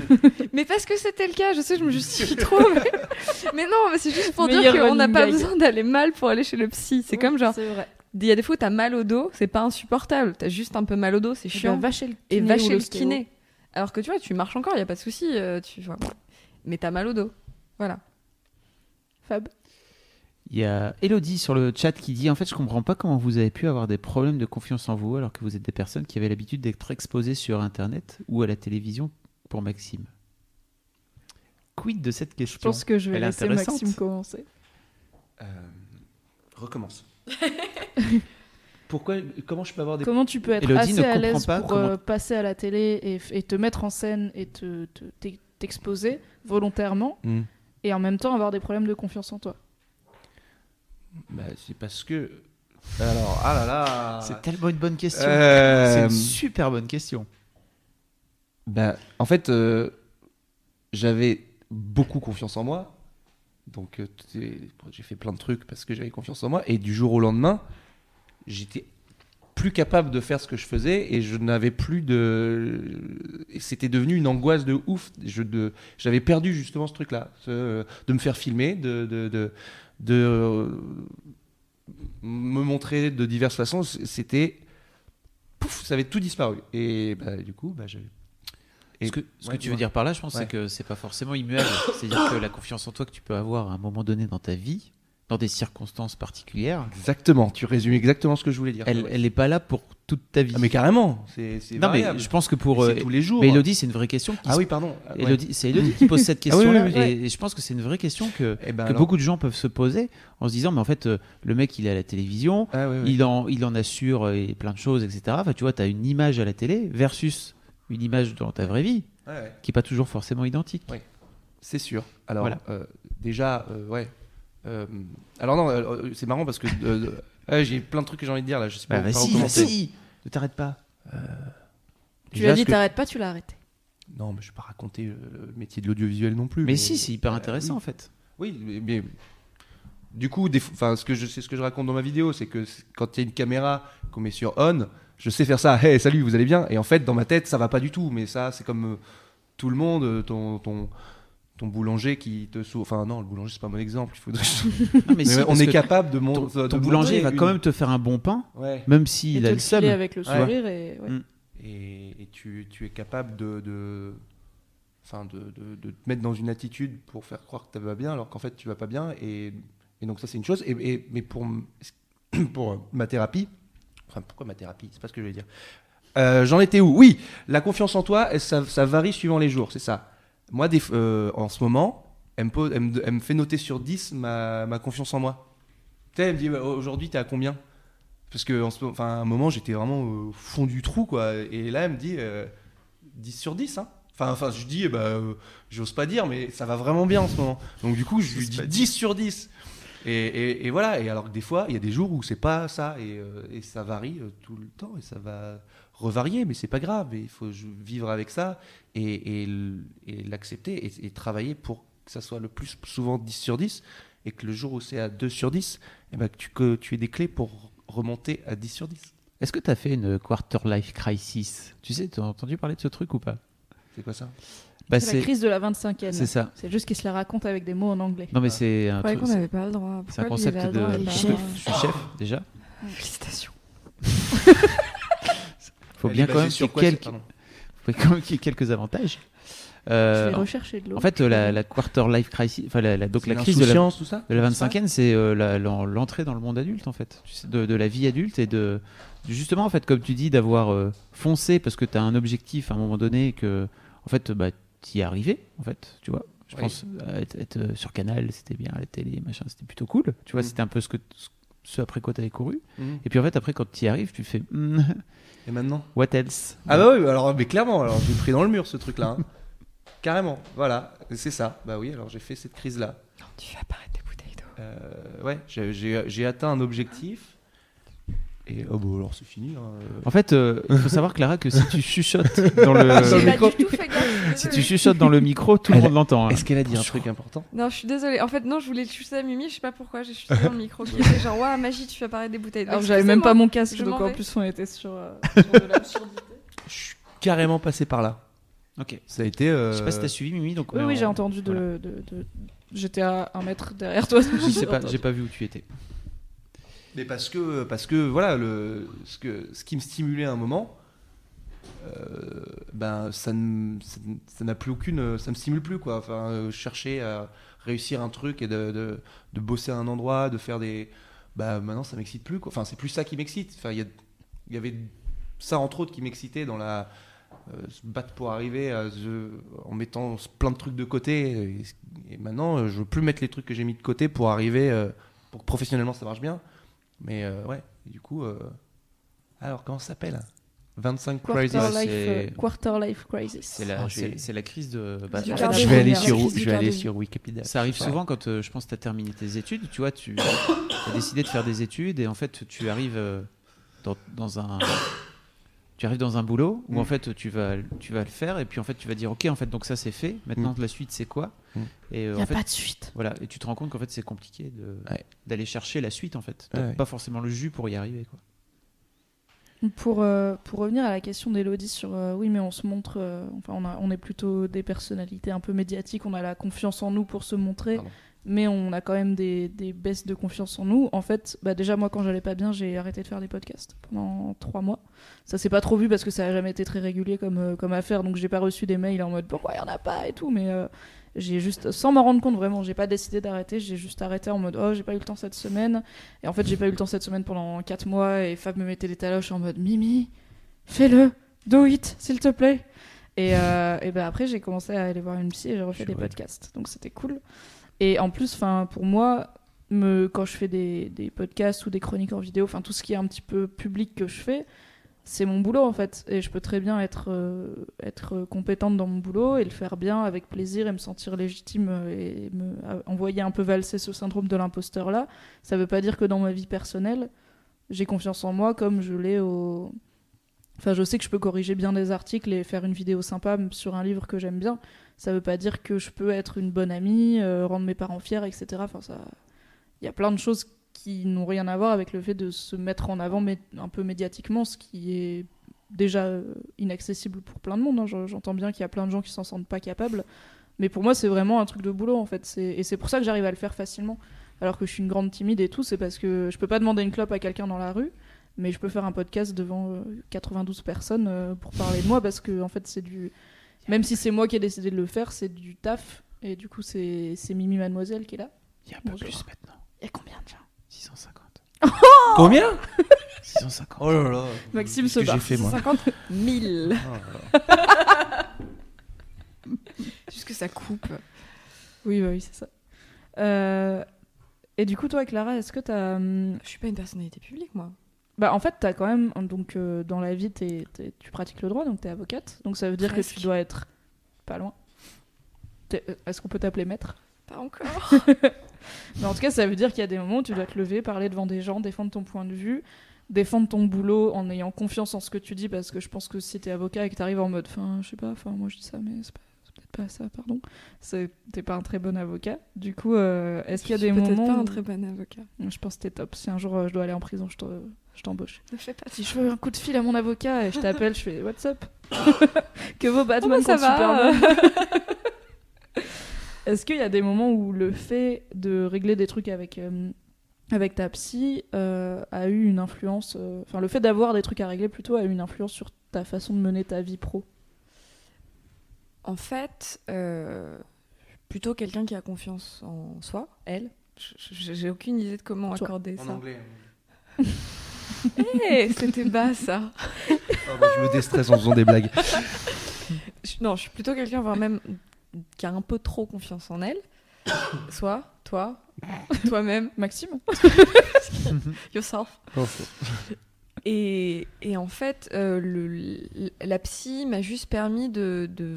Mais parce que c'était le cas, je sais, je me justifie trop. Mais, mais non, mais c'est juste pour dire Meilleur qu'on n'a pas besoin d'aller mal pour aller chez le psy. C'est comme genre, C'est vrai. il y a des fois où t'as mal au dos, c'est pas insupportable. T'as juste un peu mal au dos, c'est Eh ben, chiant. va chez le et va chez le kiné. Alors que tu vois, tu marches encore, il y a pas de souci. euh, tu vois. Mais t'as mal au dos. Voilà. Fab. Il y a Elodie sur le chat qui dit En fait, je comprends pas comment vous avez pu avoir des problèmes de confiance en vous alors que vous êtes des personnes qui avaient l'habitude d'être exposées sur Internet ou à la télévision pour Maxime. Quid de cette Je question? pense que je vais Elle laisser. Maxime commencer. Euh, Recommence. Pourquoi Comment je peux avoir des Comment tu peux être Élodie ne assez à l'aise pas pour comment- euh, passer à la télé et, te mettre en scène et te te- t'ex- t'exposer volontairement Hmm. et en même temps avoir des problèmes de confiance en toi? Bah, c'est parce que. Alors, ah là là. C'est tellement une bonne question. Euh, C'est une super bonne question. Bah, en fait, euh, j'avais beaucoup confiance en moi. Donc, euh, j'ai fait plein de trucs parce que j'avais confiance en moi. Et du jour au lendemain, j'étais plus capable de faire ce que je faisais et je n'avais plus de. C'était devenu une angoisse de ouf. Je, de... J'avais perdu justement ce truc-là, de me faire filmer, de. de, de, de, euh, me montrer de diverses façons. C'était. Pouf, ça avait tout disparu. Et bah, du coup, bah, j'avais. Et- Ce que, ce que ouais, tu ouais. veux dire par là, je pense, Ouais. c'est que c'est pas forcément immuable. C'est-à-dire que la confiance en toi que tu peux avoir à un moment donné dans ta vie, dans des circonstances particulières, Exactement, tu résumes exactement ce que je voulais dire. elle, Ouais. n'est pas là pour toute ta vie. Ah, mais carrément, c'est non, mais variable. je pense que pour. Euh, tous les jours. Mais Elodie, c'est une vraie question. Qui Ah oui, pardon. Ah, ouais. C'est Elodie qui pose cette Ah oui, oui, question-là. oui, et, et je pense que c'est une vraie question que, Eh ben que alors- beaucoup de gens peuvent se poser en se disant mais en fait, euh, le mec, il est à la télévision, Ah, il, en, il en assure euh, plein de choses, etc. Enfin, tu vois, tu as une image à la télé versus une image dans ta vraie vie qui n'est pas toujours forcément identique. Ouais. C'est sûr. Alors, Voilà. déjà, ouais. Euh, alors non, euh, c'est marrant parce que euh, j'ai plein de trucs que j'ai envie de dire là. Je sais pas Bah, où vas-y, commencer. vas-y, ne t'arrête pas. tu as dit que- t'arrêtes pas tu l'as arrêté Non, mais je vais pas raconter euh, le métier de l'audiovisuel non plus. Mais si, c'est hyper euh, intéressant oui. en fait. Oui, mais, mais du coup, des, fois- enfin, ce que je, c'est ce que je raconte dans ma vidéo, c'est que quand il y a une caméra qu'on met sur on, je sais faire ça. Hey, salut, vous allez bien? Et en fait, dans ma tête, ça va pas du tout. Mais ça, c'est comme euh, tout le monde, euh, ton, ton, ton boulanger qui te sauve. Enfin, non, le boulanger, c'est pas un bon exemple. Il faudrait. Non, mais Mais si, on est que capable de ton, montrer. ton boulanger va quand même te faire un bon pain, Ouais. même et s'il te a le le seum. avec le Ouais. sourire et ouais. Mm. Et, et tu, tu es capable de. de Enfin, de, de, de te mettre dans une attitude pour faire croire que tu vas bien, alors qu'en fait tu vas pas bien. Et, et donc, ça, c'est une chose. Et, et- mais pour, pour euh, ma thérapie, enfin, pourquoi ma thérapie? C'est pas ce que je vais dire. Euh, J'en étais où? Oui, la confiance en toi, ça varie suivant les jours, c'est ça. Moi, des, euh, en ce moment, elle me, pose- elle, me, elle me fait noter sur 10 ma, ma confiance en moi. Tu sais, elle me dit bah, aujourd'hui, t'es à combien? Parce que en ce, moment- enfin, à un moment, j'étais vraiment au fond du trou, quoi. Et là, elle me dit euh, 10 sur 10, hein. Enfin, enfin, je dis, eh ben, euh, j'ose pas dire, mais ça va vraiment bien en ce moment. Donc, du coup, je lui dis 10 sur 10. Et, et- et voilà, et alors que des fois, il y a des jours où c'est pas ça, et, euh, et ça varie tout le temps, et ça va revarier, mais c'est pas grave, et il faut vivre avec ça, et, et et l'accepter, et, et travailler pour que ça soit le plus souvent 10 sur 10, et que le jour où c'est à 2 sur 10, eh ben, que, tu, que tu aies des clés pour remonter à 10 sur 10. Est-ce que tu as fait une quarter life crisis? Tu sais, tu as entendu parler de ce truc ou pas? C'est quoi ça? Bah, c'est la crise de la 25e C'est ça. c'est juste qu'il se la raconte avec des mots en anglais Non, mais c'est un truc. qu'on n'avait pas le droit. C'est un concept de. droit et je suis chef déjà. Félicitations. Faut bien quand même sur qu'il y ait quelques- avantages. je Euh, vais en- rechercher de l'eau en fait, la, la quarter life crisis, enfin la, la- donc la crise de la, tout ça de la 25e, c'est euh, l'entrée dans le monde adulte en fait, Tu sais, de, de la vie adulte et de justement en fait comme tu dis d'avoir euh, foncé parce que tu as un objectif à un moment donné que en fait bah y es arrivé en fait, tu vois. Je Oui. pense euh, être, être, euh, sur Canal, c'était bien, à la télé, machin, c'était plutôt cool. Tu vois, Mm. c'était un peu ce que ce après quoi tu avais couru. Mhm. Et puis en fait après quand tu y arrives, tu fais Hmm, Et maintenant what else? Ah bah oui, alors, mais clairement, alors j'ai pris dans le mur ce truc-là. hein. Carrément, voilà, c'est ça. Bah oui, alors j'ai fait cette crise-là. Tu vas apparaître des bouteilles d'eau. Euh, ouais, j'ai- j'ai j'ai atteint un objectif. Et oh bah alors c'est fini. hein. En fait, euh, il faut savoir Clara que si tu chuchotes dans le Dans le J'ai micro. si tu chuchotes dans le micro, tout le monde l'entend. hein. Est-ce qu'elle a dit un truc important? Non, je suis désolée. En fait, non, je voulais le chuter à Mimi. Je sais pas pourquoi. J'ai chuté dans le micro. Qui était genre, waouh, magie, tu fais apparaître des bouteilles alors j'avais même pas mon casque donc en plus on était sur, euh, sur de l'absurdité Je suis carrément passé par là. Ok. Ça a été. euh, Je sais pas si t'as suivi Mimi, donc. oui oui on- j'ai entendu de, voilà. de- de- j'étais à un mètre derrière toi Je sais pas, j'ai pas vu où tu étais. Mais parce que, parce que voilà, le, ce, que, ce qui me stimulait à un moment, euh, ben, ça ne- ça ça n'a plus aucune. Ça me stimule plus, quoi. Enfin, euh, chercher à réussir un truc et de, de, bosser à un endroit, de faire des. Bah, maintenant, ça m'excite plus, quoi. Enfin, c'est plus ça qui m'excite. Enfin, il y, y avait ça, entre autres, qui m'excitait dans la. euh, se battre pour arriver à en mettant plein de trucs de côté. Et, et maintenant, euh, je veux plus mettre les trucs que j'ai mis de côté pour arriver pour que professionnellement ça marche bien. Mais euh, ouais, du coup, euh, alors comment ça s'appelle 25 Quarter Crisis. euh, quarter life crisis. C'est la, Ah, la crise de. bah, Je vais aller sur, je vais aller sur Wikipédia. Ça arrive Ouais. souvent quand euh, je pense que tu as terminé tes études. Tu vois, tu as décidé de faire des études et en fait, tu arrives euh, dans, dans un. Tu arrives dans un boulot où Mm. en fait tu vas, tu vas le faire et puis en fait tu vas dire ok en fait donc ça c'est fait maintenant la suite c'est quoi Mm. et euh, Il en n'y a fait pas de suite. voilà et tu te rends compte qu'en fait c'est compliqué Ouais. d'aller chercher la suite en fait Ouais, pas forcément le jus pour y arriver quoi Pour, euh, pour revenir à la question d'Elodie sur euh, oui, mais on se montre, euh, enfin, on, a- on est plutôt des personnalités un peu médiatiques, on a la confiance en nous pour se montrer, Pardon. Mais on a quand même des, des baisses de confiance en nous. En fait, bah, déjà, moi, quand j'allais pas bien, j'ai arrêté de faire des podcasts pendant trois mois. Ça s'est pas trop vu parce que ça a jamais été très régulier comme, euh, comme affaire, donc j'ai pas reçu des mails en mode pourquoi il y en a pas et tout, mais euh, j'ai juste, sans m'en rendre compte vraiment, j'ai pas décidé d'arrêter, j'ai juste arrêté en mode oh, j'ai pas eu le temps cette semaine. Et en fait, j'ai pas eu le temps cette semaine pendant 4 mois et Fab me mettait des taloches en mode Mimi, fais-le, do it, s'il te plaît. Et, euh, et ben après, j'ai commencé à aller voir une psy et j'ai refait des podcasts. Donc c'était cool. Et en plus, enfin, pour moi, me, quand je fais des, podcasts ou des chroniques en vidéo, enfin tout ce qui est un petit peu public que je fais, c'est mon boulot en fait. Et je peux très bien être, euh, être compétente dans mon boulot et le faire bien avec plaisir et me sentir légitime et envoyer un peu valser ce syndrome de l'imposteur là. Ça veut pas dire que dans ma vie personnelle, j'ai confiance en moi comme je l'ai au. Enfin, je sais que je peux corriger bien des articles et faire une vidéo sympa sur un livre que j'aime bien. Ça veut pas dire que je peux être une bonne amie, euh, rendre mes parents fiers, etc. Enfin, ça. Il y a plein de choses qui n'ont rien à voir avec le fait de se mettre en avant mais un peu médiatiquement, ce qui est déjà euh, inaccessible pour plein de monde. hein. Je- J'entends bien qu'il y a plein de gens qui s'en sentent pas capables. Mais pour moi, c'est vraiment un truc de boulot, en fait. Et c'est pour ça que j'arrive à le faire facilement. Alors que je suis une grande timide et tout, c'est parce que je peux pas demander une clope à quelqu'un dans la rue, mais je peux faire un podcast devant euh, 92 personnes euh, pour parler de moi, parce que, en fait, c'est du. Même si c'est moi qui ai décidé de le faire, c'est du taf. Et du coup, c'est c'est Mimi Mademoiselle qui est là. il y a un peu Bonjour. plus maintenant Il y a combien de gens 650 Combien? 650 Oh là là. Maxime se barre. j'ai fait moi? 50 000. Oh là là. Juste que ça coupe. Oui, bah oui, c'est ça. Euh, Et du coup, toi, Clara, est-ce que t'as. hum, Je suis pas une personnalité publique, moi. Bah, en fait, t'as quand même. Donc, euh, dans la vie, t'es- t'es- tu pratiques le droit, donc t'es avocate. Donc, ça veut dire Presque. que tu dois être pas loin. T'es- euh, Est-ce qu'on peut t'appeler maître? Pas encore. Mais en tout cas, ça veut dire qu'il y a des moments où tu dois te lever, parler devant des gens, défendre ton point de vue, défendre ton boulot en ayant confiance en ce que tu dis, parce que je pense que si t'es avocat et que t'arrives en mode, enfin, je sais pas, enfin, moi je dis ça, mais c'est pas- pas ça, pardon, t'es pas un très bon avocat. Du coup, euh, est-ce qu'il y a Je des moments pas un très bon avocat. Je pense que t'es top. Si un jour euh, je dois aller en prison, je te- je t'embauche. Ne fais pas Si je veux un coup de fil à mon avocat et je t'appelle, je fais What's up? Que vos Oh, bah, Batman ça contre va. Superman. Est-ce qu'il y a des moments où le fait de régler des trucs avec, euh, avec ta psy euh, a eu une influence, euh, enfin le fait d'avoir des trucs à régler plutôt a eu une influence sur ta façon de mener ta vie pro? En fait, euh, plutôt quelqu'un qui a confiance en soi, elle. J'ai aucune idée de comment Toi. accorder En ça. anglais. Eh, C'était bas ça. Oh, bah, je me déstresse en faisant des blagues. Non, je suis plutôt quelqu'un, voire même qui a un peu trop confiance en elle. Soit, toi, toi-même, Maxime yourself. Et, et en fait, euh, le, le- la psy m'a juste permis de, de,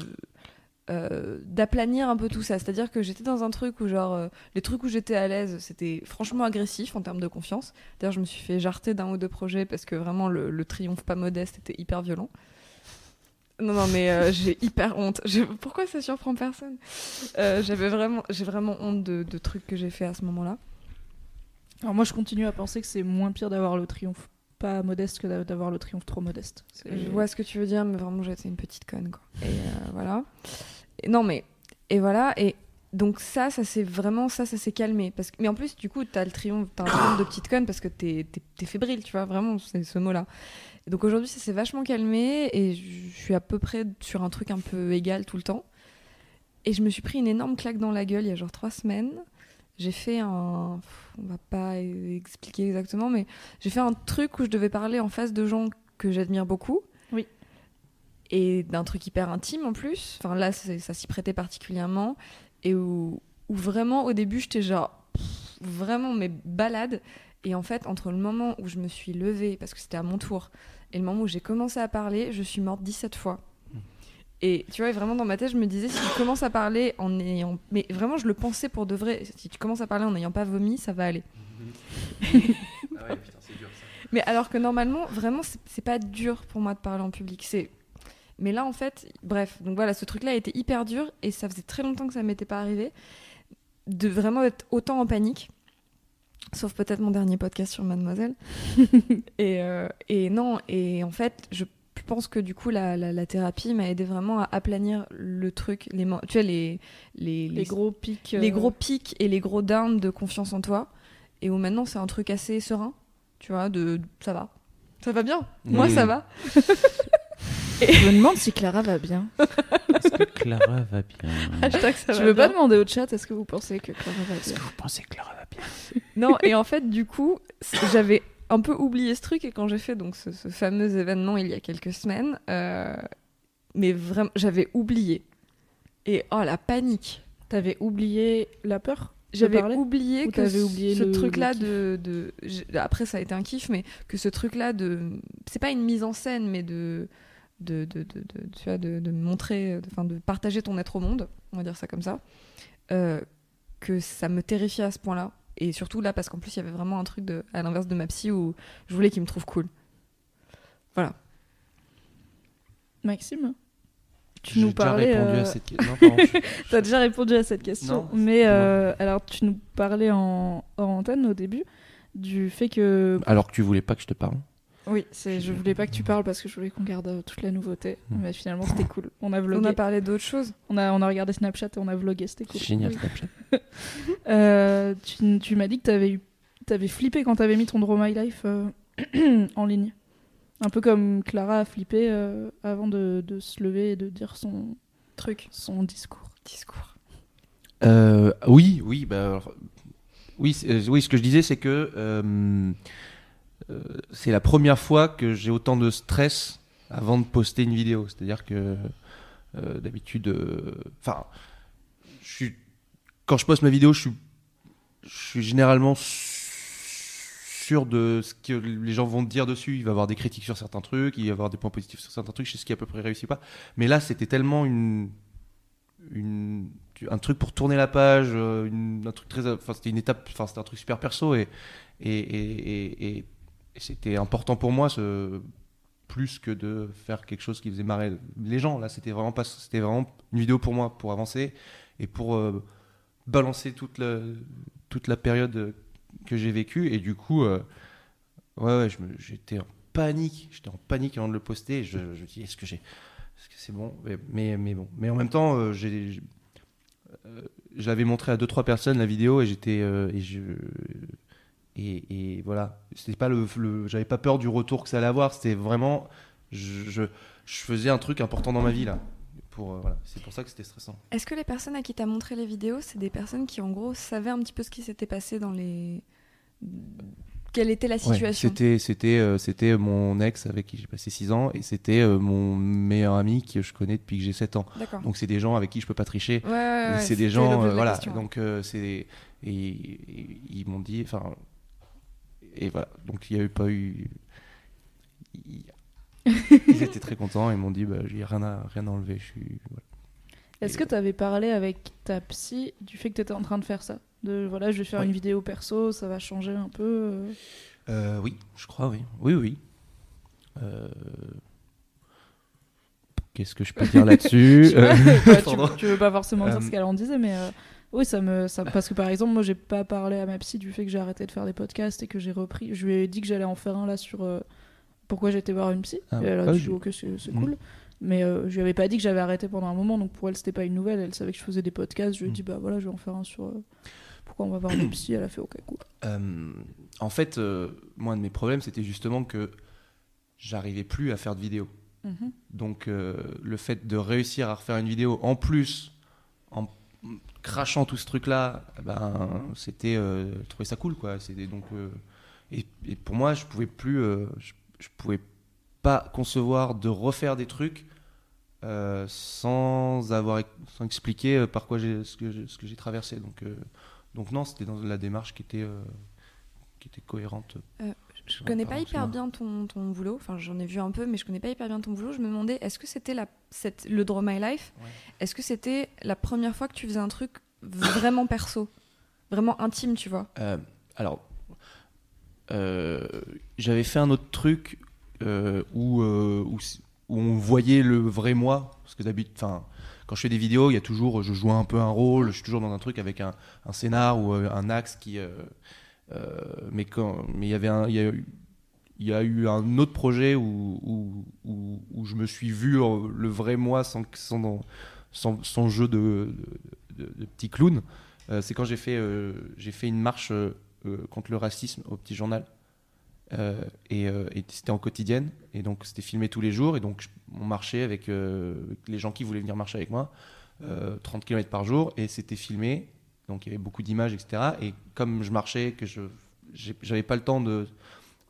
euh, d'aplanir un peu tout ça. C'est-à-dire que j'étais dans un truc où, genre, euh, les trucs où j'étais à l'aise, c'était franchement agressif en termes de confiance. D'ailleurs, je me suis fait jarter d'un ou deux projets parce que vraiment, le, le triomphe pas modeste était hyper violent. Non, non, mais euh, j'ai hyper honte. Je- Pourquoi ça surprend personne? J'avais vraiment, j'ai vraiment honte de, de trucs que j'ai fait à ce moment-là. Alors moi je continue à penser que c'est moins pire d'avoir le triomphe pas modeste que d'a- d'avoir le triomphe trop modeste. Je vois ce que tu veux dire, mais vraiment, j'étais une petite conne, quoi. Et euh, voilà. Et non, mais. Et voilà. Et donc, ça, ça s'est vraiment. Ça, ça s'est calmé. Parce que... Mais en plus, du coup, t'as le triomphe, t'as un triomphe de petite conne parce que t'es, t'es, t'es fébrile, tu vois, vraiment, c'est ce mot-là. Et donc, aujourd'hui, ça s'est vachement calmé et je je suis à peu près sur un truc un peu égal tout le temps. Et je me suis pris une énorme claque dans la gueule il y a genre trois semaines. J'ai fait un. On va pas expliquer exactement, mais j'ai fait un truc où je devais parler en face de gens que j'admire beaucoup. Oui. Et d'un truc hyper intime en plus. Enfin là, ça s'y prêtait particulièrement. Et où, où vraiment, au début, j'étais genre. pff, vraiment mes balades. Et en fait, entre le moment où je me suis levée, parce que c'était à mon tour, et le moment où j'ai commencé à parler, je suis morte 17 fois. Et tu vois, vraiment dans ma tête, je me disais, si tu commences à parler en ayant. Mais vraiment, je le pensais pour de vrai. Si tu commences à parler en n'ayant pas vomi, ça va aller. Ah ouais, putain, c'est dur ça. Mais alors que normalement, vraiment, c'est pas dur pour moi de parler en public. C'est. Mais là, en fait, bref, donc voilà, ce truc-là a été hyper dur et ça faisait très longtemps que ça m'était pas arrivé de vraiment être autant en panique. Sauf peut-être mon dernier podcast sur Mademoiselle. et, euh, et non, et en fait, je pense que du coup, la, la, la thérapie m'a aidé vraiment à aplanir le truc, les, tu vois, les, les, Les gros pics. les euh, gros pics et les gros downs de confiance en toi. Et où maintenant, c'est un truc assez serein, tu vois, de ça va. Ça va bien. Moi, Oui. ça va. Je me demande si Clara va bien. Est-ce que Clara va bien Hashtag ça Je va veux pas demander au chat, est-ce que vous pensez que Clara va Est-ce bien que vous pensez que Clara va bien Non, et en fait, du coup, j'avais un peu oublié ce truc et quand j'ai fait donc ce, ce fameux événement il y a quelques semaines, euh, mais vraiment, j'avais oublié. Et oh la panique. T'avais oublié la peur? J'avais oublié Ou que oublié ce le- truc-là de, après ça a été un kiff, mais que ce truc-là de c'est pas une mise en scène, mais de de, de, de, de- tu vois, de, de montrer, de, enfin, de partager ton être au monde, on va dire ça comme ça, euh, que ça me terrifiait à ce point-là. Et surtout là, parce qu'en plus, il y avait vraiment un truc de, à l'inverse de ma psy où je voulais qu'il me trouve cool. Voilà. Maxime? Tu J'ai nous déjà parlais. répondu euh, à cette question. Non, pardon, je- T'as déjà répondu à cette question, Non, mais euh, alors tu nous parlais en, en antenne au début du fait que Alors que tu voulais pas que je te parle. oui, c'est je voulais pas que tu parles parce que je voulais qu'on garde euh, toute la nouveauté, Hmm. mais finalement c'était cool. On a On vlogué, a parlé d'autre chose. on a on a regardé Snapchat et on a vlogué, c'était cool. Génial, Oui. Snapchat. Euh, tu, tu m'as dit que t'avais eu t'avais flippé quand t'avais mis ton Draw My Life euh, en ligne. Un peu comme Clara a flippé euh, avant de, de se lever et de dire son Truc. son discours. Discours. Euh, oui, oui, bah, alors, oui, euh, oui, ce que je disais, c'est que euh, euh, c'est la première fois que j'ai autant de stress avant de poster une vidéo. C'est-à-dire que euh, d'habitude, enfin, je suis quand je poste ma vidéo, je suis, je suis généralement de ce que les gens vont dire dessus. Il va y avoir des critiques sur certains trucs, il va y avoir des points positifs sur certains trucs. Je sais ce qui à peu près réussi ou pas. Mais là, c'était tellement une, une, un truc pour tourner la page, euh, un truc très, enfin c'était une étape, enfin c'était un truc super perso et, et- et- et c'était important pour moi ce plus que de faire quelque chose qui faisait marrer les gens. Là, c'était vraiment pas, c'était vraiment une vidéo pour moi pour avancer et pour euh, balancer toute la toute la période que j'ai vécue et du coup, euh, ouais, ouais, j'étais en panique, j'étais en panique avant de le poster. Je, me dis, est-ce que j'ai est-ce que c'est bon? Mais, mais, bon. Mais en même temps, euh, euh, montré à deux trois personnes la vidéo et j'étais euh, et je et, voilà. C'était pas le, j'avais pas peur du retour que ça allait avoir. C'était vraiment, je, je, je faisais un truc important dans ma vie là. Pour euh, voilà. C'est pour ça que c'était stressant. Est-ce que les personnes à qui t'as montré les vidéos, c'est des personnes qui en gros savaient un petit peu ce qui s'était passé dans les. Quelle était la Ouais, situation? c'était c'était euh, c'était mon ex avec qui j'ai passé 6 ans et c'était euh, mon meilleur ami que je connais depuis que j'ai 7 ans. Donc c'est des gens avec qui je peux pas tricher. Ouais, ouais, ouais, c'est des gens euh, voilà question. donc c'est et, et ils m'ont dit enfin et voilà donc il y a eu pas eu ils étaient très contents et m'ont dit bah j'ai rien à rien à enlever je suis voilà. Est-ce que tu avais parlé avec ta psy du fait que tu étais en train de faire ça? De voilà, je vais faire une vidéo perso, ça va changer un peu. euh? Euh, oui je crois oui oui oui Euh, qu'est-ce que je peux dire là-dessus? Euh, bah, tu, tu veux pas forcément dire Euh, ce qu'elle en disait, mais euh, oui, ça me. Ça, parce que par exemple, moi, j'ai pas parlé à ma psy du fait que j'ai arrêté de faire des podcasts et que j'ai repris. Je lui ai dit que j'allais en faire un là sur euh, pourquoi j'étais voir une psy. Ah, et elle a ah, dit, je- ok, c'est Mhm. cool. Mais euh, je lui avais pas dit que j'avais arrêté pendant un moment, donc pour elle, c'était pas une nouvelle. Elle savait que je faisais des podcasts. Je lui ai Mhm. dit, bah voilà, je vais en faire un sur euh, pourquoi on va voir une psy. Elle a fait, ok, cool. Euh, en fait, euh, moi, un de mes problèmes, c'était justement que j'arrivais plus à faire de vidéos. Mhm. Donc, le fait de réussir à refaire une vidéo en plus, en crachant tout ce truc-là, eh ben, c'était, euh, je trouvais ça cool, quoi. C'était donc, euh, et, et pour moi, je pouvais plus, euh, je, je pouvais pas concevoir de refaire des trucs euh, sans avoir, sans expliquer euh, par quoi j'ai, ce que j'ai, ce que j'ai traversé. Donc, euh, donc non, c'était dans la démarche qui était, euh, qui était cohérente. Je connais pas hyper bien ton, ton boulot, enfin j'en ai vu un peu, mais je connais pas hyper bien ton boulot. Je me demandais, est-ce que c'était la, cette, le Draw My Life? Ouais. Est-ce que c'était la première fois que tu faisais un truc vraiment perso? Vraiment intime, tu vois? Alors, j'avais fait un autre truc euh, où, euh, où, on voyait le vrai moi. Parce que d'habitude, enfin, quand je fais des vidéos, il y a toujours, je joue un peu un rôle, je suis toujours dans un truc avec un, scénar ou euh, un axe qui. euh, euh, mais quand, mais il y avait a eu, il y a eu un autre projet où, où, où, je me suis vu euh, le vrai moi sans, sans, jeu de, de, de- petit clown. Euh, c'est quand j'ai fait, euh, j'ai fait une marche euh, euh, contre le racisme au petit journal. Euh, et euh, et c'était en quotidienne. Et donc c'était filmé tous les jours. Et donc on marchait avec, euh, les gens qui voulaient venir marcher avec moi, euh, 30 km par jour. Et c'était filmé. Donc il y avait beaucoup d'images, etc. Et comme je marchais, que je j'avais pas le temps de,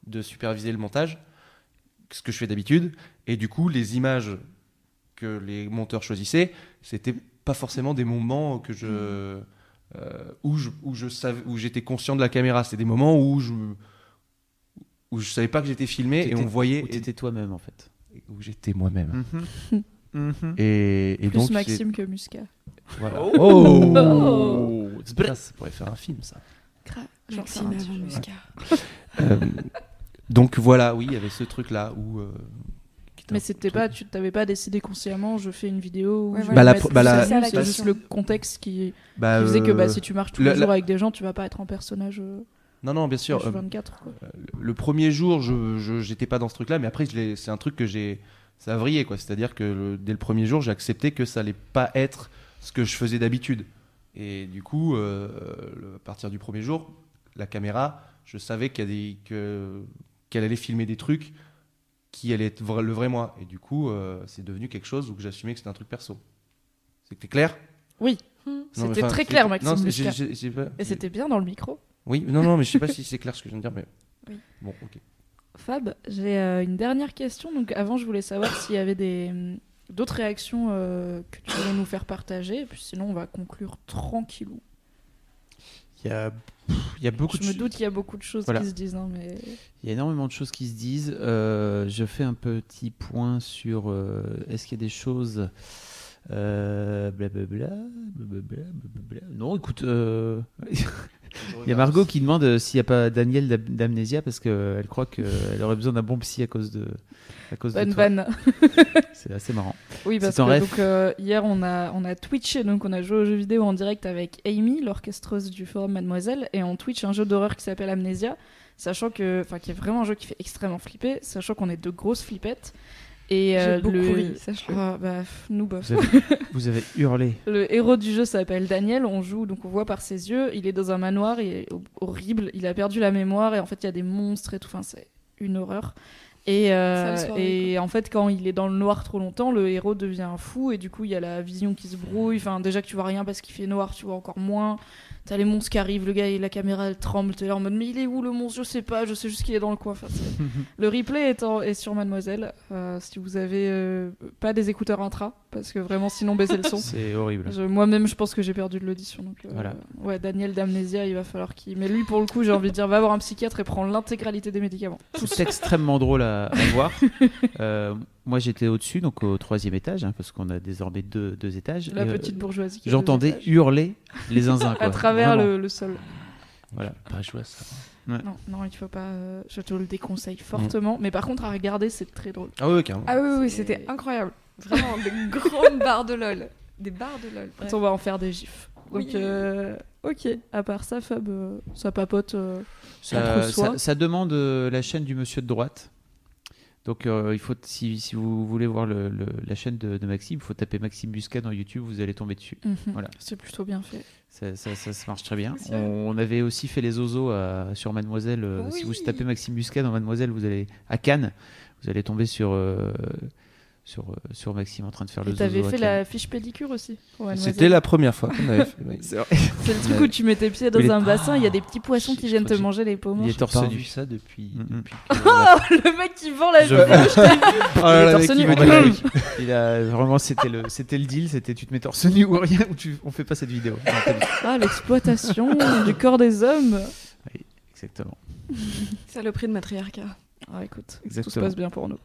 de superviser le montage, ce que je fais d'habitude. Et du coup, les images que les monteurs choisissaient, c'était pas forcément des moments que je euh, où je où je savais où j'étais conscient de la caméra. C'était des moments où je où je savais pas que j'étais filmé et on voyait Où t'étais toi-même en fait. où j'étais moi-même. Mhm. Et, et Plus donc Maxime que Musca. voilà. Oh. Ça, ça pourrait faire un film ça. Grave. Maxime avant Musca. Euh, donc voilà, oui, il y avait ce truc là où. euh, Mais c'était pas, tu t'avais pas décidé consciemment, je fais une vidéo Ouais, je vais Bah, la bah, la- ça, la c'est juste question. le contexte qui, Bah, qui faisait que bah, euh, si tu marches tous la- les jours la- avec des gens, tu vas pas être un personnage euh, Non, non, bien sûr. euh, H24. Quoi. le premier jour, je j'étais pas dans ce truc-là, mais après, c'est un truc que j'ai. Ça a vrillé, quoi. C'est-à-dire que le- dès le premier jour, j'ai accepté que ça allait pas être ce que je faisais d'habitude. Et du coup, euh, le- à partir du premier jour, la caméra, je savais qu'il y a des- que- qu'elle allait filmer des trucs qui allaient être le vrai moi. Et du coup, euh, c'est devenu quelque chose où que j'assumais que c'était un truc perso. C'était clair? Oui, Hmm. C'était très clair, Maxime. non, pas- Et c'était bien dans le micro. Oui, non, non, mais je sais pas si c'est clair ce que je viens de dire, mais. Oui. Bon, ok. Fab, j'ai euh, une dernière question. Donc avant, je voulais savoir s'il y avait des d'autres réactions euh, que tu voulais nous faire partager. Et puis sinon, on va conclure tranquillou. Il y a, pff, il y a beaucoup je de me doute qu'il y a beaucoup de choses Voilà. qui se disent, hein, mais Il y a énormément de choses qui se disent. Euh, je fais un petit point sur euh, est-ce qu'il y a des choses. Euh, blablabla, blablabla, blablabla. Non, écoute, euh, il y a Margot qui demande euh, s'il n'y a pas Daniel d'am- d'Amnésia parce qu'elle croit qu'elle aurait besoin d'un bon psy à cause de, à cause de bonne toi. vanne. C'est assez marrant. Oui, parce que donc, euh, hier, on a, on a twitché, donc on a joué aux jeux vidéo en direct avec Amy, l'orchestreuse du forum Mademoiselle, et on twitch un jeu d'horreur qui s'appelle Amnesia, sachant que, enfin, qui est vraiment un jeu qui fait extrêmement flipper, sachant qu'on est de grosses flippettes. Et euh, J'ai beaucoup le... ri, sache-le. Ah, bah, nous, bof. Vous avez, vous avez hurlé. Le héros du jeu s'appelle Daniel, on joue, donc on voit par ses yeux, il est dans un manoir, il est ho- horrible, il a perdu la mémoire, et en fait il y a des monstres et tout, enfin c'est une horreur. Et, euh, soirée, et en fait quand il est dans le noir trop longtemps, le héros devient fou, et du coup il y a la vision qui se brouille, enfin déjà que tu vois rien parce qu'il fait noir, tu vois encore moins. T'as les monstres qui arrivent, le gars et la caméra elle tremble, t'es là en mode mais il est où le monstre? Je sais pas, je sais juste qu'il est dans le coin. Enfin, le replay est, en- est sur Mademoiselle, euh, si vous avez euh, pas des écouteurs intra, parce que vraiment sinon baissez le son. C'est horrible. Moi-même, je pense que j'ai perdu de l'audition. Donc, euh, Voilà. Ouais, Daniel d'Amnésia, il va falloir qu'il. Mais lui, pour le coup, j'ai envie de dire, va voir un psychiatre et prends l'intégralité des médicaments. C'est extrêmement drôle à, à voir. Moi, j'étais au-dessus, donc au troisième étage, hein, parce qu'on a désormais deux, deux étages. La Et, euh, petite bourgeoisie. J'entendais hurler les zinzins. quoi. à travers le, le sol. Voilà. Pas jouer à ça. Non, non, il faut pas. euh, je te le déconseille fortement. Mais par contre, à regarder, c'est très drôle. Ah oui, carrément. Ah oui, oui, c'était incroyable. Vraiment, des grandes barres de LOL. Des barres de LOL. bref. On va en faire des gifs. Donc, Oui. euh, ok. À part ça, Fab, euh, ça papote. euh, Ça, ça- ça demande euh, la chaîne du monsieur de droite. Donc, euh, il faut, si, si vous voulez voir le- le- la chaîne de, de Maxime, il faut taper Maxime Busca dans YouTube, vous allez tomber dessus. mhm, Voilà. C'est plutôt bien fait. Ça, ça, ça, ça marche très bien. On, on avait aussi fait les ozos à- sur Mademoiselle. euh, Si vous tapez Maxime Busca dans Mademoiselle, vous allez à Cannes, vous allez tomber sur, euh, sur, euh, sur Maxime en train de faire le Et t'avais fait la- fiche pédicure aussi. C'était la première fois qu'on avait fait. oui. C'est le truc où tu mets tes pieds dans un bassin, il y a des petits poissons qui je viennent te manger les pommes. Il est J'ai torse nu. ça depuis. Mm, depuis que- Oh, le mec qui vend la vidéo. je t'ai vu. Oh Il a vraiment c'était le c'était le deal, c'était tu te mets torse nu ou rien ou tu on fait pas cette vidéo. Ah, l'exploitation du corps des hommes. Exactement. C'est le prix de matriarcat. Ah, écoute, tout se Exactement. passe bien pour nous.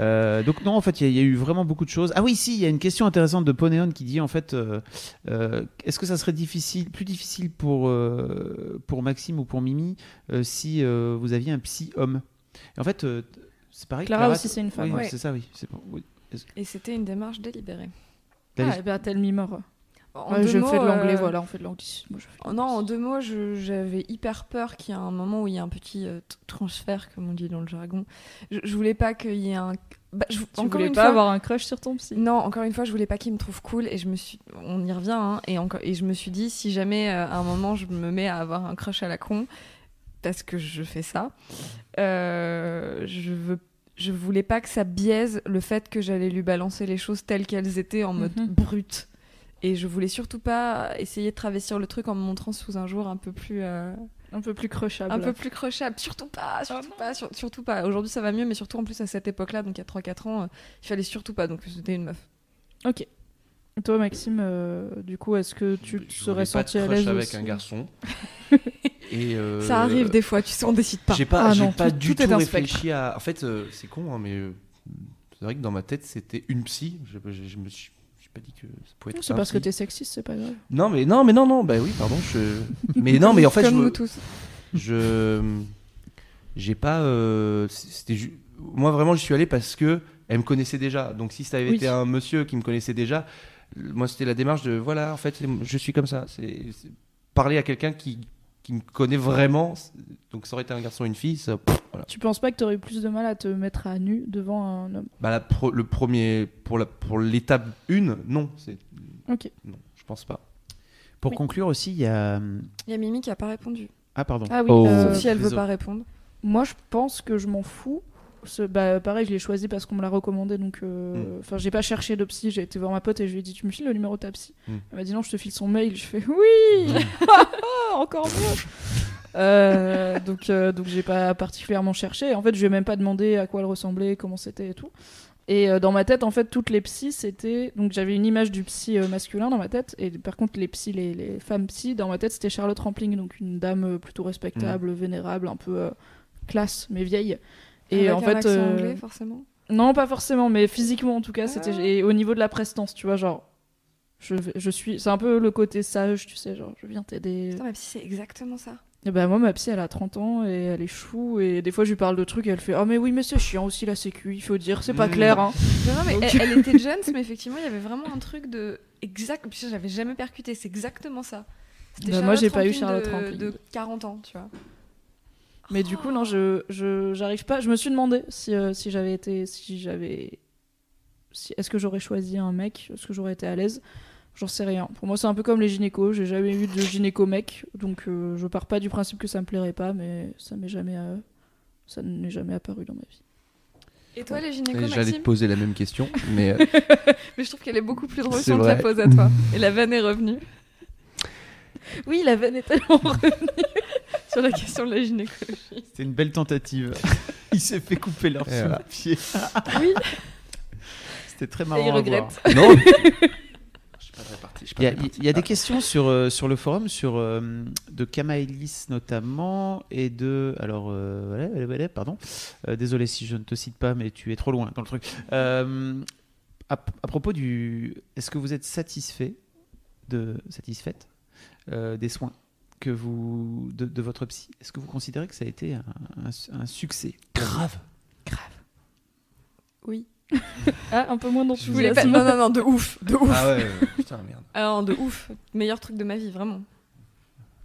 Euh, donc non, en fait, il y, a- il y a eu vraiment beaucoup de choses. Ah oui, si, il y a une question intéressante de Ponéon qui dit en fait, euh, euh, est-ce que ça serait difficile, plus difficile pour euh, pour Maxime ou pour Mimi euh, si euh, vous aviez un psy homme? Et En fait, euh, c'est pareil. Clara aussi, c'est une femme, Oui, ouais. c'est ça, oui. c'est bon, oui. Et c'était une démarche délibérée. Ah, dit- et ben, tel mimor. En Ouais, je mots, fais de l'anglais, euh, voilà, on fait de de Oh non, en deux mots, j'avais hyper peur qu'il y ait un moment où il y a un petit euh, transfert, comme on dit dans le jargon. Je, je voulais pas qu'il y ait un. Bah, je- Tu encore voulais une pas fois, avoir un crush sur ton psy? Non, encore une fois, je voulais pas qu'il me trouve cool et je me suis, on y revient, hein, et encore, et je me suis dit si jamais euh, à un moment je me mets à avoir un crush à la con, parce que je fais ça, je veux, je voulais pas que ça biaise le fait que j'allais lui balancer les choses telles qu'elles étaient en mode Mhm. brut. Et je voulais surtout pas essayer de travestir le truc en me montrant sous un jour un peu plus, euh, Un peu plus crushable. un peu plus crushable. Surtout pas, Ah surtout pas, sur- surtout pas. Aujourd'hui ça va mieux, mais surtout en plus à cette époque-là, donc il y a 3-4 ans, euh, il fallait surtout pas. Donc c'était une meuf. Ok. Toi, Maxime, euh, du coup, est-ce que tu te Je serais senti à l'aise avec aussi un garçon. Et euh, Ça arrive des fois, tu sais, on décide pas. J'ai pas, Ah j'ai non, pas tout- du tout tout réfléchi à. En fait, euh, c'est con, hein, mais c'est vrai que dans ma tête, c'était une psy. Je, je- je me suis, pas dit que ça pouvait être. C'est parce que t'es sexiste, c'est pas grave. Non, mais non, mais non, non. Bah oui, pardon. Je... Mais non, mais en fait, Comme je, nous tous. je, j'ai pas. euh, C'était ju- moi vraiment, je suis allé parce que elle me connaissait déjà. Donc si ça avait Oui. été un monsieur qui me connaissait déjà, moi c'était la démarche de voilà, en fait, je suis comme ça. C'est parler à quelqu'un qui qui me connaît vraiment. Donc ça aurait été un garçon, une fille, ça. pff, voilà. Tu penses pas que t'aurais eu plus de mal à te mettre à nu devant un homme? Bah, la pro- le premier pour la pour l'étape 1, non, c'est Ok. non, je pense pas. Pour Oui. conclure aussi, il y a Il y a Mimi qui a pas répondu. ah pardon. Ah oui, Oh. euh, si elle veut pas répondre. moi je pense que je m'en fous. Ce- bah, pareil, je l'ai choisi parce qu'on me l'a recommandé, donc euh, enfin j'ai pas cherché de psy, j'ai été voir ma pote et je lui ai dit tu me files le numéro de ta psy. Mm. Elle m'a dit non, je te file son mail. Je fais oui, encore mieux. Euh, donc euh, donc j'ai pas particulièrement cherché. En fait, je lui ai même pas demandé à quoi elle ressemblait, comment c'était et tout. Et euh, dans ma tête, en fait, toutes les psys, c'était. Donc j'avais une image du psy euh, masculin dans ma tête. Et par contre, les psys, les, les femmes psy, dans ma tête, c'était Charlotte Rampling. Donc une dame plutôt respectable, vénérable, un peu classe, mais vieille. Et Avec en un fait. accent euh, anglais, forcément. Non, pas forcément, mais physiquement en tout cas. C'était. Ah. Et au niveau de la prestance, tu vois, genre. Je, je suis. C'est un peu le côté sage, tu sais, genre, je viens t'aider. Putain, ma psy, c'est exactement ça. Et bah moi ma psy elle a 30 ans et elle est chou et des fois je lui parle de trucs et elle fait oh mais oui mais c'est chiant aussi la sécu il faut dire c'est pas Mm. clair hein. Non, non, mais Donc- elle, elle était jeune, mais effectivement, il y avait vraiment un truc de. Exact. Putain, j'avais jamais percuté, c'est exactement ça. Bah, moi, j'ai pas eu Charlotte de- Rampling. De 40 ans, tu vois. Mais du coup non je je j'arrive pas. Je me suis demandé si euh, si j'avais été si j'avais si est-ce que j'aurais choisi un mec? Est-ce que j'aurais été à l'aise? J'en sais rien. Pour moi c'est un peu comme les gynécos. J'ai jamais eu de gynéco mec donc euh, je pars pas du principe que ça me plairait pas mais ça m'est jamais euh, ça n'est jamais apparu dans ma vie. Et toi, les gynécos, J'allais te poser la même question, mais euh, Mais je trouve qu'elle est beaucoup plus drôle on te la pose à toi. Et la vanne est revenue. Oui la veine est tellement sur la question de la gynécologie. C'était une belle tentative. Il s'est fait couper leur Et sous voilà. le pied. oui C'était très et marrant. il à regrette. voir. non. Il y a, très parti. il y a des questions sur, euh, sur le forum, sur, euh, de Kamaelis notamment, et de. Alors, euh, voilà, voilà, voilà, pardon. Euh, désolé si je ne te cite pas, mais tu es trop loin dans le truc. Euh, à, à propos du. Est-ce que vous êtes satisfait, de, satisfaite euh, des soins? Que vous, de, de votre psy Est-ce que vous considérez que ça a été un, un- un succès grave. Oui. ah un peu moins voulais pas. Non, non, non, de ouf. De ouf. Ah ouais, putain merde. Ah non, de ouf. Meilleur truc de ma vie, vraiment.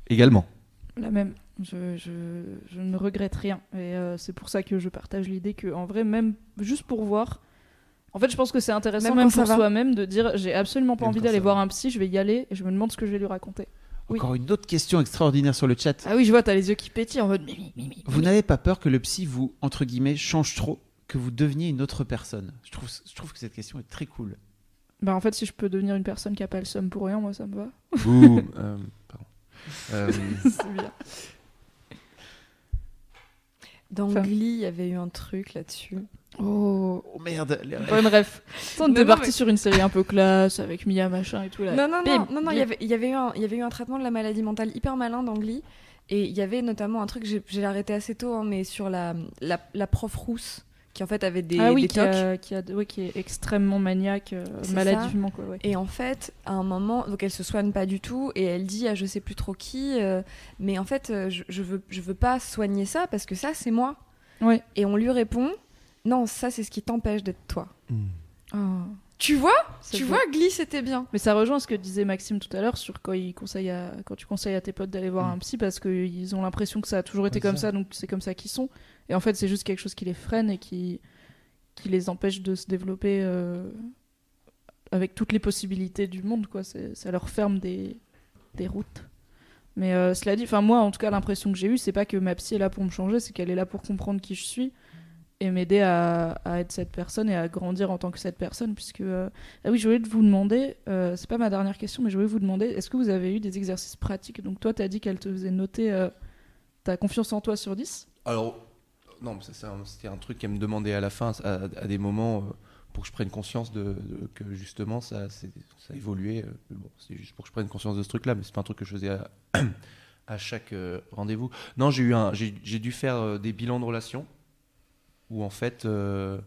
Également. La même. Je, je, je ne regrette rien. Et euh, c'est pour ça que je partage l'idée que, en vrai, même juste pour voir. En fait, je pense que c'est intéressant, Même pour soi-même, de dire j'ai absolument pas Même envie d'aller voir va. un psy, je vais y aller et je me demande ce que je vais lui raconter. Oui. Encore une autre question extraordinaire sur le chat. Ah oui, je vois, t'as les yeux qui pétillent en mode mimi, mimi. Vous n'avez pas peur que le psy vous, entre guillemets, change trop que vous deveniez une autre personne? Je trouve, je trouve que cette question est très cool. Bah en fait, si je peux devenir une personne qui a pas le somme pour rien, moi ça me va. Ouh, euh, pardon. Euh, C'est bien. Dans Enfin- Glee, il y avait eu un truc là-dessus. Oh. Oh merde bref. Ça, on était parti mais- sur une série un peu classe avec Mia machin et tout là. Non, non, Bim, non, non, non, il y avait, il y avait eu un, il y avait eu un traitement de la maladie mentale hyper malin dans Glee. Et il y avait notamment un truc, j'ai arrêté assez tôt, hein, mais sur la, la, la prof rousse, qui en fait avait des, ah oui, des qui, tocs. a- qui, a- ouais, qui est extrêmement maniaque, euh, maladivement quoi. Ouais. Et en fait, à un moment, donc elle se soigne pas du tout et elle dit à je sais plus trop qui, euh, mais en fait, euh, je, je veux, je veux pas soigner ça parce que ça c'est moi. Ouais. Et on lui répond non, ça c'est ce qui t'empêche d'être toi. Oh, Tu vois, tu beau. vois, Glee c'était bien. Mais ça rejoint ce que disait Maxime tout à l'heure sur quand, il conseille à, quand tu conseilles à tes potes d'aller voir Mm. un psy parce qu'ils ont l'impression que ça a toujours été Ouais, comme ça. ça. donc c'est comme ça qu'ils sont. Et en fait, c'est juste quelque chose qui les freine et qui, qui les empêche de se développer euh, avec toutes les possibilités du monde. Quoi. C'est- Ça leur ferme des, des routes. Mais euh, cela dit, enfin moi, en tout cas, l'impression que j'ai eue, c'est pas que ma psy est là pour me changer, c'est qu'elle est là pour comprendre qui je suis et m'aider à, être cette personne et à grandir en tant que cette personne. Puisque euh, ah oui, je voulais vous demander, euh, c'est pas ma dernière question, mais je voulais vous demander, est-ce que vous avez eu des exercices pratiques? Donc toi, tu as dit qu'elle te faisait noter euh, ta confiance en toi sur 10 Alors, non, c'était un truc qu'elle me demandait à la fin, à, des moments, euh, pour que je prenne conscience de, que justement ça, ça euh, bon, c'est juste pour que je prenne conscience de ce truc-là, mais c'est pas un truc que je faisais à, à chaque rendez-vous. Non, j'ai eu j'ai dû faire des bilans de relations où en fait. euh,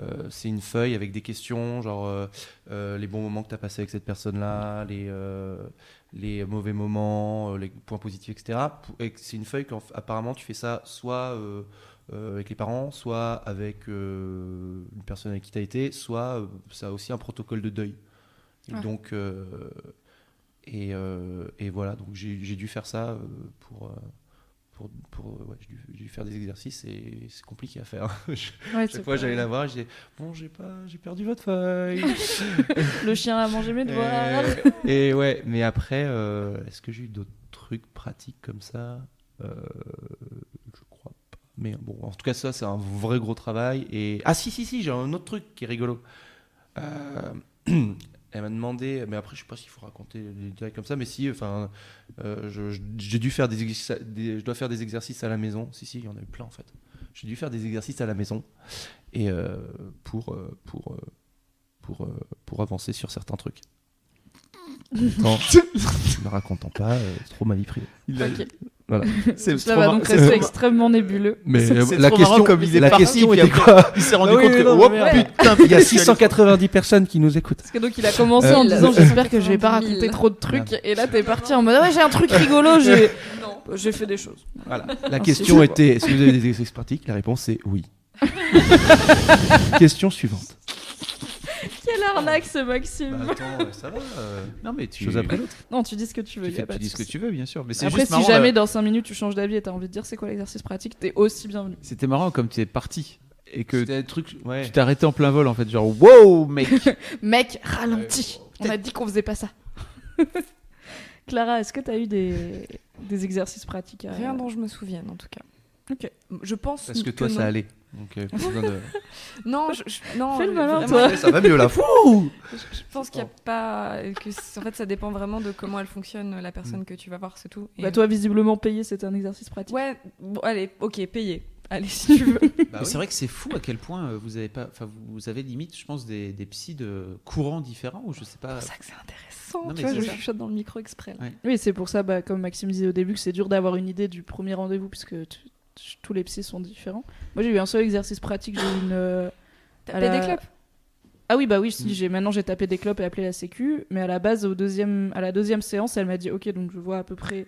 euh, c'est une feuille avec des questions, genre euh, les bons moments que tu as passés avec cette personne-là, les, les mauvais moments, les points positifs, etc. Et C'est une feuille qu'apparemment tu fais ça soit avec les parents, soit avec une personne avec qui tu as été, soit ça a aussi un protocole de deuil. Ah. donc, euh, et, euh, et voilà, donc j'ai dû faire ça pour. Euh, pour, pour ouais, j'ai dû faire des exercices et c'est compliqué à faire. Je- Ouais, chaque fois j'allais la voir, je disais bon j'ai pas j'ai perdu votre feuille. Le chien a mangé mes devoirs. et, et ouais, mais après euh, est-ce que j'ai eu d'autres trucs pratiques comme ça? Euh, Je crois pas. Mais bon, en tout cas ça c'est un vrai gros travail et ah si si si j'ai un autre truc qui est rigolo. Euh, Elle m'a demandé, mais après je sais pas s'il faut raconter les détails comme ça, mais si, enfin, euh, j'ai dû faire des, exercices- des- je dois faire des exercices à la maison. Si si, il y en a eu plein en fait. J'ai dû faire des exercices à la maison et euh, pour euh, pour pour pour avancer sur certains trucs. Attends, ne racontant pas, euh, c'est trop ma vie privée. Voilà. C'est Cela va donc rester extrêmement nébuleux. Mais euh, la question, comme il est la parti, question était quoi Il s'est rendu Ah oui, compte que non, oh, Il y a 690 personnes qui nous écoutent. Parce que donc il a commencé en Mille. disant j'espère que je vais pas 90 raconter 000. trop de trucs et là t'es parti en mode ouais j'ai un truc rigolo j'ai j'ai fait des choses. Voilà. La Ah, question était est-ce que vous avez des exercices pratiques La réponse est oui. question suivante. Quelle arnaque ce Maxime. Bah, attends, ça va. Non mais tu Chose après l'autre. Non tu dis ce que tu veux. tu, y a fais- pas tu de dis ce que souci. tu veux bien sûr, mais c'est Après juste si marrant. jamais là. dans 5 minutes tu changes d'avis et t'as envie de dire c'est quoi l'exercice pratique t'es aussi bienvenu. C'était marrant comme tu es parti et que C'était un truc. Ouais. tu t'es arrêté en plein vol en fait, genre wow mec. Mec ralentis. On a dit qu'on faisait pas ça. Clara est-ce que t'as eu des des exercices pratiques à... Rien dont je me souvienne en tout cas. Ok. Je pense Parce que toi, non. ça allait. Donc, euh, de- Non, je, je- non. Fais le malin, toi. Ça va mieux là. Fou Je, je pense qu'il n'y a pas. Que en fait, ça dépend vraiment de comment elle fonctionne, la personne que tu vas voir, c'est tout. Et- Bah toi visiblement payé c'était un exercice pratique. Ouais, bon, allez, ok, payé. Allez, si tu veux. Bah oui. c'est vrai que c'est fou à quel point euh, vous avez pas, enfin vous- avez limite, je pense des, des psys de courants différents ou je sais pas. C'est pour ça que c'est intéressant. Non, tu mais vois, je c'est chuchote dans le micro exprès. là. Ouais. Oui, c'est pour ça, bah, comme Maxime disait au début, que c'est dur d'avoir une idée du premier rendez-vous, puisque tu- tous les psys sont différents. Moi, j'ai eu un seul exercice pratique, j'ai eu une... euh, T'as la- des clopes? Ah oui, bah oui, si, Mm. j'ai maintenant j'ai tapé des clopes et appelé la sécu, mais à la base, au deuxième, à la deuxième séance, elle m'a dit, ok, donc je vois à peu près...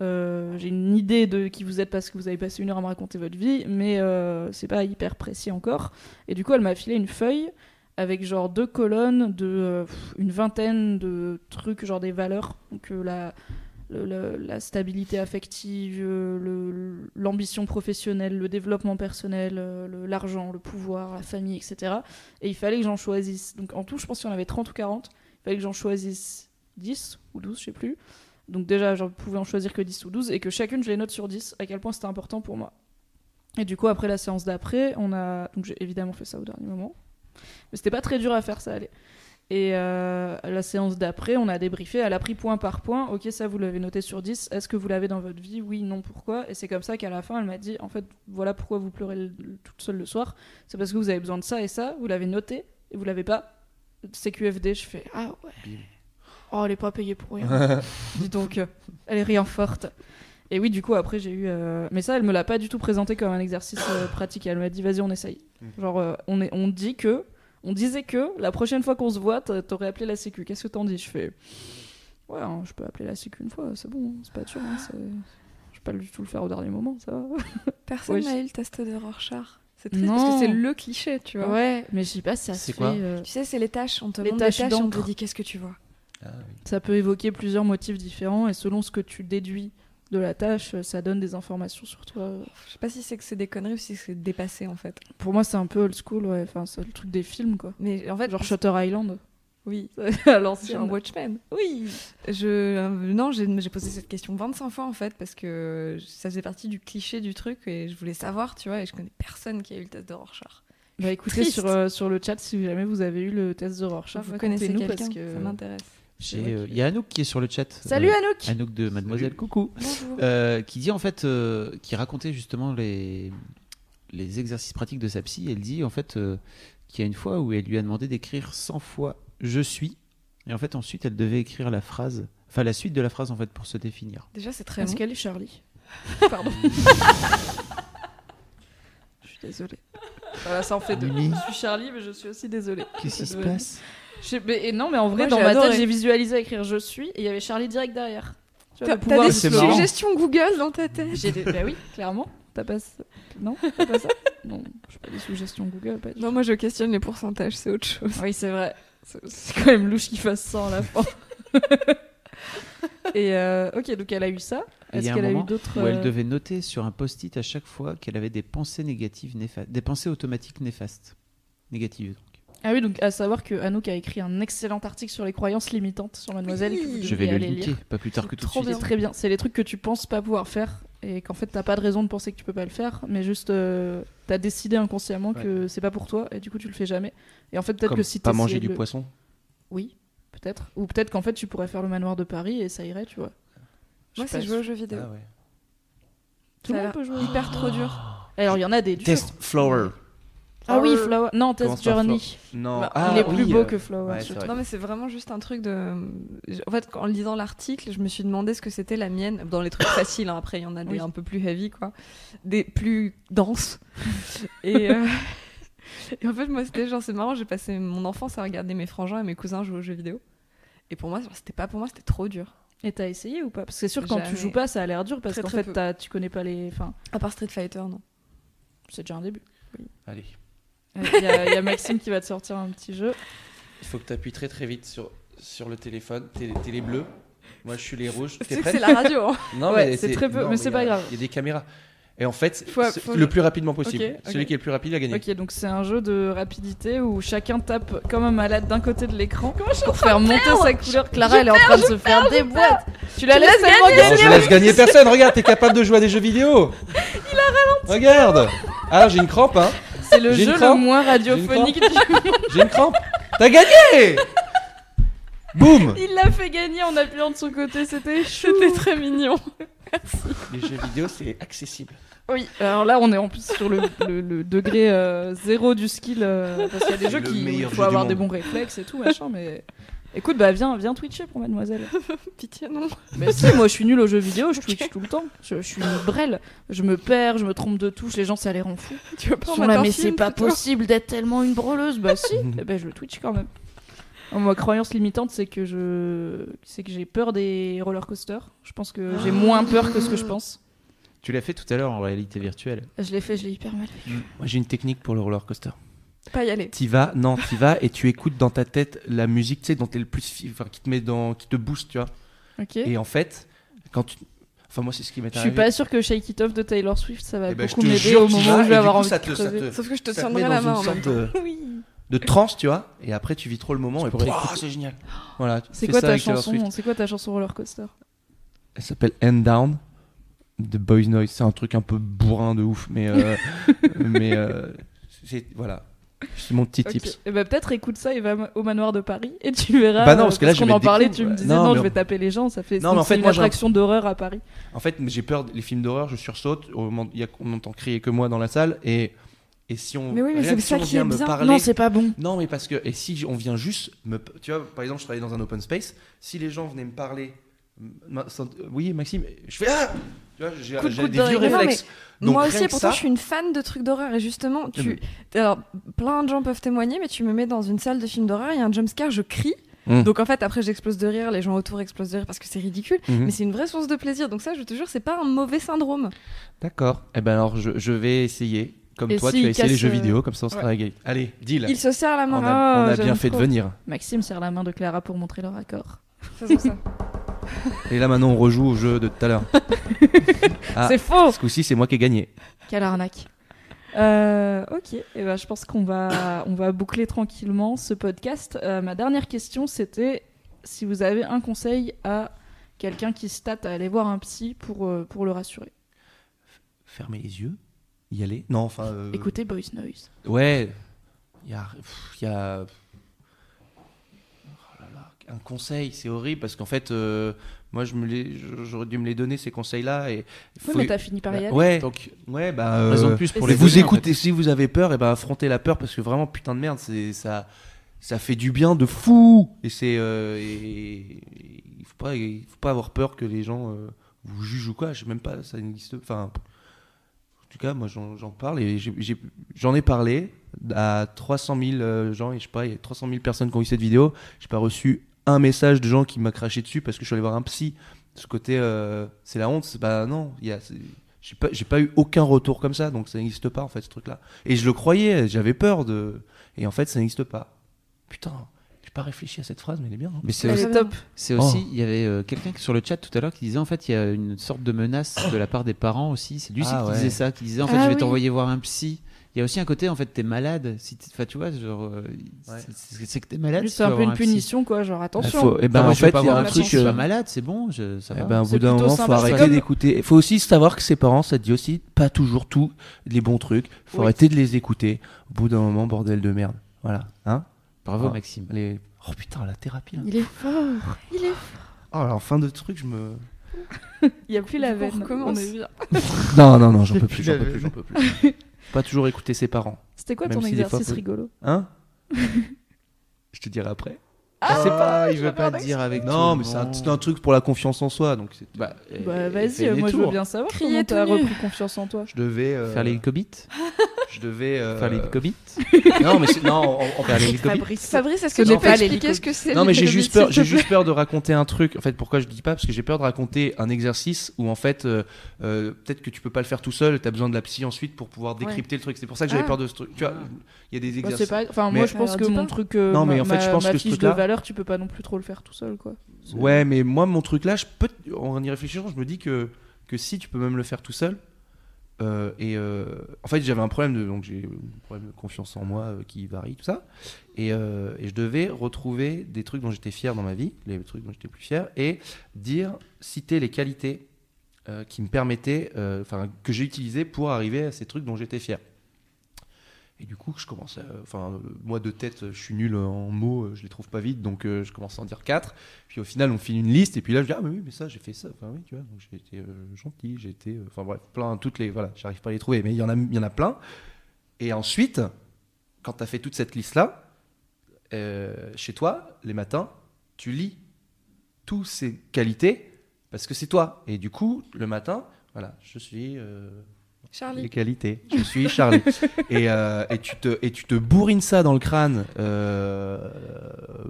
euh, j'ai une idée de qui vous êtes parce que vous avez passé une heure à me raconter votre vie, mais euh, c'est pas hyper précis encore. Et du coup, elle m'a filé une feuille avec genre deux colonnes de euh, pff, une vingtaine de trucs, genre des valeurs. Donc euh, la, la stabilité affective, euh, l'ambition professionnelle, le développement personnel, euh, l'argent, le pouvoir, la famille, etc. Et il fallait que j'en choisisse. Donc en tout, je pense qu'il y en avait 30 ou 40. Il fallait que j'en choisisse 10 ou 12, je sais plus. Donc déjà, je pouvais en choisir que 10 ou 12 et que chacune, je les note sur 10, à quel point c'était important pour moi. Et du coup, après la séance d'après, on a. Donc, j'ai évidemment fait ça au dernier moment. Mais c'était pas très dur à faire, ça. Et euh, la séance d'après, on a débriefé. Elle a pris point par point. Ok, ça, vous l'avez noté sur 10. Est-ce que vous l'avez dans votre vie? Oui, non, pourquoi? Et c'est comme ça qu'à la fin, elle m'a dit En fait, voilà pourquoi vous pleurez le- le- toute seule le soir. C'est parce que vous avez besoin de ça et ça. Vous l'avez noté et vous l'avez pas. CQFD, je fais Ah ouais. Oh, elle est pas payée pour rien. Dis donc, elle est rien forte. Et oui, du coup, après, j'ai eu. euh, Mais ça, elle me l'a pas du tout présenté comme un exercice euh, pratique. Elle m'a dit, vas-y, on essaye. Genre, euh, on, est... on dit que. On disait que la prochaine fois qu'on se voit, t'a- t'aurais appelé la Sécu. Qu'est-ce que t'en dis? Je fais. Ouais, hein, je peux appeler la Sécu une fois, c'est bon, c'est pas dur. Hein, je vais pas du tout le faire au dernier moment, ça va. Personne n'a eu le test de Rorschach. C'est triste parce Non. que c'est le cliché, tu vois. Ouais, mais je sais pas si ça C'est se quoi fait. euh, Tu sais, c'est les tâches. On te Les montre tâches des tâches on te dit qu'est-ce que tu vois? Ah, oui. Ça peut évoquer plusieurs motifs différents et selon ce que tu déduis de la tâche, ça donne des informations sur toi. Je sais pas si c'est que c'est des conneries ou si c'est dépassé en fait. Pour moi, c'est un peu old school, ouais. Enfin, c'est le truc des films, quoi. Mais en fait, Genre Shutter Island. oui. Sur l'ancienne. un Watchmen. Oui. Je euh, non, j'ai posé cette question 25 fois en fait parce que ça faisait partie du cliché du truc et je voulais savoir, tu vois, et je connais personne qui a eu le test de Rorschach. Bah écoutez Triste. sur, euh, sur le chat si jamais vous avez eu le test de Rorschach, vous connaissez quelqu'un parce que Ça m'intéresse. J'ai, euh, Il y a Anouk qui est sur le chat. Salut Euh, Anouk. Anouk de Mademoiselle Coucou. Bonjour. Euh, qui dit en fait, euh, qui racontait justement les, les exercices pratiques de sa psy. Elle dit en fait euh, qu'il y a une fois où elle lui a demandé d'écrire 100 fois je suis. Et en fait, ensuite, elle devait écrire la phrase, enfin la suite de la phrase en fait pour se définir. Déjà, c'est très Est-ce qu'elle est Charlie Pardon. je suis désolée. Voilà, ça en fait deux. Mimi. Je suis Charlie, mais je suis aussi désolée. Qu'est-ce qui se passe? Et non, mais en vrai, Moi, dans j'ai ma adoré. tête, j'ai visualisé écrire je suis et il y avait Charlie direct derrière. T'as des suggestions Google dans ta tête. J'ai des- Bah oui, clairement. T'as pas ça Non, t'as pas ça Non, je sais pas des suggestions Google, pas Non, moi je questionne les pourcentages, c'est autre chose. Oui, c'est vrai. C'est quand même louche qu'il fasse ça à la fin. Et euh, ok, donc elle a eu ça. Est-ce qu'elle a eu d'autres où elle euh, devait noter sur un post-it à chaque fois qu'elle avait des pensées négatives, néfastes, des pensées automatiques néfastes, négatives. Ah oui, donc à savoir que Anouk a écrit un excellent article sur les croyances limitantes sur Mademoiselle. que vous Je vais le aller linker, lire. pas plus tard que tout de suite. bien. très bien. C'est les trucs que tu penses pas pouvoir faire et qu'en fait t'as pas de raison de penser que tu peux pas le faire, mais juste euh, t'as décidé inconsciemment que c'est pas pour toi et du coup tu le fais jamais. Et en fait peut-être que si pas manger du le- poisson. Oui, peut-être. Ou peut-être qu'en fait tu pourrais faire le manoir de Paris et ça irait, tu vois. Moi, c'est jouer aux jeux vidéo. Ah ouais. Tout le monde peut jouer. Hyper trop dur. Alors il y en a des durs. Test Flower. Ah oui, Flower. Non, Test Journey. Non. Bah, ah, il est oui, plus beau euh, que Flower. ouais. Non, mais c'est vraiment juste un truc de. En fait, en lisant l'article, je me suis demandé ce que c'était la mienne. Dans les trucs faciles, hein, après, il y en a des Oui. un peu plus heavy, quoi. Des plus denses. Et, euh, et en fait, moi, c'était genre, c'est marrant, j'ai passé mon enfance à regarder mes frangins et mes cousins jouer aux jeux vidéo. Et pour moi, c'était pas pour moi, c'était trop dur. Et t'as essayé ou pas? Parce que c'est sûr quand tu joues pas, ça a l'air dur parce qu'en fait tu connais pas les. Enfin, À part Street Fighter, non. c'est déjà un début. Allez. Il y, a- y a Maxime qui va te sortir un petit jeu. Il faut que tu appuies très très vite sur, sur le téléphone. T'es t'es les bleus. Moi je suis les rouges. Tu T'es sais que prête c'est la radio. hein. Non, Ouais, mais c'est très peu, non, mais c'est il y pas grave. Il y a des caméras. Et en fait, Faut- c'est faut le plus rapidement possible. Ok, ok. Celui qui est le plus rapide, a gagné. Ok, donc c'est un jeu de rapidité où chacun tape comme un malade d'un côté de l'écran pour faire monter sa couleur. Clara, elle est en train de se faire des boîtes. Tu la laisses Non, gagner. je laisse gagner personne. Regarde, t'es capable de jouer à des jeux vidéo. Il a ralenti. Regarde. Ah, j'ai une crampe, hein. C'est le jeu le moins radiophonique du monde. J'ai une crampe. T'as gagné. Boum. Il l'a fait gagner en appuyant de son côté, c'était chou. C'était très mignon. Les jeux vidéo, c'est accessible. Oui, alors là on est en plus sur le, le- le degré euh, zéro du skill parce qu'il y a des jeux qui il faut jeu avoir des bons réflexes et tout machin mais écoute bah viens viens twitcher pour mademoiselle. Pitié, non. Mais si moi je suis nul aux jeux vidéo, je twitch tout le temps. Je, je suis une brêle, je me perds, je me trompe de touche, les gens ça les rend fous. Tu veux pas Ils sont là mais c'est pas possible d'être tellement une breleuse. Bah si, eh ben je le twitch quand même. Oh, Ma croyance limitante, c'est que je, c'est que j'ai peur des roller coasters. Je pense que j'ai moins peur que ce que je pense. Tu l'as fait tout à l'heure en réalité virtuelle. Je l'ai fait, je l'ai hyper mal fait. Moi, j'ai une technique pour le roller coaster. Pas y aller. T'y vas, non, t'y vas et tu écoutes dans ta tête la musique, tu sais, dont t'es le plus, fi- enfin, qui te met dans, qui te booste, tu vois. Ok. Et en fait, quand tu, enfin moi c'est ce qui m'est Je suis pas sûr que Shake It Off de Taylor Swift ça va Eh ben, je beaucoup m'aider au moment où je et vais avoir coup, envie ça de crever. te- Sauf que je te tiendrai la main une en même sorte temps. de, Oui. de transe, tu vois. Et après tu vis trop le moment et pourrais puis, oh, c'est génial. Voilà. tu C'est quoi ta chanson. C'est quoi ta chanson roller coaster Elle s'appelle End Down. de Boys Noise. C'est un truc un peu bourrin de ouf, mais euh, mais euh, c'est voilà. C'est mon petit Ok. tips. Et bah peut-être écoute ça et va au manoir de Paris et tu verras. Bah non, parce que là, je qu'on en parlait, coups. tu me disais Non, je on- vais taper les gens, ça fait. Non, mais en fait, une moi, attraction d'horreur à Paris. En fait, j'ai peur des films d'horreur, je sursaute. Au moment, il y a, on n'entend crier que moi dans la salle et et si on Mais oui, mais c'est ça qui est me bien. parler Non, c'est pas bon. Non, mais parce que, et si on vient juste me. Tu vois, par exemple, je travaillais dans un open space, si les gens venaient me parler. Oui, Maxime, je fais Ah Tu vois, j'ai Coup de j'ai coude des de vieux. Non, réflexes. Donc, Moi rien aussi, que pourtant, ça- je suis une fan de trucs d'horreur. Et justement, Eh tu... alors, plein de gens peuvent témoigner, mais tu me mets dans une salle de film d'horreur, il y a un jumpscare, je crie. Mm. Donc en fait, après, j'explose de rire, les gens autour explosent de rire parce que c'est ridicule. Mhm. Mais c'est une vraie source de plaisir. Donc ça, je te jure, c'est pas un mauvais syndrome. D'accord. Eh ben alors, je, je vais essayer. Comme Et toi, s'il tu as essayé les casse, jeux euh, vidéo, comme ça on sera ouais. régalé. Allez, deal. Il se serre la On main. a, on a j'aime bien fait trop. de venir. Maxime serre la main de Clara pour montrer leur accord. Faisons ça. Et là, maintenant, on rejoue au jeu de tout à l'heure. Ah, C'est faux Ce coup-ci, c'est moi qui ai gagné. Quelle arnaque. Euh, ok, et ben, je pense qu'on va, on va boucler tranquillement ce podcast. Euh, ma dernière question, c'était si vous avez un conseil à quelqu'un qui se tâte à aller voir un psy pour, euh, pour le rassurer. Fermer les yeux, y aller. Non, enfin. euh, Écoutez Boys Noise. Ouais. Il y a. y a... Un conseil, c'est horrible parce qu'en fait, euh, moi, je me les- j'aurais dû me les donner ces conseils-là. Et Oui, faut- mais t'as fini par y aller. Ouais, Donc, ouais, bah. euh, raison de plus pour les vous donner, en écoutez, fait. si vous avez peur, et ben affrontez la peur parce que vraiment, putain de merde, c'est ça, ça fait du bien de fou. Et c'est, euh, et- et il faut pas, il faut pas avoir peur que les gens euh, vous jugent ou quoi. Je sais même pas, ça n'existe. Enfin, en tout cas, moi, j'en parle et j'en ai parlé à 300 000 euh, gens et je sais pas, il y a 300 000 personnes qui ont vu cette vidéo. J'ai pas reçu un message de gens qui m'a craché dessus parce que je suis allé voir un psy. Ce côté, euh, c'est la honte. Bah non, il y a. J'ai pas, pas eu aucun retour comme ça, donc ça n'existe pas en fait ce truc-là. Et je le croyais, j'avais peur de. Et en fait, ça n'existe pas. Putain, j'ai pas réfléchi à cette phrase, mais elle est bien. hein. mais c'est aussi, top. c'est Oh. aussi- il y avait euh, quelqu'un sur le chat tout à l'heure qui disait en fait il y a une sorte de menace de la part des parents aussi. C'est Lucie Ah qui ouais. disait ça, qui disait en fait Ah je vais oui. t'envoyer voir un psy. Il y a aussi un côté en fait t'es malade. Si enfin tu vois genre euh, Ouais. c'est- c'est c'est que t'es malade. Juste si un peu une psy. punition, quoi. Genre, Il attention. faut- et ben, Enfin, moi, en fait, il y a voir un un truc. psy, je suis pas euh, malade, c'est bon, je- ça Eh ben, au C'est bout d'un moment, faut. C'est arrêter comme- d'écouter. Il faut aussi savoir que ses parents, ça dit aussi pas toujours tout les bons trucs. faut arrêter de les écouter. Au bout d'un moment, bordel de merde. Voilà. Hein Bravo Ah. Maxime. les... Oh putain, la thérapie. là. Il est fort. Il est Oh, alors, fin de truc, je me. Il n'y a plus la On veine. On est bien. Non, non, non, j'en peux plus, j'en peux plus, j'en peux plus. pas toujours écouter ses parents. C'était quoi Même ton si des fois, exercice rigolo Hein Je te dirai après. Ah, c'est pas, il veut pas dire avec Non, tout mais c'est un, monde. c'est un truc pour la confiance en soi. Donc c'est- Bah, Bah vas-y, fais moi je veux tours. bien savoir Crier comment t'as tout nu. repris confiance en toi. je devais. euh, Faire l'hélicobite Je devais. euh, Faire l'hélicobite Non, mais c'est- non, en- en- Faire l'hélicobite Fabrice. Fabrice, est-ce Ce que n'est tu peux pas expliquer ce que c'est Non mais j'ai juste peur, j'ai juste peur de raconter un truc. En fait, pourquoi je dis pas? Parce que j'ai peur de raconter un exercice où en fait, euh, euh, peut-être que tu peux pas le faire tout seul. T'as besoin de la psy ensuite pour pouvoir décrypter le truc. C'est pour ça que j'avais Ah. peur de ce truc. Tu vois, il y a des Bah, c'est exercices. pas... Enfin, Mais- moi je pense Alors, que dis mon pas. truc, euh, Non, mais ma, en fait, je ma- pense ma que ce fiche de truc-là- valeur, tu peux pas non plus trop le faire tout seul, quoi. Ouais, mais moi, mon truc là, je peux, en y réfléchissant, je me dis que que si tu peux même le faire tout seul. euh, et euh, en fait, j'avais un problème de donc j'ai un problème de confiance en moi euh, qui varie tout ça. Et, et je devais retrouver des trucs dont j'étais fier dans ma vie, les trucs dont j'étais plus fier, et dire citer les qualités qui me permettaient, enfin que j'ai utilisées pour arriver à ces trucs dont j'étais fier. Et du coup, je commence à. Enfin, moi de tête, je suis nul en mots, je les trouve pas vite, donc euh, je commence à en dire quatre. Puis au final, on file une liste, et puis là, je dis Ah, mais oui, mais ça, j'ai fait ça. Enfin, oui, tu vois, donc j'ai été euh, gentil, j'ai été. euh, Enfin, bref, plein, toutes les. Voilà, j'arrive pas à les trouver, mais il y, en a- y en a plein. Et ensuite, quand tu as fait toute cette liste-là, euh, chez toi, les matins, tu lis toutes ces qualités parce que c'est toi. Et du coup, le matin, voilà, je suis. Euh, les Charlie. qualités. Je suis Charlie. et, euh, et, tu te, et tu te bourrines ça dans le crâne euh,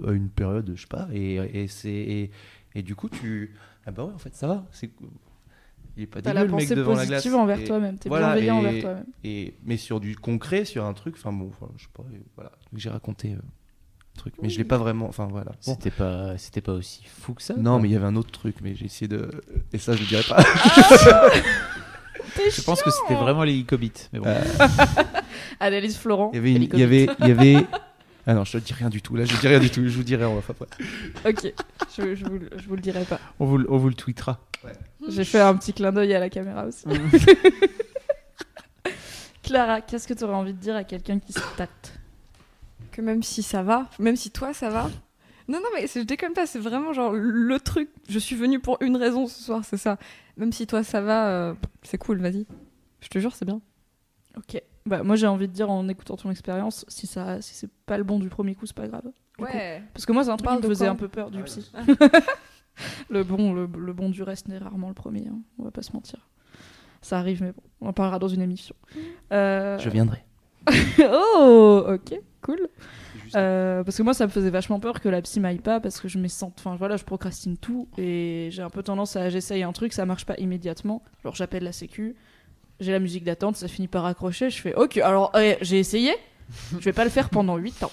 à une période, je sais pas. Et, et, c'est, et, et du coup, tu. Ah bah ouais, en fait, ça va. C'est, il est pas T'as dégueu la le mec pensée devant la glace. positive envers Et- toi-même, t'es voilà, bienveillant envers toi-même. et, mais sur du concret, sur un truc, enfin bon, voilà, je sais pas, voilà. J'ai raconté euh, un truc, mais je l'ai pas vraiment, enfin voilà. Bon. C'était pas, c'était pas aussi fou que ça. Non, quoi. mais il y avait un autre truc, mais j'ai essayé de. Et ça, je le dirai pas. je pense que c'était vraiment l'hélicobite. Mais bon. Euh, Annelise Florent. Il y avait, une- il y avait, il y avait. Ah non, je te dis rien du tout. Là, je dis rien du tout. Je vous dirai en off après. Ok, je, je, vous, le- je vous le dirai pas. on, vous, le- on vous le tweetera. J'ai fait un petit clin d'œil à la caméra aussi. Clara, qu'est-ce que tu aurais envie de dire à quelqu'un qui se tâte? Que même si ça va, même si toi ça va. Non, non, mais c'est- je déconne pas, c'est vraiment genre le truc. Je suis venue pour une raison ce soir, c'est ça. Même si toi ça va, euh, c'est cool, vas-y. Je te jure, c'est bien. Ok. Bah, moi, j'ai envie de dire en écoutant ton expérience, si, ça, si c'est pas le bon du premier coup, c'est pas grave. Ouais. Parce que moi, c'est un truc qui me faisait un peu peur du Ah psy. le, bon, le, le bon du reste n'est rarement le premier, hein, on va pas se mentir. Ça arrive, mais bon, on en parlera dans une émission. Euh, Je viendrai. oh, ok, cool. Euh, parce que moi, ça me faisait vachement peur que la psy m'aille pas parce que je me sens. Enfin, voilà, je procrastine tout et j'ai un peu tendance à. J'essaye un truc, ça marche pas immédiatement. Alors, j'appelle la sécu, j'ai la musique d'attente, ça finit par accrocher. Je fais Ok, alors, eh, j'ai essayé, je vais pas le faire pendant 8 ans.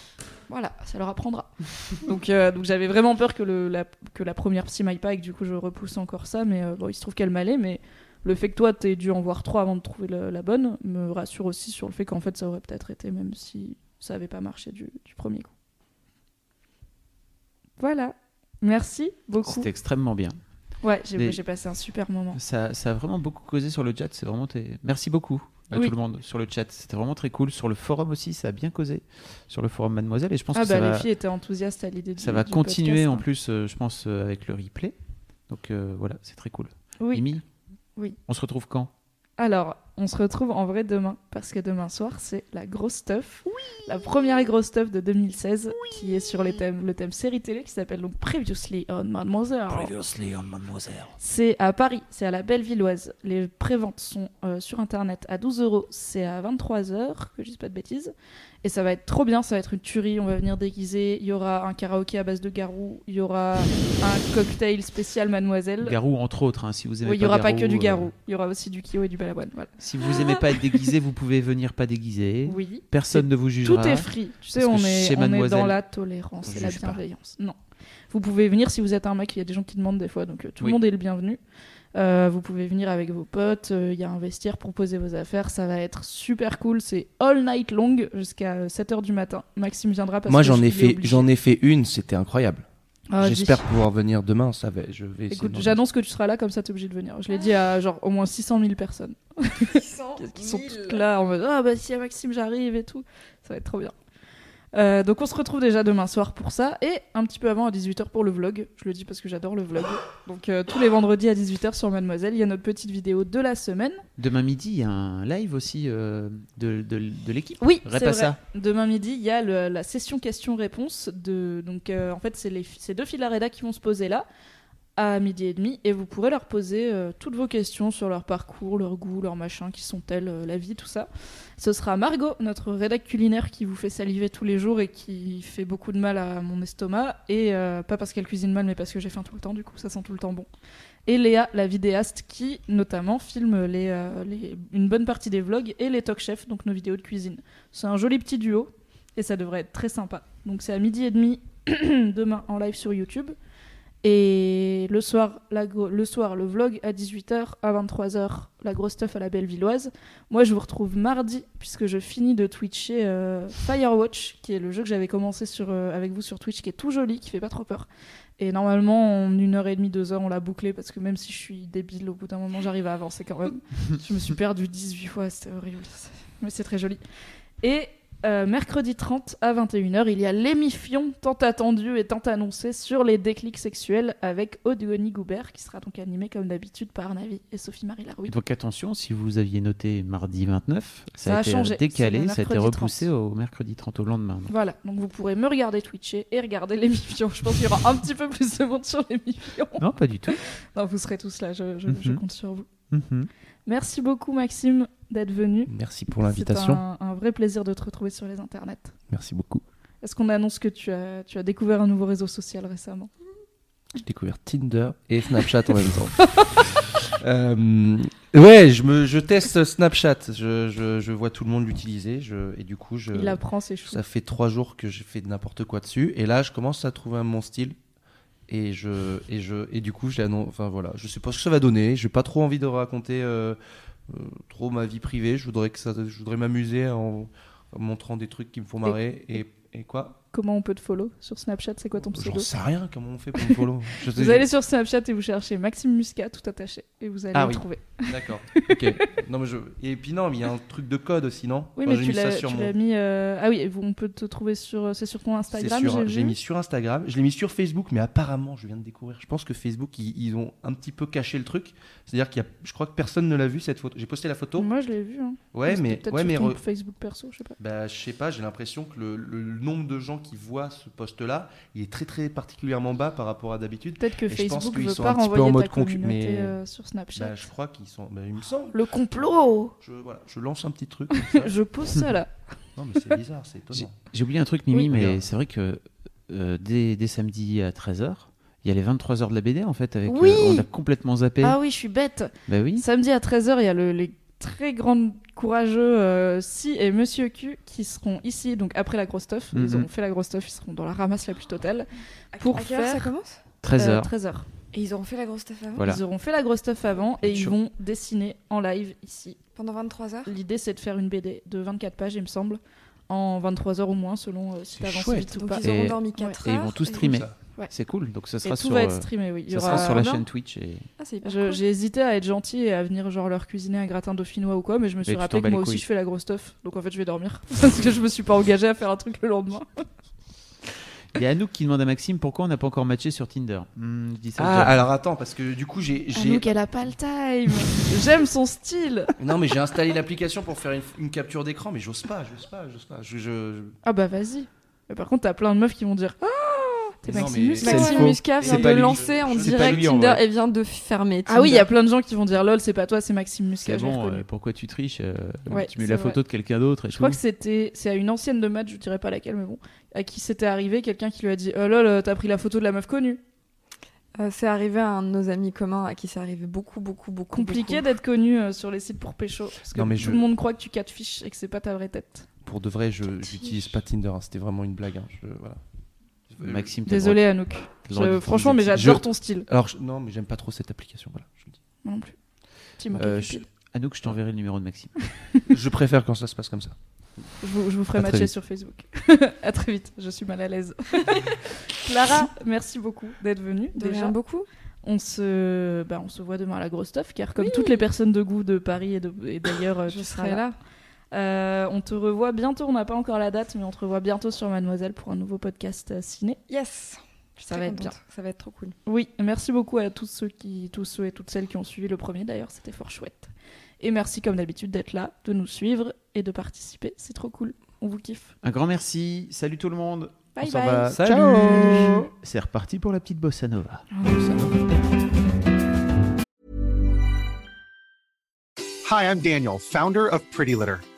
Voilà, ça leur apprendra. donc, euh, donc j'avais vraiment peur que, le, la, que la première psy m'aille pas et que du coup, je repousse encore ça. Mais euh, bon, il se trouve qu'elle m'allait, mais. Le fait que toi, t'aies dû en voir trois avant de trouver la bonne me rassure aussi sur le fait qu'en fait, ça aurait peut-être été, même si ça avait pas marché du, du premier coup. Voilà. Merci beaucoup. C'était extrêmement bien. Ouais, j'ai Des- passé un super moment. Ça, ça a vraiment beaucoup causé sur le chat. C'est vraiment. Merci beaucoup à Oui. tout le monde sur le chat. C'était vraiment très cool. Sur le forum aussi, ça a bien causé. Sur le forum Mademoiselle. Et je pense Ah que bah ça les va, filles étaient enthousiastes à l'idée du ça va du continuer podcast, en hein. plus, euh, je pense, euh, avec le replay. Donc euh, voilà, c'est très cool. Oui. Mimi Oui. On se retrouve quand? Alors, on se retrouve en vrai demain, parce que demain soir, c'est la grosse stuff. La première grosse stuff de 2016, qui est sur les thèmes, le thème série télé, qui s'appelle donc Previously on Mademoiselle. Previously on Mademoiselle. C'est à Paris, c'est à la Bellevilloise. Les préventes sont euh, sur internet à 12 euros, c'est à 23h, que je dise pas de bêtises. Et ça va être trop bien, ça va être une tuerie, on va venir déguiser. Il y aura un karaoké à base de garou, il y aura un cocktail spécial Mademoiselle. Garou, entre autres, hein, si vous aimez Oui, il y aura pas que du euh, garou, il y aura aussi du kio et du balavoine. Voilà. Si vous aimez pas être déguisé, vous pouvez venir pas déguisé. Oui. Personne ne vous jugera. Tout est free. Tu sais, on est, chez on est dans la tolérance et la pas. bienveillance. Non. Vous pouvez venir si vous êtes un mec, il y a des gens qui demandent des fois, donc euh, tout Oui. le monde est le bienvenu. Euh, vous pouvez venir avec vos potes, euh, il y a un vestiaire pour poser vos affaires, ça va être super cool, c'est all night long jusqu'à 7h du matin. Maxime viendra parce Moi, que j'en je ai fait, j'en ai fait une, c'était incroyable. Ah, J'espère pouvoir venir demain. Ça va, je vais. Écoute, j'annonce que tu seras là, comme ça t'es obligé de venir. Je l'ai dit à genre au moins 600 000 personnes qui sont toutes là en mode Ah bah si à Maxime j'arrive et tout. Ça va être trop bien. Euh, donc on se retrouve déjà demain soir pour ça et un petit peu avant à 18h pour le vlog. Je le dis parce que j'adore le vlog. Donc euh, tous les vendredis à 18h sur Mademoiselle, il y a notre petite vidéo de la semaine. Demain midi, il y a un live aussi euh, de, de, de l'équipe. Oui, c'est vrai. ça. Demain midi, il y a le- la session questions-réponses. De... Donc, en fait, c'est les c'est deux filles de la rédac qui vont se poser là à midi et demi et vous pourrez leur poser euh, toutes vos questions sur leur parcours, leur goût, leur machin, qui sont-elles, euh, la vie, tout ça. Ce sera Margot, notre rédac culinaire qui vous fait saliver tous les jours et qui fait beaucoup de mal à mon estomac. Et euh, pas parce qu'elle cuisine mal, mais parce que j'ai faim tout le temps, du coup, ça sent tout le temps bon. Et Léa, la vidéaste, qui notamment filme les- une bonne partie des vlogs et les talk chefs, donc nos vidéos de cuisine. C'est un joli petit duo et ça devrait être très sympa. Donc c'est à midi et demi demain en live sur YouTube. Et le soir, la le soir, le vlog à 18h, à 23h, la grosse stuff à la Bellevilloise. Moi, je vous retrouve mardi, puisque je finis de twitcher euh, Firewatch, qui est le jeu que j'avais commencé sur, euh, avec vous sur Twitch, qui est tout joli, qui fait pas trop peur. Et normalement, en une heure et demie, deux heures, on l'a bouclé, parce que même si je suis débile, au bout d'un moment, j'arrive à avancer quand même. je me suis perdu 18 fois, c'était horrible. Mais c'est très joli. Et euh, mercredi 30 à 21h, il y a l'émission tant attendue et tant annoncée sur les déclics sexuels avec Odgoni Goubert, qui sera donc animé comme d'habitude par Navi et Sophie-Marie Larouille. Donc attention, si vous aviez noté mardi 29, ça, Ça a été changé, c'est décalé, ça a été repoussé au mercredi 30 au lendemain. Donc, Voilà, donc vous pourrez me regarder twitcher et regarder l'émission. Je pense qu'il y aura un petit peu plus de monde sur l'émission. Non, pas du tout. Non, vous serez tous là, je, je- je Mhm. compte sur vous. Mhm. Merci beaucoup Maxime d'être venu. Merci pour C'est l'invitation. un, un vrai plaisir de te retrouver sur les internets. Merci beaucoup. Est-ce qu'on annonce que tu as, tu as découvert un nouveau réseau social récemment? J'ai découvert Tinder et Snapchat en même temps. Euh, ouais, je, me, je teste Snapchat. Je, je, je vois tout le monde l'utiliser. Je, et du coup, je, Il apprend ses choux. ça fait trois jours que j'ai fait n'importe quoi dessus. Et là, je commence à trouver mon style. Et, je, et, je, et du coup, annon- enfin, voilà, je sais pas ce que ça va donner. J'ai pas trop envie de raconter euh, euh, trop ma vie privée. Je voudrais, que ça, je voudrais m'amuser en, en montrant des trucs qui me font marrer. Et, et quoi? Comment on peut te follow sur Snapchat C'est quoi ton J'en pseudo sais rien comment on fait pour me follow. Je Vous allez sur Snapchat et vous cherchez Maxime Muscat tout attaché et vous allez Ah le oui. trouver. D'accord. Ok. Non mais je. Et puis non, mais il y a un truc de code aussi, non Oui, Enfin, mais tu l'as mon- mis. euh, Ah oui, on peut te trouver sur. C'est sur ton Instagram. j'ai mis sur Instagram, je l'ai mis sur Facebook, mais apparemment, je viens de découvrir. Je pense que Facebook, ils, ils ont un petit peu caché le truc. C'est-à-dire qu'il y a, je crois que personne ne l'a vu cette photo. J'ai posté la photo. Moi, je l'ai vu. hein. Ouais, mais peut-être ouais, sur mais re- Facebook perso, je sais pas. bah, je sais pas. J'ai l'impression que le, le nombre de gens qui voient ce post-là, il est très très particulièrement bas par rapport à d'habitude. Peut-être que Et je pense Facebook qu'ils veut sont pas un petit peu en mode concu- mais- euh, sur Snapchat. Bah, je crois qu'ils sont. bah, il me semble. Le complot Je, voilà, je lance un petit truc. Je pose ça là. non, mais c'est bizarre, c'est J'ai étonnant. j'ai oublié un truc, Mimi, Oui. mais c'est vrai que euh, dès, dès samedi à 13h, il y a les 23h de la BD en fait. Avec, Oui. euh, on a complètement zappé. Ah oui, je suis bête. Bah oui. Samedi à 13h, il y a le- les très grands courageux euh, Si et Monsieur Q qui seront ici, donc après la grosse stuff. Ils Mhm. auront fait la grosse stuff, ils seront dans la ramasse la plus totale. À- Pour à quelle heure ça faire- commence? 13h. 13h. Et ils auront fait la grosse stuff avant? Voilà. Ils auront fait la grosse stuff avant et ils vont dessiner en live ici. Pendant 23 heures? L'idée, c'est de faire une BD de 24 pages, il me semble, en 23 heures ou moins, selon euh, si t'avances vite ou Donc pas. ils auront Et- dormi 4 Et heures. ils vont tous streamer. Ouais. C'est cool. Donc ça Et sera tout sur, va être euh, streamé, oui. Il ça aura- sera sur la chaîne Twitch. Et... Ah, cool. J'ai hésité à être gentil et à venir genre leur cuisiner un gratin dauphinois ou quoi, mais je me suis rappelé que moi aussi je fais la grosse stuff, donc en fait je vais dormir parce que je me suis pas engagée à faire un truc le lendemain. Il y a Anouk qui demande à Maxime pourquoi on n'a pas encore matché sur Tinder? Hmm, je dis ça Ah, déjà. alors attends, parce que du coup, j'ai. Anouk elle a pas le time. J'aime son style. Non, mais j'ai installé l'application pour faire une, une capture d'écran, mais j'ose pas, j'ose pas, j'ose pas. Je, je- Ah bah vas-y. Mais par contre t'as plein de meufs qui vont dire Ah Maxime c'est Maxime. Muscat vient de lui. lancer en direct pas lui, en Tinder vrai. et vient de fermer. Ah oui, il y a plein de gens qui vont dire lol c'est pas toi c'est Maxime Muscat. Bon, euh, pourquoi tu triches euh, Ouais, Tu mets la vrai. photo de quelqu'un d'autre Je crois que c'était c'est à une ancienne de match, je dirais pas laquelle, mais bon, à qui c'était arrivé quelqu'un qui lui a dit oh lol euh, t'as pris la photo de la meuf connue. Euh, c'est arrivé à un de nos amis communs à qui c'est arrivé beaucoup, beaucoup, beaucoup. Compliqué d'être connu euh, sur les sites pour pécho parce que Non, mais tout je- le monde croit que tu catfish et que c'est pas ta vraie tête. Pour de vrai, je j'utilise pas Tinder, hein, c'était vraiment une blague. hein, je- voilà. Maxime, Désolé Anouk. Je- franchement, mais j'adore Je- ton style. Alors, je- non, mais j'aime pas trop cette application, voilà. Je, le dis. Moi non plus. Euh, je- Anouk, je t'enverrai le numéro de Maxime. Je préfère quand ça se passe comme ça. Je vous, je vous ferai à matcher sur Facebook. à très vite, je suis mal à l'aise. Clara, merci beaucoup d'être venue. De déjà. rien beaucoup. On se, bah, on se voit demain à la grosse stuff, car comme toutes les personnes de goût de Paris et, et d'ailleurs, Je tu seras serai là. Euh, on te revoit bientôt, on n'a pas encore la date, mais on te revoit bientôt sur Mademoiselle pour un nouveau podcast euh, ciné. Yes. Ça va être contente. Ça va être trop cool. Oui, merci beaucoup à tous ceux, qui, tous ceux et toutes celles qui ont suivi le premier d'ailleurs, c'était fort chouette. Et merci comme d'habitude d'être là, de nous suivre et de participer, c'est trop cool, on vous kiffe. Un grand merci. Salut tout le monde. Bye on bye. va. Salut. Ciao. C'est reparti pour la petite bossa nova. Hi, I'm Daniel, founder of Pretty Litter.